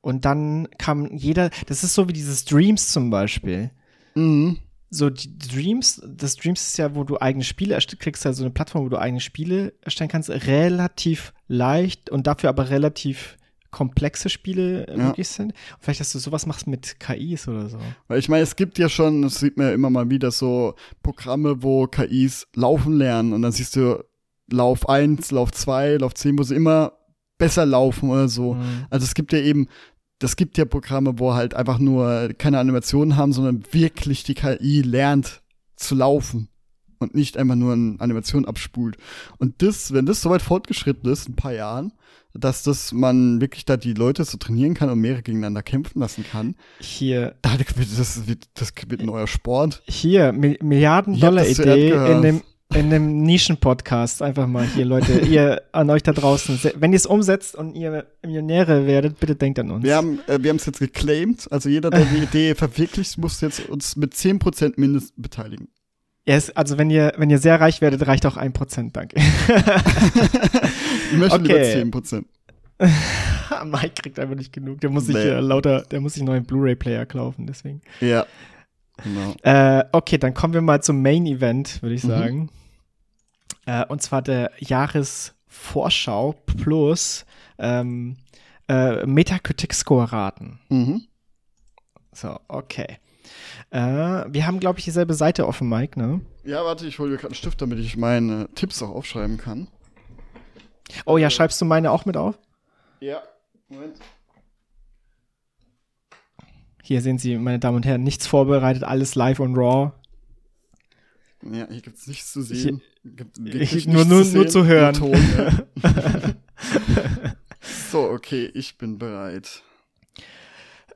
Speaker 2: und dann kann jeder, das ist so wie dieses Dreams zum Beispiel.
Speaker 1: Mhm.
Speaker 2: So, die Dreams, das Dreams ist ja, wo du eigene Spiele kriegst ja so eine Plattform, wo du eigene Spiele erstellen kannst, relativ leicht und dafür aber relativ komplexe Spiele äh,
Speaker 1: Ja.
Speaker 2: möglich sind. Und vielleicht, dass du sowas machst mit KIs oder so.
Speaker 1: Weil ich meine, es gibt ja schon, das sieht man ja immer mal wieder, so Programme, wo KIs laufen lernen und dann siehst du Lauf 1, Lauf 2, Lauf 10, wo sie immer besser laufen oder so.
Speaker 2: Mhm.
Speaker 1: Also es gibt ja eben, das gibt ja Programme, wo halt einfach nur keine Animationen haben, sondern wirklich die KI lernt zu laufen und nicht einfach nur eine Animation abspult. Und das, wenn das soweit fortgeschritten ist, in ein paar Jahren, dass das man wirklich da die Leute so trainieren kann und mehrere gegeneinander kämpfen lassen kann,
Speaker 2: Hier,
Speaker 1: wird das wird, das wird ein neuer Sport.
Speaker 2: hier, Mi
Speaker 1: Ich hab das
Speaker 2: Milliarden-Dollar-Idee
Speaker 1: zuerst gehört.
Speaker 2: in dem, in einem Nischen-Podcast. Einfach mal hier, Leute, ihr an euch da draußen. Wenn ihr es umsetzt und ihr Millionäre werdet, bitte denkt an uns.
Speaker 1: Wir haben äh, wir es jetzt geclaimed, also jeder, der die <laughs> Idee verwirklicht, muss jetzt uns mit 10% mindestens beteiligen.
Speaker 2: Ja, es- also wenn ihr, wenn ihr sehr reich werdet, reicht auch ein Prozent, danke. <laughs>
Speaker 1: Ich möchte
Speaker 2: Okay.
Speaker 1: lieber <laughs> 10%.
Speaker 2: Mike kriegt einfach nicht genug. Der muss sich
Speaker 1: Nee.
Speaker 2: äh, lauter, der muss sich einen neuen Blu-ray-Player kaufen, deswegen.
Speaker 1: Ja. Genau.
Speaker 2: Äh, okay, dann kommen wir mal zum Main Event, würde ich
Speaker 1: Mhm.
Speaker 2: Äh, und zwar der Jahresvorschau plus ähm, äh, Metacritic-Score-Raten.
Speaker 1: Mhm.
Speaker 2: So, okay. Äh, wir haben, glaube ich, dieselbe Seite offen, Mike, ne?
Speaker 1: Ja, warte, ich hole mir gerade einen Stift, damit ich meine Tipps auch aufschreiben kann.
Speaker 2: Oh ja, schreibst du meine auch mit auf?
Speaker 1: Ja. Moment.
Speaker 2: Hier sehen Sie, meine Damen und Herren, nichts vorbereitet, alles live und raw.
Speaker 1: Ja, hier gibt's nichts zu sehen. Gibt
Speaker 2: ich-
Speaker 1: wirklich
Speaker 2: nur- nur-
Speaker 1: zu
Speaker 2: nur zu hören.
Speaker 1: Ton, ja. <laughs> so, okay, ich bin bereit.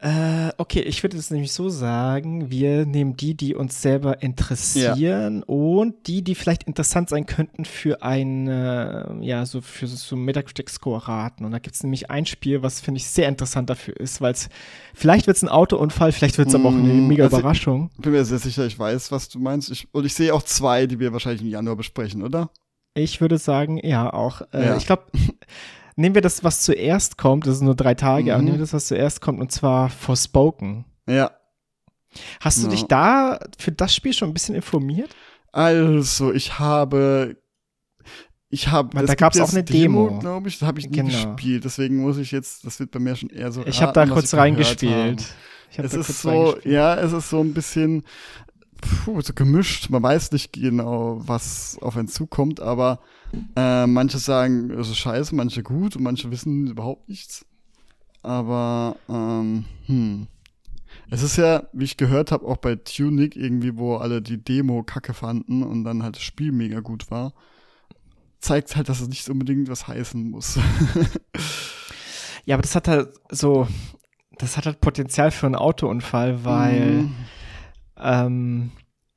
Speaker 2: Äh, okay, ich würde es nämlich so sagen, wir nehmen die, die uns selber interessieren und die, die vielleicht interessant sein könnten für ein, äh, ja, so für so Metacritic-Score-Raten. Und da gibt es nämlich ein Spiel, was finde ich sehr interessant dafür ist, weil es, vielleicht wird es ein Autounfall, vielleicht wird es aber auch eine
Speaker 1: Mm,
Speaker 2: mega
Speaker 1: also-
Speaker 2: Überraschung.
Speaker 1: Bin mir sehr sicher, ich weiß, was du meinst. Ich, und ich sehe auch zwei, die wir wahrscheinlich im Januar besprechen, oder?
Speaker 2: Ich würde sagen, ja, auch. Äh,
Speaker 1: Ja.
Speaker 2: Ich glaube, <laughs> nehmen wir das, was zuerst kommt, das ist nur drei Tage, aber
Speaker 1: Mhm.
Speaker 2: nehmen wir das, was zuerst kommt, und zwar Forspoken.
Speaker 1: Ja.
Speaker 2: Hast du
Speaker 1: Ja.
Speaker 2: dich da für das Spiel schon ein bisschen informiert?
Speaker 1: Also, ich habe. Ich habe. Es
Speaker 2: da gab's
Speaker 1: jetzt
Speaker 2: auch eine Demo.
Speaker 1: glaube ich. Das habe ich nie
Speaker 2: Genau.
Speaker 1: gespielt. Deswegen muss ich jetzt. Das wird bei mir schon eher so.
Speaker 2: Ich habe da kurz reingespielt.
Speaker 1: Es ist
Speaker 2: kurz
Speaker 1: so, ja, es ist so ein bisschen puh, so gemischt. Man weiß nicht genau, was auf einen zukommt, aber äh, manche sagen, es ist scheiße, manche gut und manche wissen überhaupt nichts. Aber, ähm, hm. Es ist ja, wie ich gehört habe, auch bei Tunic irgendwie, wo alle die Demo kacke fanden und dann halt das Spiel mega gut war. Zeigt halt, dass es nicht unbedingt was heißen muss. <laughs>
Speaker 2: Ja, aber das hat halt so, das hat halt Potenzial für einen Autounfall, weil
Speaker 1: Mhm.
Speaker 2: ähm,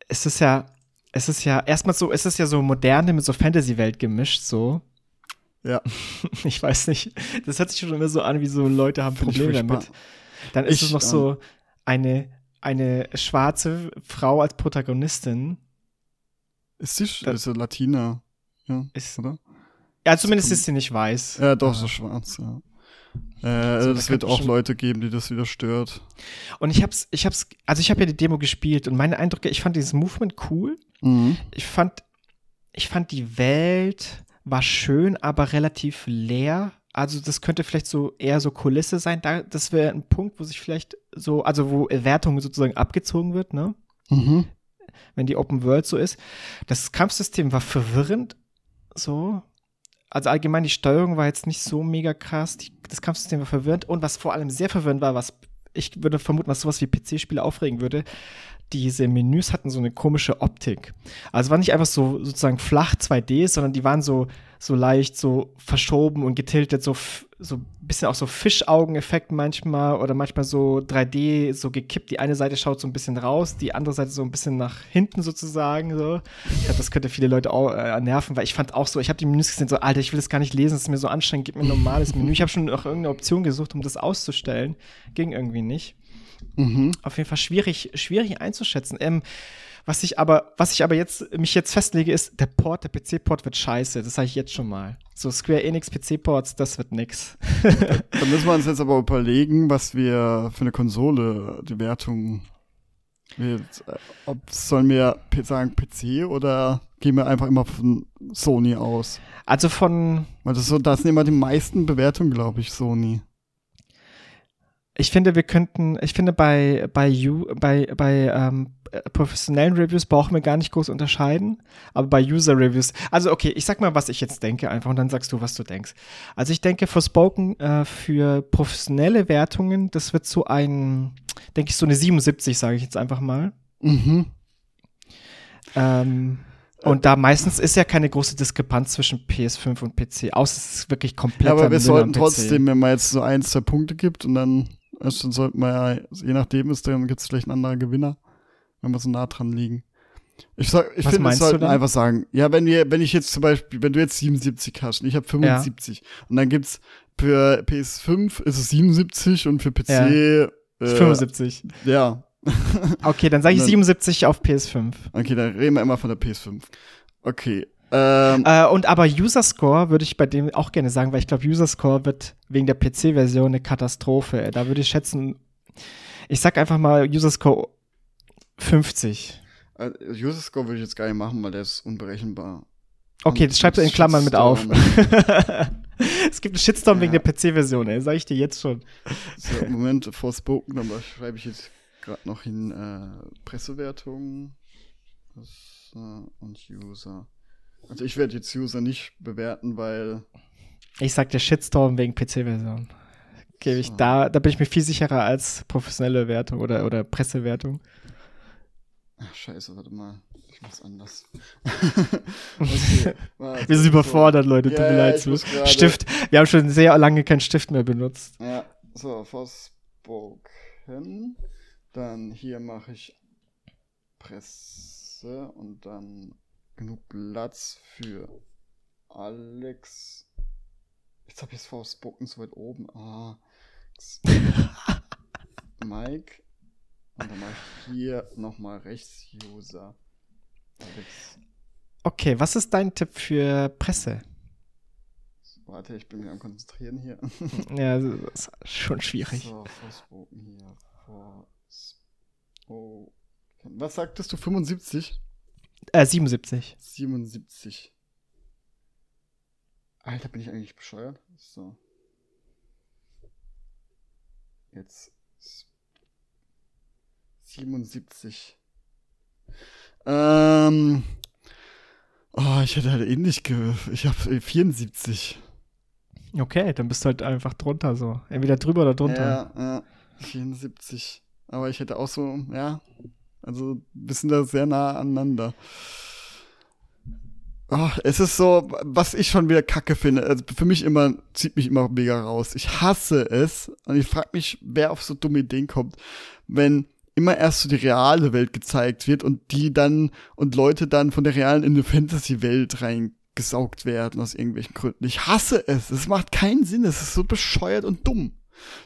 Speaker 2: es ist ja, es ist ja erstmal so, es ist ja so moderne mit so Fantasy-Welt gemischt, so.
Speaker 1: Ja. <laughs>
Speaker 2: Ich weiß nicht. Das hört sich schon immer so an, wie so Leute haben
Speaker 1: Find
Speaker 2: Probleme damit. Dann ist
Speaker 1: Ich,
Speaker 2: es noch so eine, eine schwarze Frau als Protagonistin.
Speaker 1: Ist sie,
Speaker 2: Da-
Speaker 1: ist sie Latina, ja,
Speaker 2: Ist,
Speaker 1: oder?
Speaker 2: ja, zumindest ist sie nicht weiß.
Speaker 1: Ja, doch, so schwarz, ja. Äh,
Speaker 2: So, da
Speaker 1: es wird auch Leute geben, die das wieder stört.
Speaker 2: Und ich hab's, ich hab's, also ich habe ja die Demo gespielt und meine Eindrücke, ich fand dieses Movement cool.
Speaker 1: Mhm.
Speaker 2: Ich fand, ich fand die Welt war schön, aber relativ leer. Also das könnte vielleicht so eher so Kulisse sein. Da, das wäre ein Punkt, wo sich vielleicht so, also wo Wertung sozusagen abgezogen wird, ne?
Speaker 1: Mhm.
Speaker 2: Wenn die Open World so ist. Das Kampfsystem war verwirrend, so. Also allgemein die Steuerung war jetzt nicht so mega krass. Die, das Kampfsystem war verwirrend und was vor allem sehr verwirrend war, was ich würde vermuten, was sowas wie PC-Spiele aufregen würde, diese Menüs hatten so eine komische Optik. Also es war nicht einfach so sozusagen flach 2D, sondern die waren so, so leicht so verschoben und getiltet, so, so ein bisschen auch so Fischaugeneffekt manchmal oder manchmal so 3D so gekippt. Die eine Seite schaut so ein bisschen raus, die andere Seite so ein bisschen nach hinten sozusagen. So. Ich glaube, das könnte viele Leute auch äh, nerven, weil ich fand auch so, ich habe die Menüs gesehen, so, Alter, ich will das gar nicht lesen, es ist mir so anstrengend, gib mir ein normales Menü. Ich habe schon nach irgendeiner Option gesucht, um das auszustellen. Ging irgendwie nicht
Speaker 1: Mhm.
Speaker 2: auf jeden Fall schwierig, schwierig einzuschätzen. Ähm, was ich aber, was ich aber jetzt, mich jetzt festlege, ist, der Port, der PC-Port wird scheiße. Das sage ich jetzt schon mal. So Square Enix PC-Ports, das wird nix. <laughs>
Speaker 1: Da müssen wir uns jetzt aber überlegen, was wir für eine Konsole die Wertung. wir äh, Ob sollen wir sagen PC oder gehen wir einfach immer von Sony aus?
Speaker 2: Also von,
Speaker 1: Weil das so, das sind immer die meisten Bewertungen, glaube ich, Sony.
Speaker 2: Ich finde, wir könnten, ich finde, bei, bei, you, bei, bei ähm, äh, professionellen Reviews brauchen wir gar nicht groß unterscheiden, aber bei User-Reviews, also okay, ich sag mal, was ich jetzt denke einfach und dann sagst du, was du denkst. Also ich denke, Forspoken äh, für professionelle Wertungen, das wird so ein, denke ich, so eine 77, sage ich jetzt einfach mal.
Speaker 1: Mhm.
Speaker 2: Ähm, und da meistens ist ja keine große Diskrepanz zwischen PS5 und PC, außer es ist wirklich komplett
Speaker 1: Ja, aber wir sollten trotzdem, wenn man jetzt so ein, zwei Punkte gibt und dann, erst dann sollten wir ja, je nachdem ist, dann gibt es vielleicht einen anderen Gewinner, wenn wir so nah dran liegen. Ich, sag, ich finde, wir sollten einfach sagen, ja, wenn wir, wenn ich jetzt zum Beispiel, wenn du jetzt 77 hast und ich habe 75 und dann gibt's für PS5 ist es 77 und für PC
Speaker 2: Ja.
Speaker 1: äh,
Speaker 2: 75.
Speaker 1: Ja.
Speaker 2: Okay, dann sage ich
Speaker 1: Dann-
Speaker 2: 77 auf PS5.
Speaker 1: Okay, dann reden wir immer von der PS5. Okay. Ähm,
Speaker 2: Äh, und aber User Score würde ich bei dem auch gerne sagen, weil ich glaube, User Score wird wegen der PC-Version eine Katastrophe. Da würde ich schätzen, ich sag einfach mal User Score 50.
Speaker 1: äh, User Score würde ich jetzt gar nicht machen, weil der ist unberechenbar.
Speaker 2: Okay,
Speaker 1: Und
Speaker 2: das schreibt er in Klammern mit auf.
Speaker 1: Shitstorm. <laughs>
Speaker 2: es gibt einen Shitstorm wegen
Speaker 1: Ja.
Speaker 2: der PC-Version, ey, sag ich dir jetzt schon.
Speaker 1: So, Moment, Forspoken, aber schreibe ich jetzt gerade noch hin äh, Pressewertung das, äh, und User. Also ich werde jetzt User nicht bewerten, weil
Speaker 2: Ich sag der Shitstorm wegen PC-Version. Gebe ich
Speaker 1: So.
Speaker 2: da, da bin ich mir viel sicherer als professionelle Wertung oder, oder Pressewertung.
Speaker 1: ach, scheiße, warte mal, ich mach's anders. <laughs> okay,
Speaker 2: Wir sind überfordert, Leute, tut
Speaker 1: Ja,
Speaker 2: mir leid.
Speaker 1: gerade-
Speaker 2: Stift, wir haben schon sehr lange keinen Stift mehr benutzt.
Speaker 1: Ja, so, Forspoken. Dann hier mache ich Presse und dann genug Platz für Alex. Jetzt habe ich es Forspoken so weit oben. Ah. <laughs> Mike. Und dann mache ich hier nochmal rechts User. Alex.
Speaker 2: Okay, was ist dein Tipp für Presse?
Speaker 1: Warte, ich bin mir am Konzentrieren hier. <laughs>
Speaker 2: Ja, das ist schon schwierig.
Speaker 1: So, Forspoken hier. Forspoken. Was sagtest du? 75?
Speaker 2: Äh, 77.
Speaker 1: 77. Alter, bin ich eigentlich bescheuert? So. Jetzt. s- 77. Ähm. Oh, ich hätte halt ähnlich ge... Ich habe 74.
Speaker 2: Okay, dann bist du halt einfach drunter so. Entweder drüber oder drunter.
Speaker 1: Ja, ja. 74. Aber ich hätte auch so, ja. Also, wir sind da sehr nah aneinander. Ach, es ist so, was ich schon wieder kacke finde. Also für mich immer, zieht mich immer mega raus. Ich hasse es. Und ich frage mich, wer auf so dumme Ideen kommt, wenn immer erst so die reale Welt gezeigt wird und die dann und Leute dann von der realen in eine Fantasy-Welt reingesaugt werden aus irgendwelchen Gründen. Ich hasse es. Es macht keinen Sinn. Es ist so bescheuert und dumm.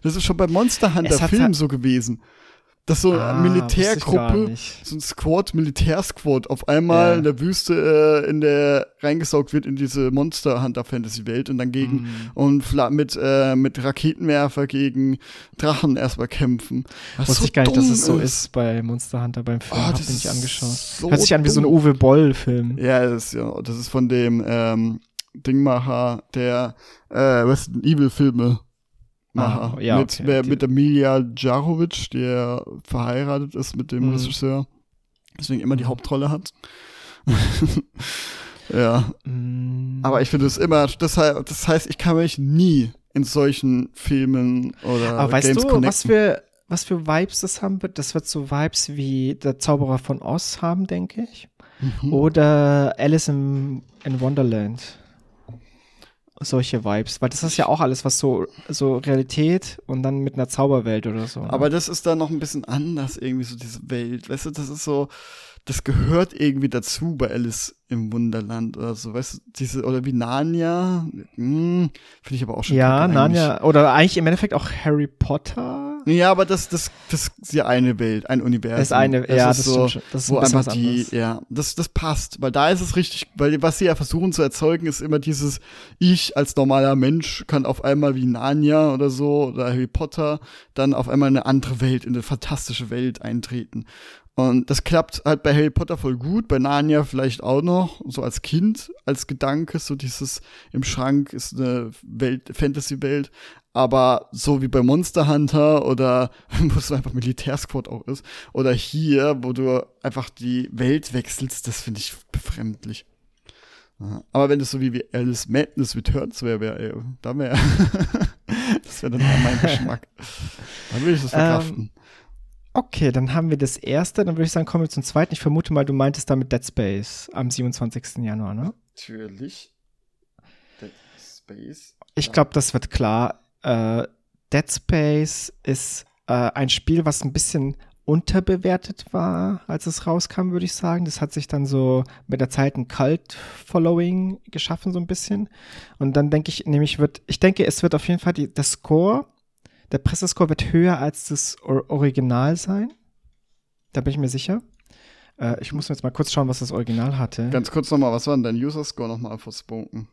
Speaker 1: Das ist schon bei Monster Hunter
Speaker 2: Es hat
Speaker 1: Film
Speaker 2: halt-
Speaker 1: so gewesen. Dass so eine
Speaker 2: Ah, ich
Speaker 1: Militärgruppe, so ein Squad, Militärsquad auf einmal
Speaker 2: Ja.
Speaker 1: in der Wüste äh, in der reingesaugt wird in diese Monster Hunter Fantasy Welt und dann gegen
Speaker 2: Mhm.
Speaker 1: und mit äh, mit Raketenwerfer gegen Drachen erstmal kämpfen. Was
Speaker 2: Wusste
Speaker 1: so
Speaker 2: ich gar nicht, dass es so ist bei Monster Hunter beim Film.
Speaker 1: Oh,
Speaker 2: hab den nicht
Speaker 1: ist
Speaker 2: angeschaut.
Speaker 1: so
Speaker 2: Hört sich an wie so ein. Uwe Boll-Film.
Speaker 1: Ja, das ist ja, das ist von dem ähm, Dingmacher, der äh, Resident Evil Filme Macher.
Speaker 2: Ah, ja,
Speaker 1: mit,
Speaker 2: okay.
Speaker 1: wer,
Speaker 2: Die-
Speaker 1: mit Emilia Jarovic, der verheiratet ist mit dem
Speaker 2: Mhm.
Speaker 1: Regisseur, deswegen immer die Hauptrolle hat. <laughs> ja,
Speaker 2: Mm.
Speaker 1: aber ich finde es immer, das, das heißt, ich kann mich nie in solchen Filmen oder
Speaker 2: Aber weißt
Speaker 1: Games
Speaker 2: du,
Speaker 1: connecten.
Speaker 2: was für, was für Vibes das haben wird? Das wird so Vibes wie der Zauberer von Oz haben, denke ich.
Speaker 1: Mhm.
Speaker 2: Oder Alice in, in Wonderland. Solche Vibes. Weil das ist ja auch alles, was so, so Realität und dann mit einer Zauberwelt oder so. ne?
Speaker 1: Aber das ist dann noch ein bisschen anders, irgendwie so diese Welt. Weißt du, das ist so, das gehört irgendwie dazu bei Alice im Wunderland oder so, weißt du, diese, oder wie Narnia, hm, finde ich aber auch schon
Speaker 2: ja. Narnia. Oder eigentlich im Endeffekt auch Harry Potter.
Speaker 1: Ja, aber das, das, das ist ja eine Welt, ein Universum.
Speaker 2: Das ist eine, ja, das,
Speaker 1: ist so,
Speaker 2: stimmt. Das ist ein
Speaker 1: wo
Speaker 2: bisschen
Speaker 1: einfach
Speaker 2: was
Speaker 1: die, ja, das, das passt, weil da ist es richtig, weil was sie ja versuchen zu erzeugen, ist immer dieses, ich als normaler Mensch kann auf einmal wie Narnia oder so oder Harry Potter dann auf einmal in eine andere Welt, in eine fantastische Welt eintreten. Und das klappt halt bei Harry Potter voll gut, bei Narnia vielleicht auch noch, so als Kind, als Gedanke, so dieses im Schrank ist eine Welt, Fantasy-Welt. Aber so wie bei Monster Hunter oder <laughs> wo es einfach Militärsquad auch ist, oder hier, wo du einfach die Welt wechselst, das finde ich befremdlich. Aber wenn es so wie, wie Alice Madness Returns wäre, wär, ey, da wäre <laughs> das wäre dann mein Geschmack. Dann würde ich das verkraften.
Speaker 2: Okay, dann haben wir das erste. Dann würde ich sagen, kommen wir zum zweiten. Ich vermute mal, du meintest damit Dead Space am 27. Januar, ne?
Speaker 1: Natürlich. Dead Space.
Speaker 2: Ich glaube, das wird klar. Äh, Dead Space ist äh, ein Spiel, was ein bisschen unterbewertet war, als es rauskam, würde ich sagen. Das hat sich dann so mit der Zeit ein Cult-Following geschaffen, so ein bisschen. Und dann denke ich, nämlich wird, ich denke, es wird auf jeden Fall die, der Score, der Pressescore wird höher als das Or Original sein. Da bin ich mir sicher. Äh, ich muss jetzt mal kurz schauen, was das Original hatte.
Speaker 1: Ganz kurz nochmal, was war denn dein User-Score nochmal Forspoken?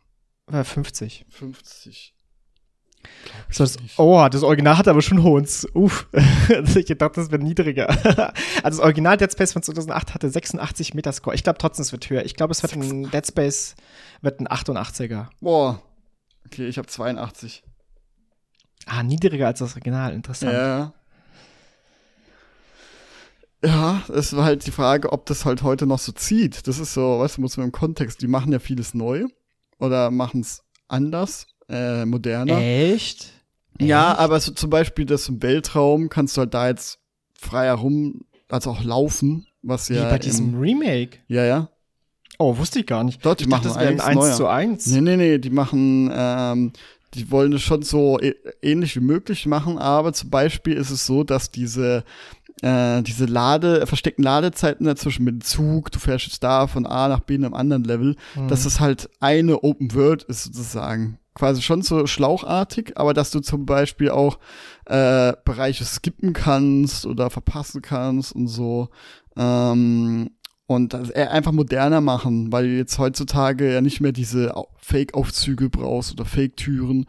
Speaker 2: War 50.
Speaker 1: 50.
Speaker 2: So, das, oh, das Original hat aber schon hohen. Uff. <laughs> ich dachte, das wird niedriger. <laughs> also das Original Dead Space von 2008 hatte 86 Metascore. Ich glaube trotzdem, es wird höher. Ich glaube, es wird ein Dead Space wird ein 88er.
Speaker 1: Boah. Okay, ich habe 82.
Speaker 2: Ah, niedriger als das Original. Interessant.
Speaker 1: Ja. Ja, es war halt die Frage, ob das halt heute noch so zieht. Das ist so, weißt du, muss man im Kontext, die machen ja vieles neu oder machen es anders, äh, moderner.
Speaker 2: Echt?
Speaker 1: Ja,
Speaker 2: Echt?
Speaker 1: aber so zum Beispiel das im Weltraum kannst du halt da jetzt frei herum, also auch laufen, was
Speaker 2: Wie
Speaker 1: ja.
Speaker 2: bei diesem
Speaker 1: im,
Speaker 2: Remake.
Speaker 1: ja, ja.
Speaker 2: Oh, wusste ich gar nicht.
Speaker 1: Dort, die
Speaker 2: ich dachte,
Speaker 1: machen
Speaker 2: das wäre ein
Speaker 1: einiges
Speaker 2: 1
Speaker 1: neuer.
Speaker 2: zu 1.
Speaker 1: Nee, nee, nee, die machen, ähm, die wollen es schon so ä- ähnlich wie möglich machen, aber zum Beispiel ist es so, dass diese äh, diese Lade, versteckten Ladezeiten dazwischen mit dem Zug, du fährst jetzt da von A nach B in einem anderen Level,
Speaker 2: Hm.
Speaker 1: dass es halt eine Open World ist sozusagen. Quasi schon so schlauchartig, aber dass du zum Beispiel auch äh, Bereiche skippen kannst oder verpassen kannst und so. Ähm, und das eher einfach moderner machen, weil du jetzt heutzutage ja nicht mehr diese Au- Fake-Aufzüge brauchst oder Fake-Türen.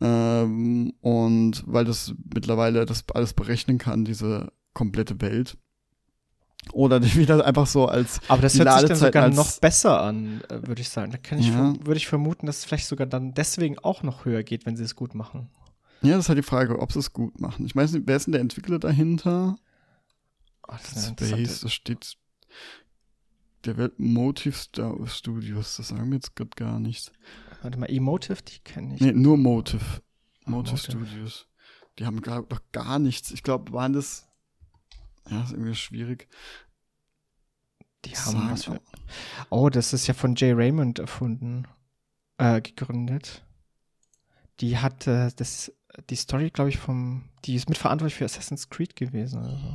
Speaker 1: Ähm, und weil das mittlerweile das alles berechnen kann, diese komplette Welt. Oder die wieder einfach so als
Speaker 2: Aber das hört sich dann sogar noch besser an, äh, würde ich sagen. Da kann ich
Speaker 1: Ja.
Speaker 2: würde ich vermuten, dass es vielleicht sogar dann deswegen auch noch höher geht, wenn sie es gut machen.
Speaker 1: Ja, das ist halt die Frage, ob sie es gut machen. Ich weiß nicht, wer ist denn der Entwickler dahinter?
Speaker 2: Oh, das
Speaker 1: Space, das steht. Der wird Motive Star Studios, das sagen wir jetzt gerade gar nicht.
Speaker 2: Warte mal, Emotive, die kenne ich.
Speaker 1: Nee, nur Motive. Motive
Speaker 2: Motive.
Speaker 1: Studios. Die haben glaub, doch gar nichts. Ich glaube, waren das. Ja, ist irgendwie schwierig.
Speaker 2: Die haben was für. Oh, das ist ja von Jay Raymond erfunden, äh, gegründet. Die hat äh, das, die Story, glaube ich, vom, die ist mitverantwortlich für Assassin's Creed gewesen. Oder so.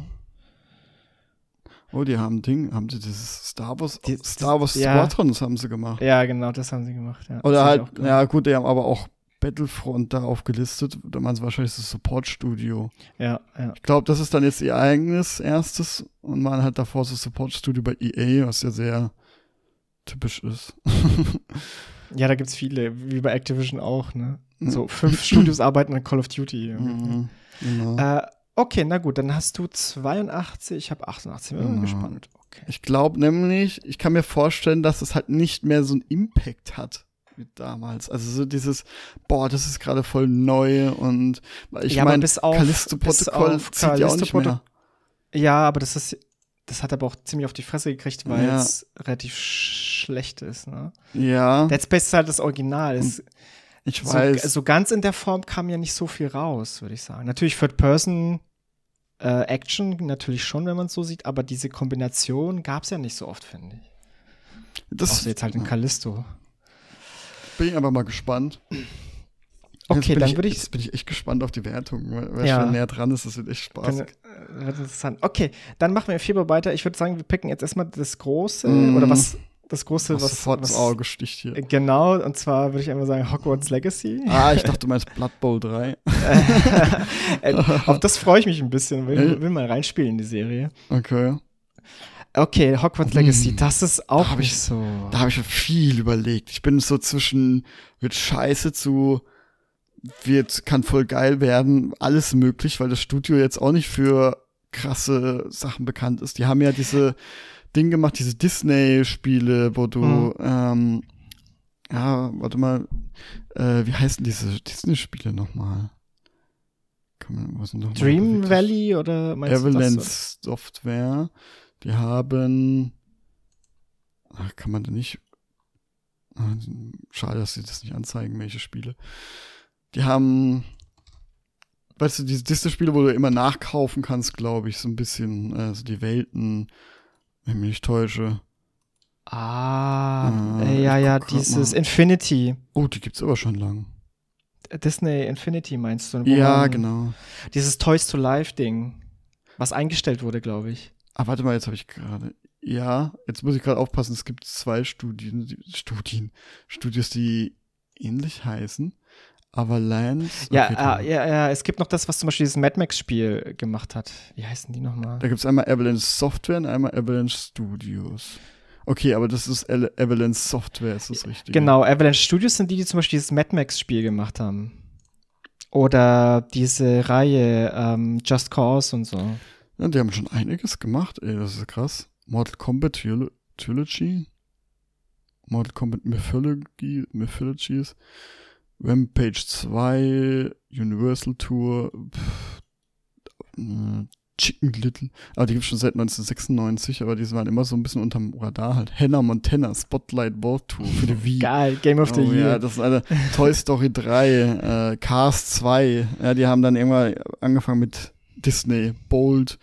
Speaker 1: Oh, die haben Ding, haben sie dieses Star Wars,
Speaker 2: Die-
Speaker 1: Star Wars
Speaker 2: ja.
Speaker 1: Squadrons haben sie gemacht.
Speaker 2: Ja, genau, das haben sie gemacht. Ja.
Speaker 1: Oder
Speaker 2: Das
Speaker 1: halt, ja gut, die haben aber auch Battlefront da aufgelistet. Da waren es wahrscheinlich das Support-Studio.
Speaker 2: Ja, ja.
Speaker 1: Ich glaube, das ist dann jetzt ihr eigenes erstes und man hat davor das Support-Studio bei EA, was ja sehr typisch ist. <laughs>
Speaker 2: ja, da gibt's viele, wie bei Activision auch, ne? So fünf Studios arbeiten an Call of Duty. <laughs>
Speaker 1: Mhm, genau.
Speaker 2: Äh, okay, na gut, dann hast du 82, ich habe 88. Bin
Speaker 1: Ja.
Speaker 2: gespannt. Okay.
Speaker 1: Ich glaube nämlich, ich kann mir vorstellen, dass es halt nicht mehr so einen Impact hat wie damals. Also so dieses, boah, das ist gerade voll neu und ich
Speaker 2: Ja,
Speaker 1: meine, Callisto-Protokoll zieht ja auch nicht mehr.
Speaker 2: Ja, aber das ist, das hat aber auch ziemlich auf die Fresse gekriegt, weil
Speaker 1: Ja.
Speaker 2: es relativ sch schlecht ist, ne?
Speaker 1: Ja,
Speaker 2: Dead Space ist halt das Original. Es,
Speaker 1: ich
Speaker 2: so,
Speaker 1: weiß.
Speaker 2: so ganz in der Form kam ja nicht so viel raus, würde ich sagen. Natürlich Third Person äh, Action, natürlich schon, wenn man es so sieht, aber diese Kombination gab es ja nicht so oft, finde ich.
Speaker 1: das
Speaker 2: Außer jetzt halt in Callisto.
Speaker 1: Bin ich einfach mal gespannt.
Speaker 2: Okay, dann
Speaker 1: ich,
Speaker 2: würde ich
Speaker 1: Jetzt bin ich echt gespannt auf die Wertung, weil
Speaker 2: Ja.
Speaker 1: schon näher dran ist, das wird echt Spaß.
Speaker 2: Äh, wird interessant. Okay, dann machen wir im Februar weiter. Ich würde sagen, wir picken jetzt erstmal das Große
Speaker 1: Mm.
Speaker 2: oder was das Große,
Speaker 1: was
Speaker 2: was,
Speaker 1: sofort ins
Speaker 2: was
Speaker 1: Auge sticht hier.
Speaker 2: Genau, und zwar würde ich einfach sagen Hogwarts Legacy.
Speaker 1: Ah, ich dachte, du <laughs> meinst Blood Bowl 3. <laughs>
Speaker 2: Äh, Auf das freue ich mich ein bisschen, will,
Speaker 1: Äh.
Speaker 2: will mal reinspielen in die Serie.
Speaker 1: Okay.
Speaker 2: Okay, Hogwarts Legacy,
Speaker 1: Hm.
Speaker 2: das ist auch
Speaker 1: hab
Speaker 2: nicht
Speaker 1: ich-
Speaker 2: so.
Speaker 1: Da habe ich viel überlegt. Ich bin so zwischen, wird scheiße zu, wird, kann voll geil werden, alles möglich, weil das Studio jetzt auch nicht für krasse Sachen bekannt ist. Die haben ja diese Ding gemacht, diese Disney-Spiele, wo du,
Speaker 2: Mhm.
Speaker 1: ähm, ja, warte mal, äh, wie heißen diese Disney-Spiele nochmal?
Speaker 2: Dream Valley oder meinst du
Speaker 1: Avalanche? Software. Die haben. Ach, kann man da nicht. Ah, Schade, dass sie das nicht anzeigen, welche Spiele. Die haben. Weißt du, diese Disney-Spiele, wo du immer nachkaufen kannst, glaube ich, so ein bisschen. Also die Welten, wenn ich mich nicht täusche.
Speaker 2: Ah,
Speaker 1: Ah,
Speaker 2: äh, ja, ja, dieses
Speaker 1: mal.
Speaker 2: Infinity.
Speaker 1: Oh, die gibt's aber schon lang.
Speaker 2: Disney Infinity meinst du?
Speaker 1: Ja, genau.
Speaker 2: Dieses Toys to Life Ding, was eingestellt wurde, glaube ich.
Speaker 1: Ah, warte mal, jetzt habe ich gerade. Ja, jetzt muss ich gerade aufpassen, es gibt zwei Studien, die- Studien, Studios, die ähnlich heißen. Avalanche.
Speaker 2: Ja,
Speaker 1: okay,
Speaker 2: äh,
Speaker 1: da-
Speaker 2: ja, ja, es gibt noch das, was zum Beispiel dieses Mad Max-Spiel gemacht hat. Wie heißen die nochmal?
Speaker 1: Da gibt's einmal Avalanche Software und einmal Avalanche Studios. Okay, aber das ist Al- Avalanche Software, ist das richtig?
Speaker 2: Genau, Avalanche Studios sind die, die zum Beispiel dieses Mad Max-Spiel gemacht haben. Oder diese Reihe ähm, Just Cause und so.
Speaker 1: Ja, die haben schon einiges gemacht, ey, das ist krass. Mortal Kombat Trilogy. Mortal Kombat Mythology, Mythologies. Rampage 2, Universal Tour, pff, äh, Chicken Little. Aber die gibt's schon seit 1996, aber die waren immer so ein bisschen unterm Radar halt. Hannah Montana, Spotlight World Tour für die Wii.
Speaker 2: Geil, Game of the
Speaker 1: Oh,
Speaker 2: Year.
Speaker 1: ja, das ist eine Toy Story 3, äh, Cars 2. Ja, die haben dann irgendwann angefangen mit Disney Bold,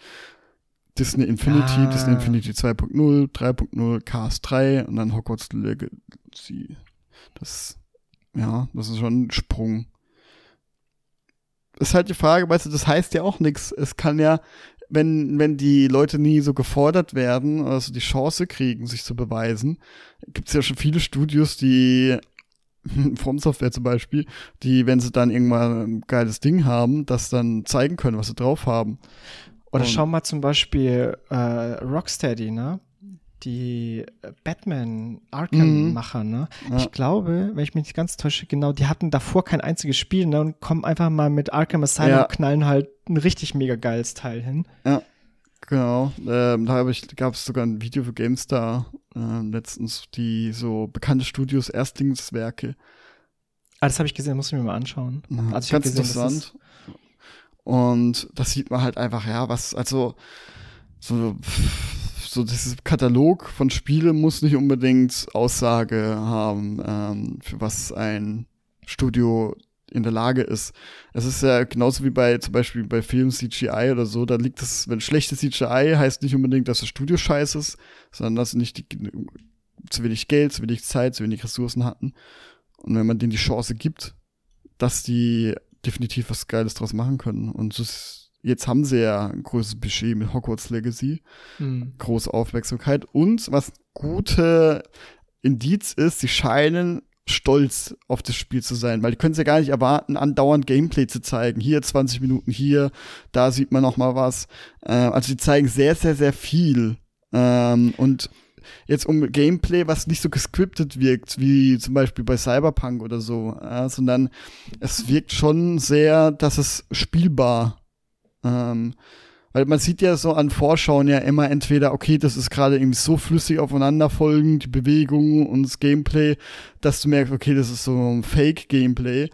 Speaker 1: Disney Infinity,
Speaker 2: Ah.
Speaker 1: Disney Infinity 2.0, 3.0, Cars 3 und dann Hogwarts Legacy. Das, ja, das ist schon ein Sprung. Ist halt die Frage, weißt du, das heißt ja auch nichts. Es kann ja, wenn, wenn die Leute nie so gefordert werden, also die Chance kriegen, sich zu beweisen, gibt es ja schon viele Studios, die <laughs> From Software zum Beispiel, die, wenn sie dann irgendwann ein geiles Ding haben, das dann zeigen können, was sie drauf haben.
Speaker 2: Oder
Speaker 1: Und-
Speaker 2: schau mal zum Beispiel äh, Rocksteady, ne? Die äh, Batman Arkham-Macher, ne?
Speaker 1: Ja.
Speaker 2: Ich glaube, wenn ich mich nicht ganz täusche, genau, die hatten davor kein einziges Spiel, ne? Und kommen einfach mal mit Arkham Asylum
Speaker 1: Ja.
Speaker 2: und knallen halt ein richtig mega geiles Teil hin.
Speaker 1: Genau, ähm, da gab es sogar ein Video für GameStar ähm, letztens, die so bekannte Studios Erstlingswerke.
Speaker 2: Ah, das habe ich gesehen, muss ich mir mal anschauen.
Speaker 1: Ja,
Speaker 2: Also
Speaker 1: ganz
Speaker 2: gesehen, das
Speaker 1: interessant. Und das sieht man halt einfach, ja, was, also so, so dieses Katalog von Spielen muss nicht unbedingt Aussage haben, ähm, für was ein Studio in der Lage ist. Es ist ja genauso wie bei zum Beispiel bei Film CGI oder so, da liegt es, wenn schlechte CGI heißt nicht unbedingt, dass das Studio scheiße ist, sondern dass sie nicht die, zu wenig Geld, zu wenig Zeit, zu wenig Ressourcen hatten. Und wenn man denen die Chance gibt, dass die definitiv was Geiles draus machen können. Und ist, jetzt haben sie ja ein großes Budget mit Hogwarts Legacy,
Speaker 2: Hm.
Speaker 1: große Aufmerksamkeit und was gute Indiz ist, sie scheinen stolz auf das Spiel zu sein, weil die können es ja gar nicht erwarten, andauernd Gameplay zu zeigen. Hier 20 Minuten, hier, da sieht man noch mal was. Äh, also die zeigen sehr, sehr, sehr viel. Ähm, und jetzt um Gameplay, was nicht so gescriptet wirkt, wie zum Beispiel bei Cyberpunk oder so, äh, sondern es wirkt schon sehr, dass es spielbar. Ähm, weil man sieht ja so an Vorschauen ja immer entweder, okay, das ist gerade irgendwie so flüssig aufeinanderfolgend, die Bewegungen und das Gameplay, dass du merkst, okay, das ist so ein Fake-Gameplay.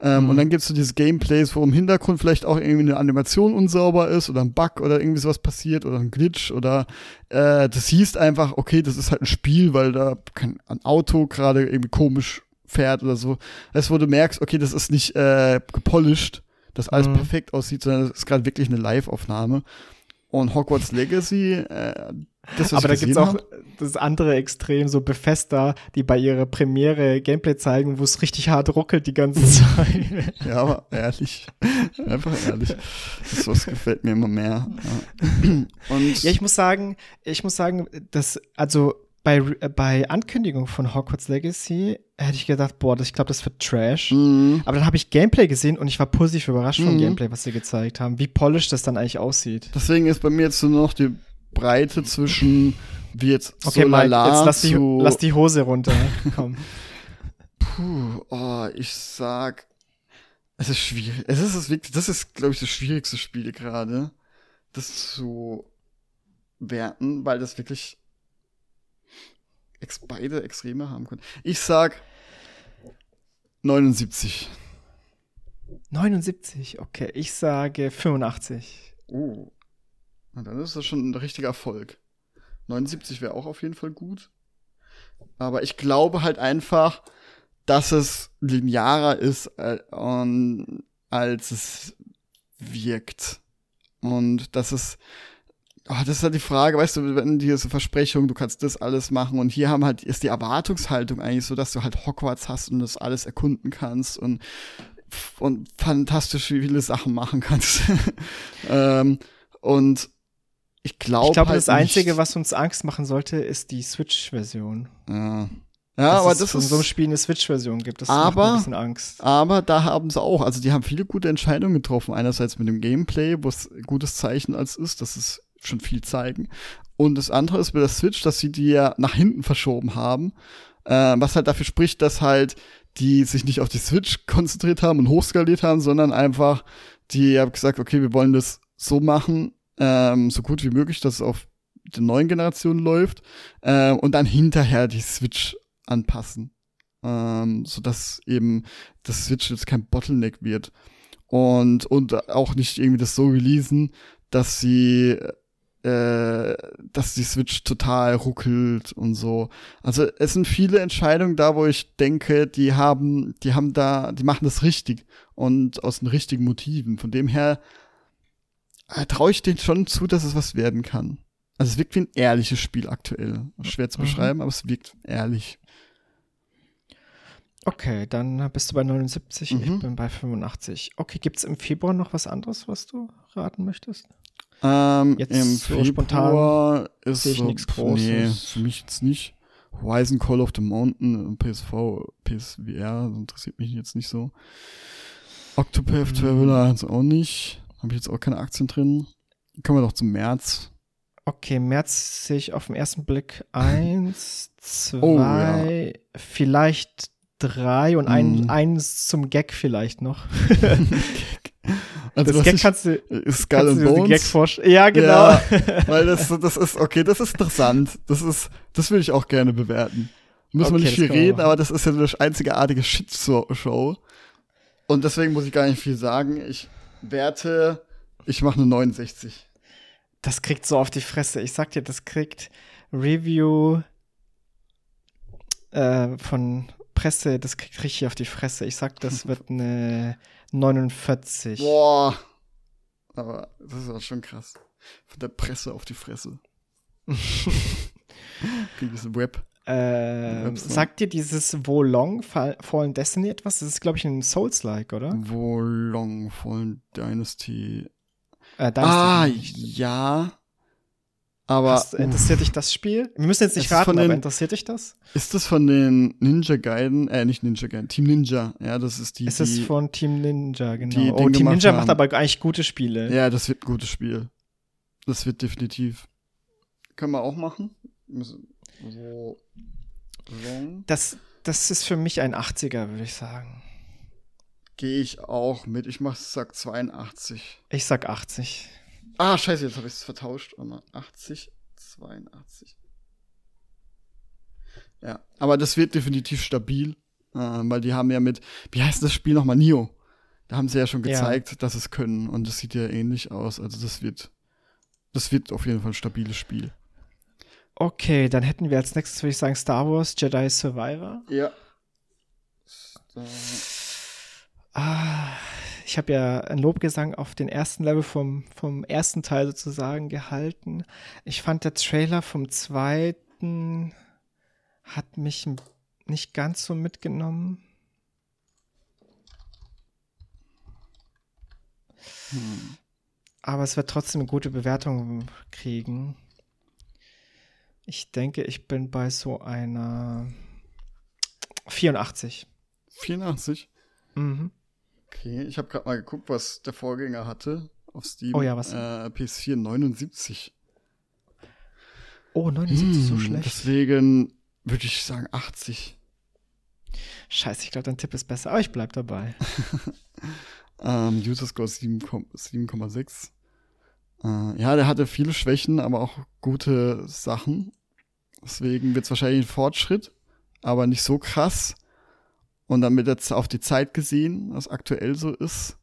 Speaker 1: Ähm,
Speaker 2: Mhm.
Speaker 1: Und dann gibt's so dieses Gameplays, wo im Hintergrund vielleicht auch irgendwie eine Animation unsauber ist oder ein Bug oder irgendwie sowas passiert oder ein Glitch oder äh, das hieß einfach, okay, das ist halt ein Spiel, weil da kein, ein Auto gerade irgendwie komisch fährt oder so. Das, wo du merkst, okay, das ist nicht äh, gepolished, dass alles
Speaker 2: Mhm.
Speaker 1: perfekt aussieht, sondern das ist gerade wirklich eine Live-Aufnahme. Und Hogwarts Legacy, äh, das,
Speaker 2: Aber da gibt's
Speaker 1: gesehen
Speaker 2: auch
Speaker 1: hab,
Speaker 2: das andere Extrem, so Bethesda, die bei ihrer Premiere Gameplay zeigen, wo es richtig hart ruckelt die ganze <laughs> Zeit.
Speaker 1: Ja, aber ehrlich. Einfach ehrlich. Das was gefällt mir immer mehr. Ja. <clears throat> Und
Speaker 2: Ja, ich muss sagen, ich muss sagen, dass, also bei, äh, bei Ankündigung von Hogwarts Legacy hätte ich gedacht, boah, das, ich glaube, das wird Trash.
Speaker 1: Mhm.
Speaker 2: Aber dann habe ich Gameplay gesehen und ich war positiv überrascht vom
Speaker 1: Mhm.
Speaker 2: Gameplay, was sie gezeigt haben. Wie polished das dann eigentlich aussieht.
Speaker 1: deswegen ist bei mir jetzt nur noch die Breite zwischen wie jetzt
Speaker 2: Okay,
Speaker 1: so
Speaker 2: Mike, jetzt lass die, lass die Hose runter. <laughs> Komm.
Speaker 1: Puh, oh, ich sag, es ist schwierig. Es ist wirklich, das ist, glaube ich, das schwierigste Spiel gerade, das zu werten, weil das wirklich ex beide Extreme haben können. Ich sag 79.
Speaker 2: 79, okay. Ich sage 85.
Speaker 1: Oh. Na, dann ist das schon ein richtiger Erfolg. 79 wäre auch auf jeden Fall gut. Aber ich glaube halt einfach, dass es linearer ist, äh, und, als es wirkt. Und dass es. Oh, das ist halt die Frage, weißt du, wenn diese Versprechung, du kannst das alles machen und hier haben halt, ist die Erwartungshaltung eigentlich so, dass du halt Hogwarts hast und das alles erkunden kannst und, und fantastisch viele Sachen machen kannst. <laughs> ähm, und ich glaube
Speaker 2: Ich glaube,
Speaker 1: halt
Speaker 2: das Einzige,
Speaker 1: nicht,
Speaker 2: was uns Angst machen sollte, ist die Switch-Version.
Speaker 1: Ja, ja
Speaker 2: Dass
Speaker 1: aber
Speaker 2: es
Speaker 1: das
Speaker 2: von
Speaker 1: ist.
Speaker 2: so einem Spiel eine Switch-Version gibt. Das
Speaker 1: Aber-
Speaker 2: macht ein bisschen Angst.
Speaker 1: Aber da haben sie auch, also die haben viele gute Entscheidungen getroffen. Einerseits mit dem Gameplay, wo es ein gutes Zeichen als ist, dass es schon viel zeigen. Und das andere ist mit der Switch, dass sie die ja nach hinten verschoben haben. Äh, was halt dafür spricht, dass halt die sich nicht auf die Switch konzentriert haben und hochskaliert haben, sondern einfach die haben gesagt, okay, wir wollen das so machen, ähm, so gut wie möglich, dass es auf der neuen Generation läuft äh, und dann hinterher die Switch anpassen ähm, sodass eben das Switch jetzt kein Bottleneck wird. Und, und auch nicht irgendwie das so releasen, dass sie äh, dass die Switch total ruckelt und so. Also es sind viele Entscheidungen da, wo ich denke, die haben, die haben da, die machen das richtig und aus den richtigen Motiven. Von dem her äh, traue ich denen schon zu, dass es was werden kann. Also es wirkt wie ein ehrliches Spiel aktuell. Schwer zu
Speaker 2: Mhm.
Speaker 1: beschreiben, aber es wirkt ehrlich.
Speaker 2: Okay, dann bist du bei 79, ich
Speaker 1: Mhm.
Speaker 2: bin bei 85. Okay, gibt es im Februar noch was anderes, was du raten möchtest?
Speaker 1: Ähm,
Speaker 2: Jetzt
Speaker 1: Im
Speaker 2: so
Speaker 1: Februar ist
Speaker 2: sehe ich
Speaker 1: so,
Speaker 2: nix
Speaker 1: pf, Nee,
Speaker 2: Großes.
Speaker 1: für mich jetzt nicht. Horizon Call of the Mountain, PSV, PSVR, interessiert mich jetzt nicht so. Octopath
Speaker 2: Mhm.
Speaker 1: Traveler jetzt auch nicht. Habe ich jetzt auch keine Aktien drin. Kommen wir doch zum März.
Speaker 2: Okay, März sehe ich auf den ersten Blick <laughs> eins, zwei,
Speaker 1: Oh, ja.
Speaker 2: vielleicht drei und ein,
Speaker 1: Mhm.
Speaker 2: eins zum Gag vielleicht noch. <laughs> <laughs>
Speaker 1: Also
Speaker 2: das Gag
Speaker 1: ich-
Speaker 2: kannst du,
Speaker 1: ist Skull
Speaker 2: kannst
Speaker 1: and
Speaker 2: den Gag
Speaker 1: Bones.
Speaker 2: vorstellen. Ja, genau.
Speaker 1: Ja, <laughs> weil das, das ist, okay, das ist interessant. Das ist, das will ich auch gerne bewerten. Müssen wir
Speaker 2: Okay,
Speaker 1: nicht
Speaker 2: das
Speaker 1: viel
Speaker 2: wir
Speaker 1: reden, aber das ist ja eine einzigartige Shit-Show. Und deswegen muss ich gar nicht viel sagen. Ich werte, ich mache eine 69.
Speaker 2: Das kriegt so auf die Fresse. Ich sag dir, das kriegt Review äh, von Presse, das kriegt richtig auf die Fresse. Ich sag, das <laughs> wird eine 49.
Speaker 1: Boah. Aber das ist auch schon krass. Von der Presse auf die Fresse. Krieg ich ein Web.
Speaker 2: Äh,
Speaker 1: Website.
Speaker 2: sagt dir dieses Wolong Fall- Fallen Destiny etwas? Das ist, glaube ich, ein Souls-like, oder?
Speaker 1: Wo Long Fallen Dynasty.
Speaker 2: Äh, Dynasty
Speaker 1: Ah, ja. Aber
Speaker 2: Hast, interessiert dich das Spiel? Wir müssen jetzt nicht raten,
Speaker 1: von
Speaker 2: aber
Speaker 1: den-
Speaker 2: interessiert dich das?
Speaker 1: ist das von den Ninja Gaiden? Äh, nicht Ninja Gaiden, Team Ninja. Ja, das ist die.
Speaker 2: Es ist
Speaker 1: die
Speaker 2: von Team Ninja, genau.
Speaker 1: die
Speaker 2: oh,
Speaker 1: den
Speaker 2: Team Ninja
Speaker 1: haben.
Speaker 2: macht aber eigentlich gute Spiele.
Speaker 1: ja, das wird ein gutes Spiel. Das wird definitiv. Können wir auch machen. So.
Speaker 2: Das, das ist für mich ein 80er, würde ich sagen.
Speaker 1: Gehe ich auch mit. Ich mach, sag 82.
Speaker 2: Ich sag 80.
Speaker 1: Ah, scheiße, jetzt habe ich es vertauscht. Warte mal, 80, 82. Ja, aber das wird definitiv stabil, äh, weil die haben ja mit, wie heißt das Spiel nochmal, Nio? Da haben sie ja schon
Speaker 2: Ja.
Speaker 1: gezeigt, dass es können und das sieht ja ähnlich aus. Also das wird, das wird auf jeden Fall ein stabiles Spiel.
Speaker 2: Okay, dann hätten wir als nächstes, würde ich sagen, Star Wars Jedi Survivor.
Speaker 1: Ja.
Speaker 2: Ah, ich habe ja ein Lobgesang auf den ersten Level vom, vom ersten Teil sozusagen gehalten. Ich fand der Trailer vom zweiten hat mich nicht ganz so mitgenommen. Aber es wird trotzdem eine gute Bewertung kriegen. Ich denke, ich bin bei so einer 84.
Speaker 1: 84.
Speaker 2: Mhm.
Speaker 1: Okay, ich habe gerade mal geguckt, was der Vorgänger hatte auf Steam.
Speaker 2: Oh ja, was?
Speaker 1: Äh, PS4 79.
Speaker 2: Oh, 79, so
Speaker 1: Hm,
Speaker 2: schlecht.
Speaker 1: Deswegen würde ich sagen 80.
Speaker 2: Scheiße, ich glaube, dein Tipp ist besser, aber ich bleib dabei. <laughs>
Speaker 1: Ähm, User Score 7 Kom- 7,6. Äh, ja, der hatte viele Schwächen, aber auch gute Sachen. Deswegen wird es wahrscheinlich ein Fortschritt, aber nicht so krass. Und wird jetzt auf die Zeit gesehen, was aktuell so ist,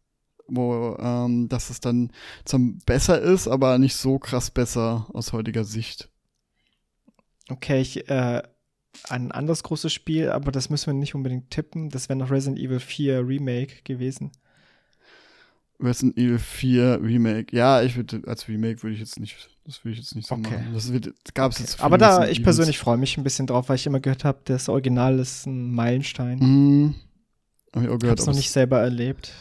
Speaker 1: wo ähm, dass es dann zum besser ist, aber nicht so krass besser aus heutiger Sicht.
Speaker 2: Okay, ich, äh, ein anderes großes Spiel, aber das müssen wir nicht unbedingt tippen. Das wäre noch Resident Evil 4 Remake gewesen.
Speaker 1: Resident Evil 4 Remake. Ja, ich würde als Remake würde ich jetzt nicht, das würde ich jetzt nicht so
Speaker 2: Okay.
Speaker 1: machen. Das gab es jetzt.
Speaker 2: aber da, ich persönlich freue mich ein bisschen drauf, weil ich immer gehört habe, das Original ist ein Meilenstein.
Speaker 1: Mhm. Hab ich auch gehört.
Speaker 2: habe es noch nicht selber erlebt.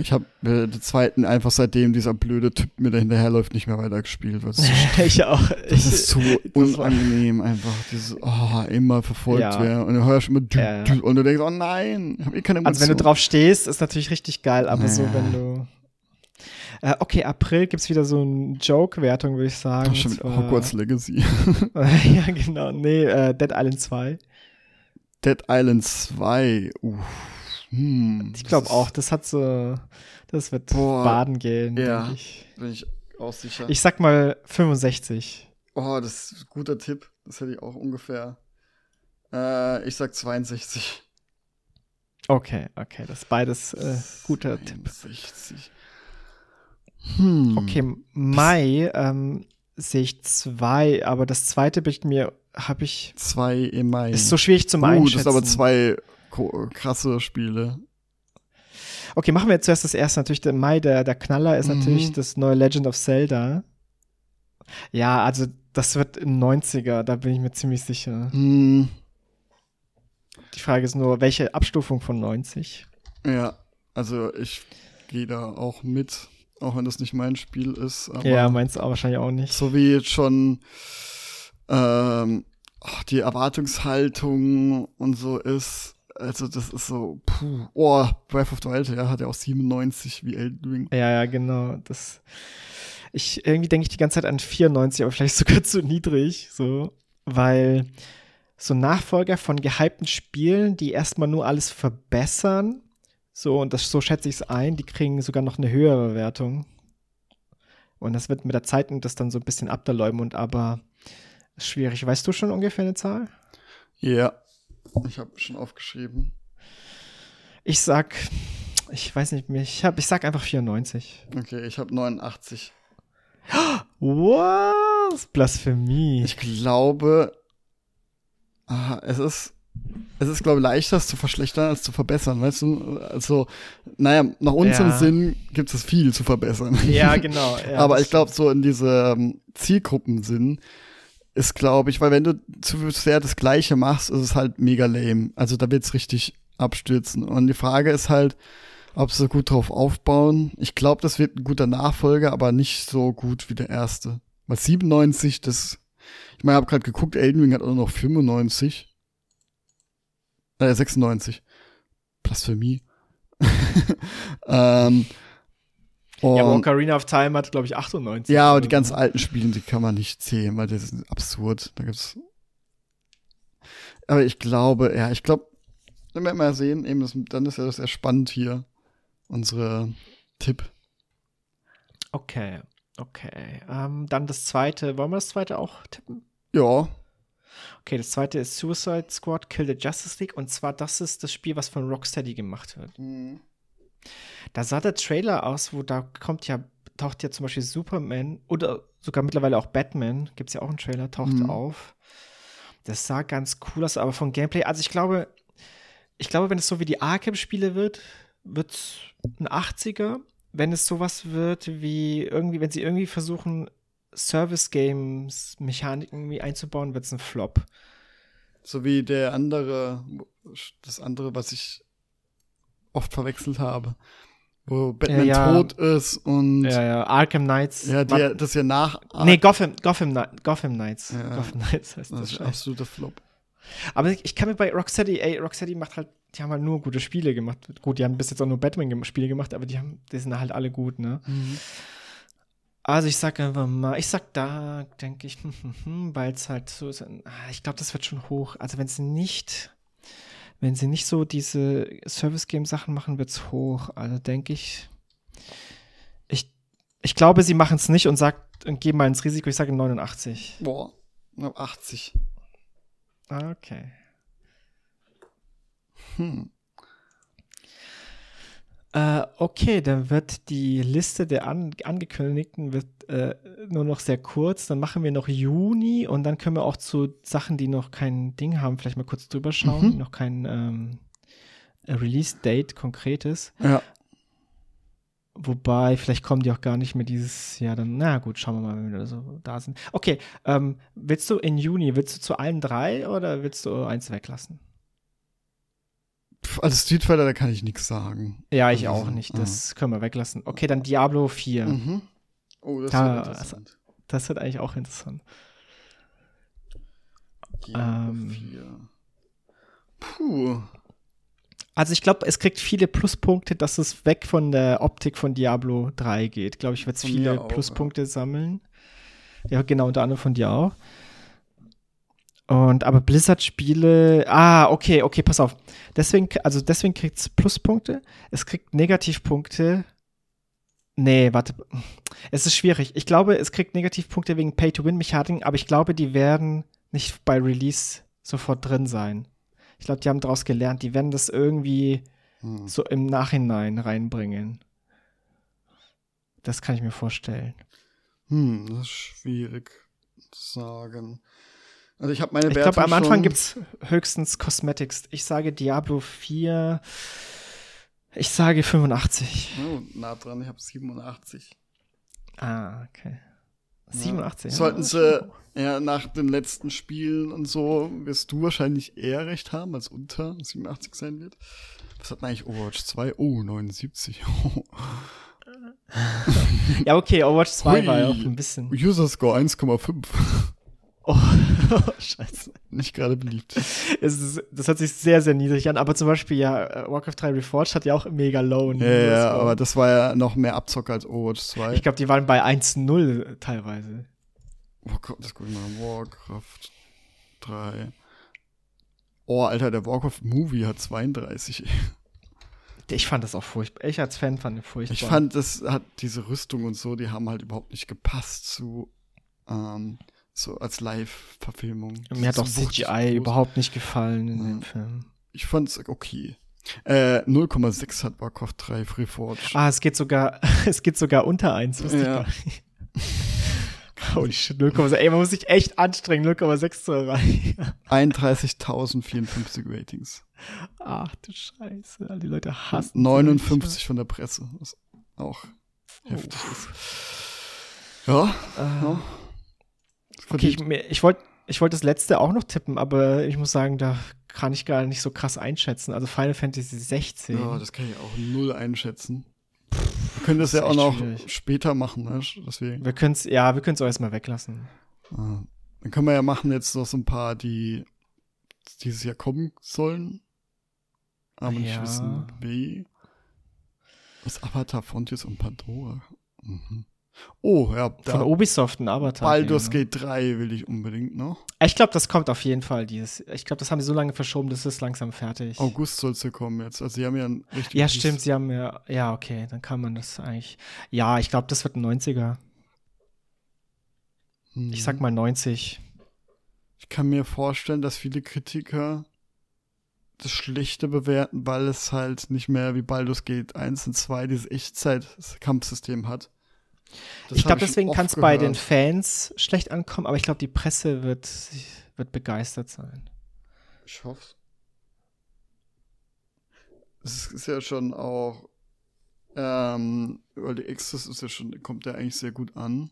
Speaker 1: Ich habe äh, den zweiten einfach seitdem dieser blöde Typ mir da hinterherläuft nicht mehr weitergespielt. So, <laughs>
Speaker 2: ich auch.
Speaker 1: das ist so unangenehm einfach. Dieses, oh, immer verfolgt
Speaker 2: Ja.
Speaker 1: werden. Und du hörst immer dü,
Speaker 2: Ja.
Speaker 1: dü, und du denkst, oh nein, ich habe eh keine Emotionen.
Speaker 2: Also wenn du drauf stehst, ist natürlich richtig geil, aber so
Speaker 1: Ja.
Speaker 2: wenn du. Äh, okay, April gibt's wieder so eine Joke-Wertung, würde ich sagen.
Speaker 1: Ach, schon
Speaker 2: und
Speaker 1: mit
Speaker 2: zwar-
Speaker 1: Hogwarts Legacy. <laughs>
Speaker 2: ja, genau. Nee, äh, Dead Island 2.
Speaker 1: Dead Island 2. Uff. Hm,
Speaker 2: Ich glaube auch, das hat so. Das wird
Speaker 1: Boah,
Speaker 2: baden gehen,
Speaker 1: ja.
Speaker 2: ich.
Speaker 1: Bin ich auch sicher.
Speaker 2: Ich sag mal 65.
Speaker 1: oh, das ist ein guter Tipp. Das hätte ich auch ungefähr. Äh, ich sag 62.
Speaker 2: Okay, okay, das ist beides äh, guter Tipp.
Speaker 1: 62. Hm.
Speaker 2: Okay, Mai ähm, sehe ich zwei, aber das zweite Bild mir habe ich.
Speaker 1: Zwei im Mai.
Speaker 2: Ist so schwierig zum
Speaker 1: uh,
Speaker 2: Einschätzen.
Speaker 1: das sind aber zwei krasse Spiele.
Speaker 2: Okay, machen wir jetzt zuerst das erste. Natürlich, der Mai, der, der Knaller ist
Speaker 1: Mhm.
Speaker 2: natürlich das neue Legend of Zelda. Ja, also das wird in 90er, da bin ich mir ziemlich sicher.
Speaker 1: Hm,
Speaker 2: Die Frage ist nur, welche Abstufung von 90?
Speaker 1: ja, also ich gehe da auch mit, auch wenn das nicht mein Spiel ist.
Speaker 2: Ja, meinst du auch wahrscheinlich auch nicht.
Speaker 1: so wie jetzt schon ähm, ach, die Erwartungshaltung und so ist. Also das ist so, puh, oh, Breath of the Wild, ja, hat ja auch 97 wie Elden Ring.
Speaker 2: Ja, ja, genau. Das. Ich irgendwie denke ich die ganze Zeit an 94, aber vielleicht sogar <laughs> zu niedrig, so, weil so Nachfolger von gehypten Spielen, die erstmal nur alles verbessern, so und das so schätze ich es ein, die kriegen sogar noch eine höhere Wertung. Und das wird mit der Zeit und das dann so ein bisschen abderläumen und aber schwierig. Weißt du schon ungefähr eine Zahl?
Speaker 1: Ja, ich habe schon aufgeschrieben.
Speaker 2: Ich sag, ich weiß nicht mehr, ich, hab, ich sag einfach 94.
Speaker 1: Okay, ich habe 89.
Speaker 2: Was? Blasphemie.
Speaker 1: Ich glaube, es ist, es ist, glaube ich, leichter, es zu verschlechtern, als zu verbessern, weißt du? Also, naja, nach unserem
Speaker 2: Ja.
Speaker 1: Sinn gibt es viel zu verbessern.
Speaker 2: Ja, genau. Ja, <laughs>
Speaker 1: Aber ich glaube, so in diesem Zielgruppensinn ist, glaube ich, weil wenn du zu sehr das Gleiche machst, ist es halt mega lame. Also da wird's richtig abstürzen. Und die Frage ist halt, ob sie so gut drauf aufbauen. Ich glaube, das wird ein guter Nachfolger, aber nicht so gut wie der erste. Was 97, das. Ich meine, ich habe gerade geguckt, Elden Ring hat auch noch 95. Äh, 96. Blasphemie. <laughs> ähm,
Speaker 2: Ja,
Speaker 1: und-
Speaker 2: Ocarina of Time hat, glaube ich, 98.
Speaker 1: ja, aber die ganz alten Spiele, die kann man nicht zählen, weil das ist absurd. Da gibt's. Aber ich glaube, ja, ich glaube, wenn wir mal sehen, eben das, dann ist ja das sehr spannend hier. Unsere Tipp.
Speaker 2: Okay, okay. Ähm, dann das zweite. Wollen wir das zweite auch tippen?
Speaker 1: Ja,
Speaker 2: Okay, das zweite ist Suicide Squad Kill the Justice League. Und zwar, das ist das Spiel, was von Rocksteady gemacht wird. Da sah der Trailer aus, wo da kommt ja, taucht ja zum Beispiel Superman oder sogar mittlerweile auch Batman, gibt es ja auch einen Trailer, taucht
Speaker 1: Mhm.
Speaker 2: auf. Das sah ganz cool aus, aber vom Gameplay, also ich glaube, ich glaube, wenn es so wie die Arkham-Spiele wird, wird es ein 80er. Wenn es sowas wird wie irgendwie, wenn sie irgendwie versuchen, Service-Games, Mechaniken irgendwie einzubauen, wird es ein Flop.
Speaker 1: so wie der andere, das andere, was ich oft verwechselt habe. Wo Batman
Speaker 2: ja.
Speaker 1: tot ist und
Speaker 2: Ja, ja, Arkham Knights.
Speaker 1: ja, der, das ja nach.
Speaker 2: Nee, Gotham, Gotham, Gotham Knights.
Speaker 1: Ja.
Speaker 2: Gotham Knights heißt
Speaker 1: das
Speaker 2: das.
Speaker 1: ist ein absoluter Flop.
Speaker 2: Aber ich, kann mir bei Rocksteady, ey, Rocksteady macht halt, die haben halt nur gute Spiele gemacht. Gut, die haben bis jetzt auch nur Batman-Spiele gemacht, aber die haben, die sind halt alle gut, ne? Also ich sag einfach mal, ich sag da, denke ich, <laughs> weil es halt so ist. ah, Ich glaube, das wird schon hoch. Also wenn sie nicht, wenn sie nicht so diese Service-Game-Sachen machen, wird's hoch. Also denke ich, ich, ich glaube, sie machen es nicht und sagt und geben mal ins Risiko. Ich sage 89.
Speaker 1: Boah, ich glaub 80.
Speaker 2: Okay.
Speaker 1: Hm.
Speaker 2: Äh, okay, dann wird die Liste der an angekündigten wird äh, nur noch sehr kurz. Dann machen wir noch Juni und dann können wir auch zu Sachen, die noch kein Ding haben, vielleicht mal kurz drüber schauen,
Speaker 1: Mhm.
Speaker 2: die noch kein ähm, Release-Date konkretes.
Speaker 1: Ja.
Speaker 2: Wobei, vielleicht kommen die auch gar nicht mehr dieses Jahr dann. Na gut, schauen wir mal, wenn wir so da sind. Okay, ähm, willst du in Juni, willst du zu allen drei oder willst du eins weglassen?
Speaker 1: Also Street Fighter, da kann ich nichts sagen.
Speaker 2: Ja, ich
Speaker 1: Also,
Speaker 2: auch nicht.
Speaker 1: ah.
Speaker 2: Das können wir weglassen. Okay, dann Diablo 4.
Speaker 1: Mhm. Oh, das
Speaker 2: Da-
Speaker 1: wird interessant.
Speaker 2: Das wird eigentlich auch interessant.
Speaker 1: Diablo
Speaker 2: ähm,
Speaker 1: 4. Puh.
Speaker 2: Also ich glaube, es kriegt viele Pluspunkte, dass es weg von der Optik von Diablo 3 geht. Glaube ich, wird es viele
Speaker 1: auch,
Speaker 2: Pluspunkte sammeln. Ja, genau, unter anderem von dir auch. Und aber Blizzard-Spiele, ah, okay, okay, pass auf. Deswegen, also deswegen kriegt es Pluspunkte. Es kriegt Negativpunkte. Nee, warte. Es ist schwierig. Ich glaube, es kriegt Negativpunkte wegen Pay-to-Win-Mechaniken, aber ich glaube, die werden nicht bei Release sofort drin sein. Ich glaube, die haben daraus gelernt. Die werden das irgendwie
Speaker 1: Hm.
Speaker 2: so im Nachhinein reinbringen. Das kann ich mir vorstellen.
Speaker 1: Hm, das ist schwierig zu sagen. Also ich habe meine
Speaker 2: Ich
Speaker 1: Wertung
Speaker 2: glaube, am Anfang gibt es höchstens Cosmetics. Ich sage Diablo 4. Ich sage 85.
Speaker 1: Oh, nah dran, ich habe 87.
Speaker 2: Ah, okay. 87. ja,
Speaker 1: Sollten sie, ja, nach den letzten Spielen und so, wirst du wahrscheinlich eher recht haben, als unter 87 sein wird. Was hat denn eigentlich Overwatch 2? Oh, 79. <laughs>
Speaker 2: Ja, okay, Overwatch 2
Speaker 1: Hui.
Speaker 2: war ja auch ein bisschen.
Speaker 1: User Score 1,5.
Speaker 2: Oh, <laughs> <laughs> scheiße.
Speaker 1: Nicht gerade beliebt.
Speaker 2: Ist, das hört sich sehr, sehr niedrig an. Aber zum Beispiel, ja, äh, Warcraft 3 Reforged hat ja auch mega low.
Speaker 1: Ja, ja, aber das war ja noch mehr Abzocker als Overwatch 2.
Speaker 2: Ich glaube, die waren bei 1-0 teilweise.
Speaker 1: Oh Gott, das guck ich mal. Warcraft 3. Oh, Alter, der Warcraft Movie hat 32.
Speaker 2: Ich fand das auch furchtbar. Ich als Fan fand es furchtbar.
Speaker 1: Ich fand, das hat diese Rüstung und so, die haben halt überhaupt nicht gepasst zu, ähm, so als Live-Verfilmung.
Speaker 2: Mir hat auch CGI überhaupt nicht gefallen in
Speaker 1: Ja.
Speaker 2: dem Film.
Speaker 1: Ich fand's okay. Äh, 0,6 hat Warcraft 3 Reforged.
Speaker 2: Ah, es geht sogar, <laughs> es geht sogar unter 1. wusste ich
Speaker 1: Ja.
Speaker 2: gar nicht. <laughs> Holy shit, 0,6. Ey, man muss sich echt anstrengen, 0,6 zu erreichen. <laughs>
Speaker 1: 31.054 Ratings.
Speaker 2: Ach du Scheiße, all die Leute hassen.
Speaker 1: 59 von der Presse, was auch heftig ist. Ja,
Speaker 2: Äh,
Speaker 1: ja.
Speaker 2: Okay, ich, ich wollte ich wollte das letzte auch noch tippen, aber ich muss sagen, da kann ich gar nicht so krass einschätzen. Also Final Fantasy 16.
Speaker 1: ja, das kann ich auch null einschätzen. Wir können das,
Speaker 2: Das
Speaker 1: ja auch noch
Speaker 2: schwierig.
Speaker 1: später machen, ne? Deswegen.
Speaker 2: Wir können es, ja, wir können es auch erstmal weglassen.
Speaker 1: Ah. Dann können wir ja machen jetzt noch so ein paar, die dieses Jahr kommen sollen. Aber nicht
Speaker 2: Ja.
Speaker 1: wissen, wie. Was Avatar, Frontiers und Pandora. Mhm. Oh, ja,
Speaker 2: Von Ubisoft ein Avatar.
Speaker 1: Baldur's
Speaker 2: ne?
Speaker 1: Gate 3 will ich unbedingt noch.
Speaker 2: Ich glaube, das kommt auf jeden Fall dieses. Ich glaube, das haben sie so lange verschoben, das ist langsam fertig.
Speaker 1: August soll es ja kommen jetzt. Also, sie haben ja ein richtig.
Speaker 2: ja, stimmt, sie haben ja. Ja, okay, dann kann man das eigentlich. Ja, ich glaube, das wird ein 90er.
Speaker 1: Mhm.
Speaker 2: Ich sag mal 90.
Speaker 1: Ich kann mir vorstellen, dass viele Kritiker das Schlechte bewerten, weil es halt nicht mehr wie Baldur's Gate 1 und 2 dieses Echtzeit-Kampfsystem hat. Das
Speaker 2: ich glaube, deswegen kann es bei den. Fans schlecht ankommen, aber ich glaube, die Presse wird, wird begeistert sein.
Speaker 1: Ich hoffe. Es ist ja schon auch ähm, Early Access ist ja schon, kommt ja eigentlich sehr gut an.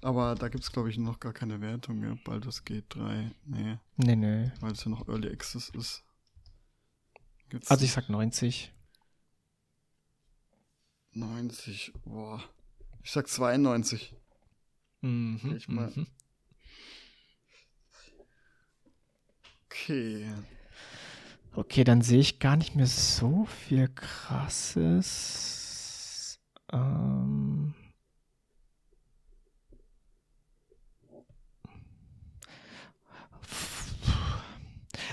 Speaker 1: Aber da gibt's glaube ich, noch gar keine Wertung, ja. Baldur's Gate 3. Nee,
Speaker 2: Nee, nee.
Speaker 1: weil es ja noch Early Access ist. Gibt's
Speaker 2: Also ich sag 90.
Speaker 1: 90, boah. Ich sag 92.
Speaker 2: Mhm.
Speaker 1: Ich mal-
Speaker 2: mhm.
Speaker 1: Okay.
Speaker 2: Okay, dann sehe ich gar nicht mehr so viel krasses. Ähm.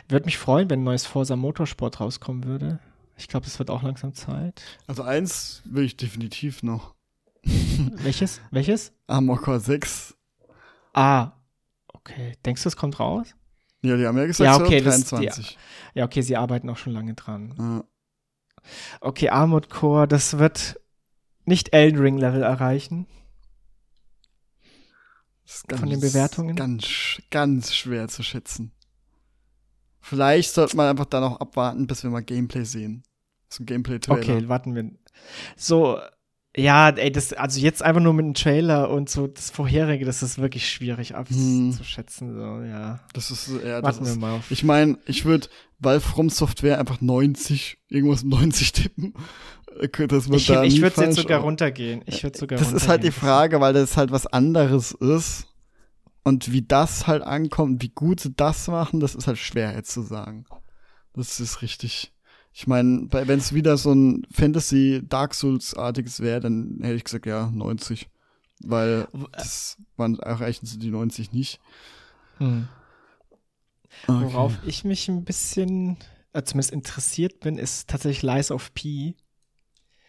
Speaker 2: Würde mich freuen, wenn ein neues Forza Motorsport rauskommen würde. Ich glaube, es wird auch langsam Zeit.
Speaker 1: Also eins will ich definitiv noch. <laughs>
Speaker 2: Welches? Welches?
Speaker 1: Armor Core 6.
Speaker 2: Ah, okay. Denkst du, es kommt raus?
Speaker 1: Ja, die haben ja gesagt,
Speaker 2: Ja, okay, das-
Speaker 1: 2023.
Speaker 2: Ja, okay, sie arbeiten auch schon lange dran.
Speaker 1: Ja.
Speaker 2: Okay, Armored Core, das wird nicht Elden Ring Level erreichen.
Speaker 1: Das ist
Speaker 2: Von den Bewertungen?
Speaker 1: Ganz, ganz schwer zu schätzen. Vielleicht sollte man einfach da noch abwarten, bis wir mal Gameplay sehen. So ein Gameplay-Trailer.
Speaker 2: Okay, warten wir. So, ja, ey, das, also jetzt einfach nur mit dem Trailer und so das vorherige, das ist wirklich schwierig
Speaker 1: Hm.
Speaker 2: abzuschätzen. So, ja.
Speaker 1: Das ist, ja, das
Speaker 2: Warten wir
Speaker 1: ist,
Speaker 2: mal auf.
Speaker 1: ich meine, ich würde, weil From Software einfach 90, irgendwas mit 90 tippen. äh, Das wird
Speaker 2: Ich,
Speaker 1: da
Speaker 2: ich würde jetzt sogar runtergehen. Ich würde sogar
Speaker 1: Das ist halt die
Speaker 2: runtergehen.
Speaker 1: Frage, weil das halt was anderes ist. Und wie das halt ankommt, wie gut sie das machen, das ist halt schwer jetzt zu sagen. Das ist richtig. Ich meine, wenn es wieder so ein Fantasy Dark Souls-artiges wäre, dann hätte ich gesagt, ja, 90. Weil das waren, erreichen sie die 90 nicht.
Speaker 2: Hm.
Speaker 1: Okay.
Speaker 2: Worauf ich mich ein bisschen, äh, zumindest interessiert bin, ist tatsächlich Lies of P.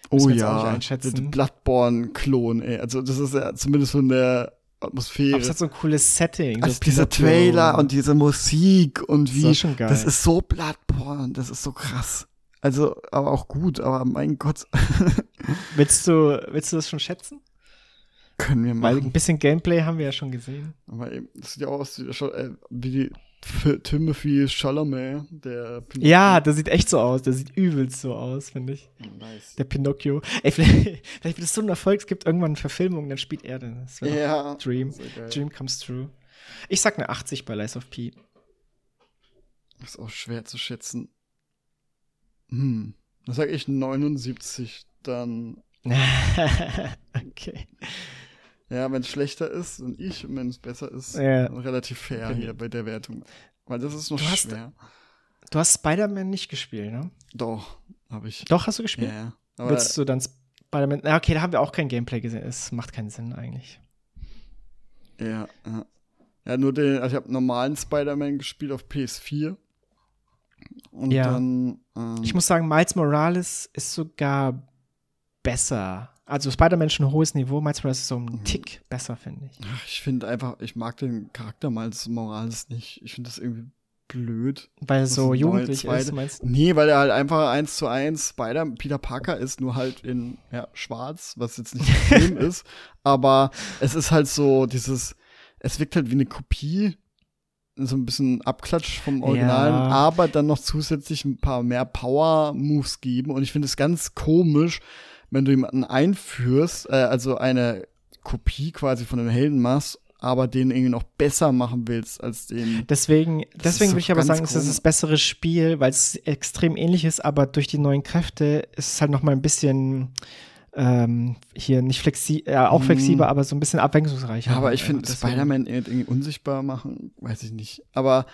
Speaker 1: Oh
Speaker 2: müssen
Speaker 1: ja, der Bloodborne-Klon, ey. Also das ist ja zumindest von der Atmosphäre.
Speaker 2: Aber es hat so ein cooles Setting.
Speaker 1: Also
Speaker 2: so
Speaker 1: dieser. Trailer und diese Musik und
Speaker 2: Das
Speaker 1: wie
Speaker 2: war schon geil.
Speaker 1: das ist so Bloodborne, das ist so krass. Also, aber auch gut, aber mein Gott, <laughs>
Speaker 2: Willst du, willst du das schon schätzen?
Speaker 1: können wir
Speaker 2: Weil
Speaker 1: machen.
Speaker 2: ein bisschen Gameplay haben wir ja schon gesehen.
Speaker 1: Aber eben, das sieht ja aus wie, schon, äh, wie die Timothy Chalamet, der
Speaker 2: Ja, der sieht echt so aus. Der sieht übelst so aus, finde ich.
Speaker 1: nice.
Speaker 2: Der Pinocchio. Ey, vielleicht, <laughs> vielleicht wird es so ein Erfolg, es gibt irgendwann eine Verfilmung, dann spielt er den. Das wäre
Speaker 1: Ja,
Speaker 2: Dream. Dream comes true. Ich sag eine 80 bei Lies of P.
Speaker 1: ist auch schwer zu schätzen. Hm, da sag ich 79, dann <laughs>
Speaker 2: okay.
Speaker 1: Ja, wenn es schlechter ist und ich und wenn es besser ist,
Speaker 2: Ja.
Speaker 1: relativ fair
Speaker 2: Okay.
Speaker 1: hier bei der Wertung. Weil das ist noch
Speaker 2: Du hast-
Speaker 1: schwer.
Speaker 2: Du hast Spider-Man nicht gespielt, ne?
Speaker 1: Doch, habe ich.
Speaker 2: Doch, hast du gespielt?
Speaker 1: Ja, aber
Speaker 2: Willst du dann Spider-Man. Na, okay, da haben wir auch kein Gameplay gesehen. Es macht keinen Sinn eigentlich.
Speaker 1: ja, ja. Ja, nur den, also ich habe normalen Spider-Man gespielt auf PS4. Und
Speaker 2: Ja.
Speaker 1: dann. Ähm,
Speaker 2: Ich muss sagen, Miles Morales ist sogar besser. Also Spider-Man schon ein hohes Niveau, Miles Morales ist so
Speaker 1: Mhm.
Speaker 2: ein Tick besser, finde ich.
Speaker 1: ach, ich finde einfach, ich mag den Charakter Miles Morales nicht. Ich finde das irgendwie blöd.
Speaker 2: Weil er so jugendlich
Speaker 1: neues
Speaker 2: ist,
Speaker 1: Zweite.
Speaker 2: meinst du?
Speaker 1: Nee, weil er halt einfach eins zu eins Spider Peter Parker ist, nur halt in ja, schwarz, was jetzt nicht <laughs> schlimm ist. Aber es ist halt so dieses, es wirkt halt wie eine Kopie, so ein bisschen Abklatsch vom Originalen,
Speaker 2: Ja.
Speaker 1: aber dann noch zusätzlich ein paar mehr Power-Moves geben. Und ich finde es ganz komisch, wenn du jemanden einführst, äh, also eine Kopie quasi von einem Helden machst, aber den irgendwie noch besser machen willst als den.
Speaker 2: Deswegen, deswegen würde ich aber sagen, es ist das bessere Spiel, weil es extrem ähnlich ist, aber durch die neuen Kräfte ist es halt noch mal ein bisschen ähm, hier nicht flexibel, ja, auch
Speaker 1: Mhm.
Speaker 2: flexibel, aber so ein bisschen abwechslungsreicher.
Speaker 1: Ja, aber ich finde, Spider-Man irgendwie unsichtbar machen, weiß ich nicht. Aber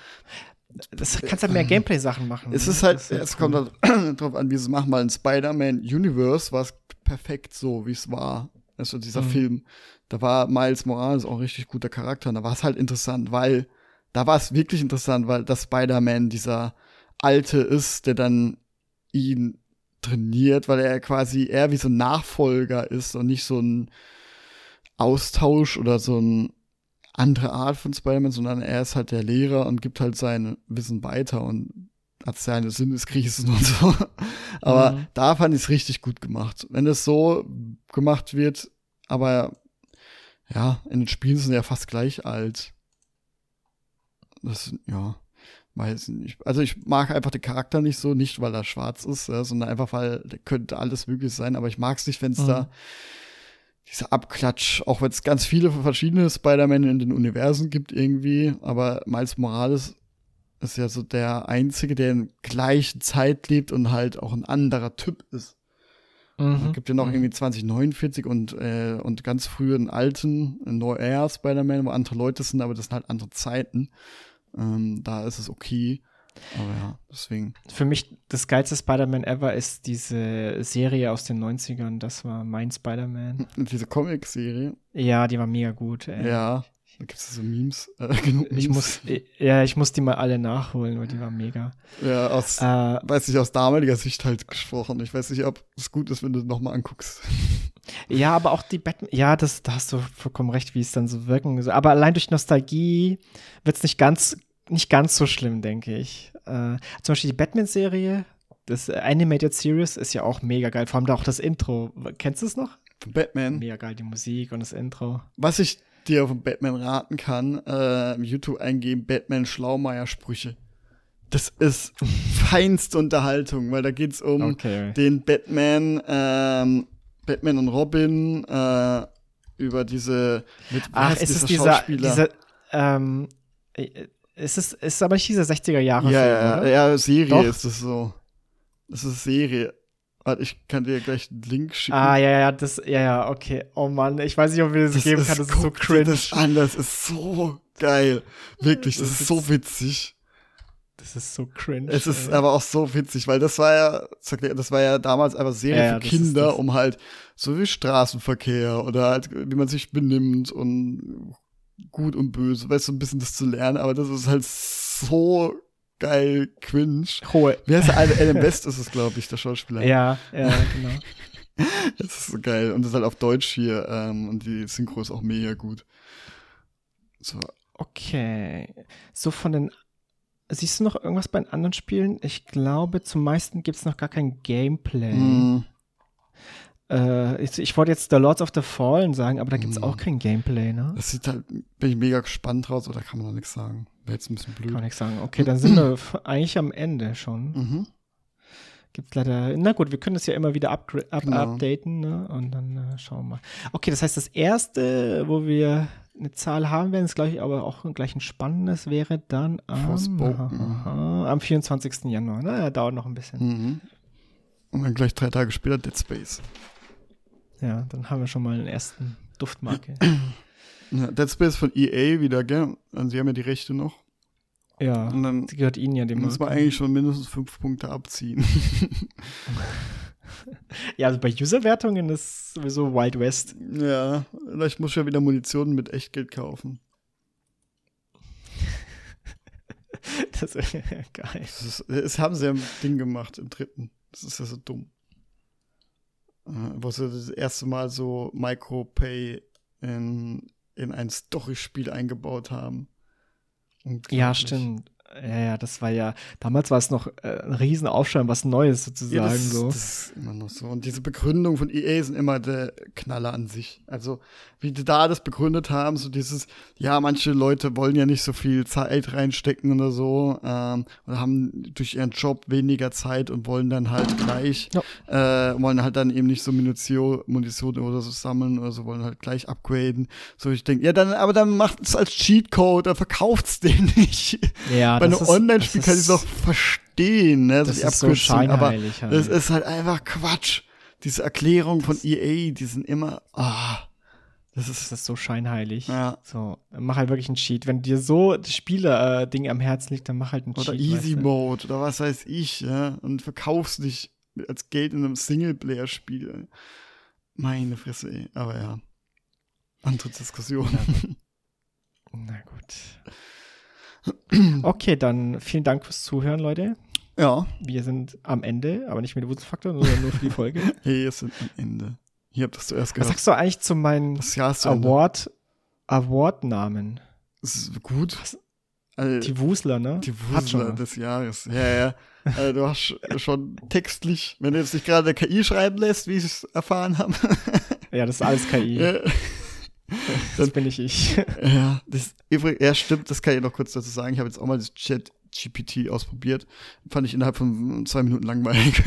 Speaker 2: Das kannst halt mehr Gameplay-Sachen machen.
Speaker 1: es
Speaker 2: ne?
Speaker 1: ist halt,
Speaker 2: ist
Speaker 1: es
Speaker 2: cool.
Speaker 1: kommt halt <clears throat> drauf an, wie sie es machen, weil in Spider-Man-Universe war es perfekt so, wie es war. Also dieser
Speaker 2: Mhm.
Speaker 1: Film. Da war Miles Morales auch ein richtig guter Charakter. Und da war es halt interessant, weil da war es wirklich interessant, weil das Spider-Man dieser Alte ist, der dann ihn trainiert, weil er quasi eher wie so ein Nachfolger ist und nicht so ein Austausch oder so ein andere Art von Spider-Man, sondern er ist halt der Lehrer und gibt halt sein Wissen weiter und hat seine Sinneskrisen und so. Aber
Speaker 2: Mhm.
Speaker 1: da fand ich es richtig gut gemacht. Wenn es so gemacht wird, aber ja, in den Spielen sind ja fast gleich alt. Das, ja, weiß ich nicht. Also ich mag einfach den Charakter nicht so, nicht weil er schwarz ist, ja, sondern einfach weil der könnte alles möglich sein, aber ich mag es nicht, wenn es
Speaker 2: Mhm.
Speaker 1: da dieser Abklatsch, auch wenn es ganz viele verschiedene Spider-Man in den Universen gibt irgendwie, aber Miles Morales ist ja so der einzige, der in gleichen Zeit lebt und halt auch ein anderer Typ ist.
Speaker 2: Mhm.
Speaker 1: Es gibt ja noch
Speaker 2: Mhm.
Speaker 1: irgendwie 2049 und, äh, und ganz früh einen alten, einen No-Air Spider-Man, wo andere Leute sind, aber das sind halt andere Zeiten. Ähm, da ist es okay. Aber ja, deswegen.
Speaker 2: Für mich das geilste Spider-Man ever ist diese Serie aus den 90ern. Das war mein Spider-Man.
Speaker 1: Diese Comic-Serie,
Speaker 2: Ja, die war mega gut. Ey.
Speaker 1: ja, gibt es so Memes. Äh, <laughs> genug
Speaker 2: Ich
Speaker 1: Memes.
Speaker 2: muss, ja, ich muss die mal alle nachholen, weil die war mega.
Speaker 1: Ja, aus,
Speaker 2: Äh,
Speaker 1: weiß nicht, aus damaliger Sicht halt gesprochen. Ich weiß nicht, ob es gut ist, wenn du nochmal anguckst. <laughs>
Speaker 2: ja, aber auch die Batman, ja, das, da hast du vollkommen recht, wie es dann so wirken soll. Aber allein durch Nostalgie wird es nicht ganz, nicht ganz so schlimm, denke ich. Äh, zum Beispiel die Batman-Serie, das Animated Series ist ja auch mega geil. Vor allem da auch das Intro. Kennst du es noch?
Speaker 1: Von Batman.
Speaker 2: Mega geil, die Musik und das Intro.
Speaker 1: Was ich dir von Batman raten kann, äh, im YouTube eingeben, Batman Schlaumeier-Sprüche. Das ist feinste Unterhaltung, weil da geht's um
Speaker 2: Okay.
Speaker 1: den Batman, ähm, Batman und Robin, äh, über diese, mit,
Speaker 2: Ach, ist es
Speaker 1: dieser Schauspieler?
Speaker 2: dieser, ähm, äh, ist es, ist aber nicht dieser 60er Jahre
Speaker 1: ja,
Speaker 2: Film,
Speaker 1: ja, ja, Serie
Speaker 2: Doch.
Speaker 1: ist es so. Das ist Serie. Warte, ich kann dir gleich einen Link schicken.
Speaker 2: Ah, ja, ja, das, ja, ja, okay. Oh Mann, ich weiß nicht, ob wir das, geben kann, das ist so cringe.
Speaker 1: Das, an, das ist so geil. Wirklich, das,
Speaker 2: Das
Speaker 1: ist so witzig.
Speaker 2: Das ist so cringe.
Speaker 1: Es ist
Speaker 2: ey.
Speaker 1: aber auch so witzig, weil das war ja, das war ja damals einfach Serie
Speaker 2: Ja,
Speaker 1: für
Speaker 2: das ist
Speaker 1: Kinder,
Speaker 2: das.
Speaker 1: um halt so wie Straßenverkehr oder halt, wie man sich benimmt und gut und böse, weißt du, ein bisschen das zu lernen, aber das ist halt so geil cringe.
Speaker 2: Hohe.
Speaker 1: Wie heißt der? Adam Adam West ist es, glaube ich, der Schauspieler.
Speaker 2: Ja, ja, genau. <laughs>
Speaker 1: Das ist so geil. Und das ist halt auf Deutsch hier ähm, und die Synchro ist auch mega gut. So,
Speaker 2: Okay. So von den. Siehst du noch irgendwas bei den anderen Spielen? Ich glaube, zum meisten gibt es noch gar kein Gameplay.
Speaker 1: mm,
Speaker 2: Äh, ich, ich wollte jetzt The Lords of the Fallen sagen, aber da gibt es
Speaker 1: Mm.
Speaker 2: auch kein Gameplay, ne?
Speaker 1: das sieht halt, bin ich mega gespannt draus, oder kann man noch nichts sagen. Wäre jetzt ein bisschen blöd.
Speaker 2: Kann man nichts sagen. Okay, dann <clears throat> sind wir eigentlich am Ende schon.
Speaker 1: Mhm.
Speaker 2: Gibt leider. Na gut, wir können das ja immer wieder upgra- up
Speaker 1: Genau.
Speaker 2: updaten, ne? Und dann äh, schauen wir mal. Okay, das heißt, das erste, wo wir eine Zahl haben werden, ist gleich aber auch gleich ein spannendes, wäre dann am, aha, am 24. Januar. Naja, dauert noch ein bisschen.
Speaker 1: Mhm. Und dann gleich drei Tage später Dead Space.
Speaker 2: Ja, dann haben wir schon mal einen ersten Duftmarke. <clears throat>
Speaker 1: Ja, Dead Space von EA wieder, gell? Und sie haben ja die Rechte noch.
Speaker 2: ja,
Speaker 1: Und dann
Speaker 2: sie gehört Ihnen ja dem
Speaker 1: muss man eigentlich schon mindestens fünf Punkte abziehen. <laughs> <laughs>
Speaker 2: Ja, also bei User-Wertungen ist sowieso Wild West.
Speaker 1: ja, vielleicht muss ich ja wieder Munition mit Echtgeld kaufen. <laughs>
Speaker 2: Das ist geil.
Speaker 1: Das, ist, das haben sie ja im Ding gemacht, im dritten. Das ist ja so dumm. Äh, Wo sie das erste Mal so Micropay in, in ein Story-Spiel eingebaut haben.
Speaker 2: Ja, stimmt. Ja, ja, das war ja, damals war es noch äh, ein Riesenaufschrei, was Neues sozusagen. Ja,
Speaker 1: das,
Speaker 2: so.
Speaker 1: das ist immer noch so. Und diese Begründung von EA sind immer der Knaller an sich. Also, wie die da das begründet haben, so dieses, ja, manche Leute wollen ja nicht so viel Zeit reinstecken oder so, ähm, oder haben durch ihren Job weniger Zeit und wollen dann halt gleich, ja. äh, wollen halt dann eben nicht so Munition, Munition oder so sammeln oder so, wollen halt gleich upgraden. So, ich denke, ja, dann, aber dann macht es als Cheatcode, dann verkauft's <laughs> den nicht.
Speaker 2: Ja,
Speaker 1: Bei einem Online-Spiel kann ich es auch verstehen, ne?
Speaker 2: Das, das ist so scheinheilig.
Speaker 1: Aber das ist halt einfach Quatsch. Diese Erklärungen von EA, die sind immer, ah.
Speaker 2: Das ist, das ist so scheinheilig.
Speaker 1: Ja.
Speaker 2: So, mach halt wirklich einen Cheat. Wenn dir so das Spieler-Ding am Herzen liegt, dann mach halt einen
Speaker 1: oder
Speaker 2: Cheat.
Speaker 1: Oder Easy? Mode oder was weiß ich, ja. Und verkaufst dich als Geld in einem Singleplayer-Spiel. Meine Fresse, ey. Aber ja. Andere Diskussion.
Speaker 2: Na gut. <laughs> <clears throat> Okay, dann vielen Dank fürs Zuhören, Leute.
Speaker 1: Ja.
Speaker 2: Wir sind am Ende, aber nicht mit dem Wuzelfaktor, sondern nur für die Folge. <laughs>
Speaker 1: hey, wir sind am Ende. Hier habt ihr zuerst
Speaker 2: gehört. Was sagst du eigentlich zu meinen Award, Award-Namen?
Speaker 1: Das ist gut.
Speaker 2: Also, die Wusler, ne?
Speaker 1: Die Wusler des Jahres. Ja, ja. also, du hast schon textlich, wenn du jetzt nicht gerade KI schreiben lässt, wie ich es erfahren habe.
Speaker 2: ja, das ist alles KI. <laughs> Das bin ich ich. <laughs>
Speaker 1: Ja, das, ja, stimmt, das kann ich noch kurz dazu sagen. Ich habe jetzt auch mal das Chat GPT ausprobiert. Fand ich innerhalb von zwei Minuten langweilig.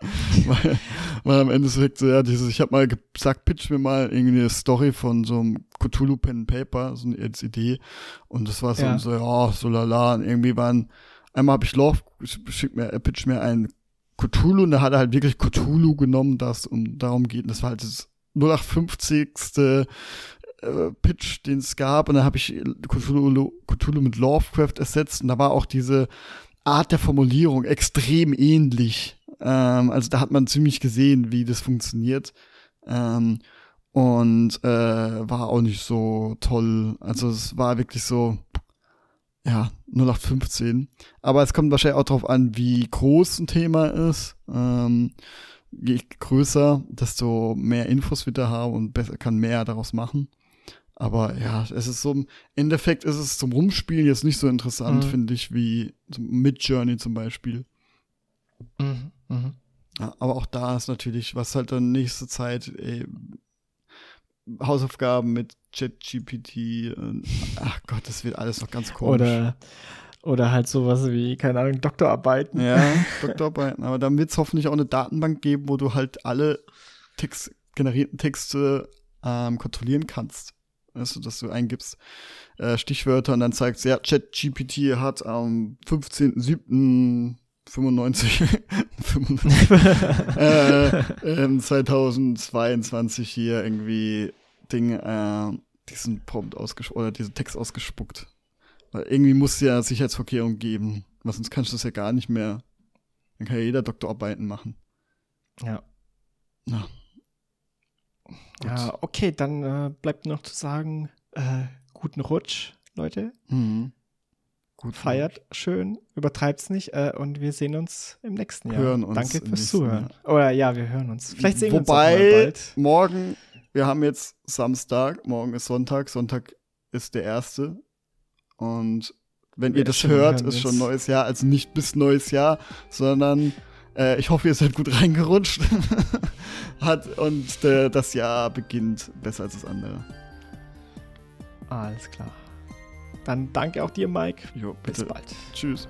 Speaker 1: <laughs> weil, weil am Ende so, ja, dieses, ich habe mal gesagt, pitch mir mal irgendwie eine Story von so einem Cthulhu Pen Paper, so eine Idee. Und das war so, ja. so, ja, so lala. Und irgendwie waren, einmal habe ich Love, schick mir, er pitcht mir einen Cthulhu und da hat er halt wirklich Cthulhu genommen, das um darum geht. Und das war halt das 0850. Äh, Pitch, den es gab. Und dann habe ich Cthulhu, Cthulhu mit Lovecraft ersetzt. Und da war auch diese Art der Formulierung extrem ähnlich. Ähm, also da hat man ziemlich gesehen, wie das funktioniert. Ähm, und äh, war auch nicht so toll. Also es war wirklich so, ja, 0815. Aber es kommt wahrscheinlich auch darauf an, wie groß ein Thema ist. Ähm, je größer, desto mehr Infos wird er haben und besser, kann mehr daraus machen. Aber ja, es ist so, im Endeffekt ist es zum Rumspielen jetzt nicht so interessant, mhm. finde ich, wie Mid Journey zum Beispiel.
Speaker 2: Mhm. Mhm.
Speaker 1: Ja, aber auch da ist natürlich, was halt dann nächste Zeit, ey, Hausaufgaben mit ChatGPT, ach Gott, das wird alles noch ganz komisch.
Speaker 2: Oder oder halt sowas wie, keine Ahnung, Doktorarbeiten.
Speaker 1: Ja, <laughs> Doktorarbeiten. Aber dann wird es hoffentlich auch eine Datenbank geben, wo du halt alle Text, generierten Texte ähm, kontrollieren kannst. Weißt du, dass du eingibst äh, Stichwörter und dann zeigst, ja, ChatGPT hat am 15.07. 95, <laughs> äh, <laughs> äh, 2022 hier irgendwie Ding, äh, diesen Prompt ausgespuckt oder diesen Text ausgespuckt. Weil irgendwie muss es ja Sicherheitsvorkehrungen geben. Weil sonst kannst du das ja gar nicht mehr. Dann kann ja jeder Doktorarbeiten machen.
Speaker 2: Ja.
Speaker 1: Ja.
Speaker 2: Ja, okay, dann äh, bleibt noch zu sagen, äh, guten Rutsch, Leute.
Speaker 1: Mhm.
Speaker 2: Gut Feiert schön, übertreibt's nicht äh, und wir sehen uns im nächsten Jahr.
Speaker 1: Hören uns
Speaker 2: Danke fürs Zuhören. Jahr. Oder ja, wir hören uns. Vielleicht sehen
Speaker 1: Wobei,
Speaker 2: wir uns bald.
Speaker 1: morgen, wir haben jetzt Samstag, morgen ist Sonntag, Sonntag ist der erste. Und wenn ihr das hört, ist schon neues Jahr, also nicht bis neues Jahr, sondern äh, ich hoffe, ihr seid gut <laughs> reingerutscht. <laughs> Hat, und äh, das Jahr beginnt besser als das andere.
Speaker 2: Alles klar. Dann danke auch dir, Mike.
Speaker 1: Jo, bitte.
Speaker 2: Bis bald.
Speaker 1: Tschüss.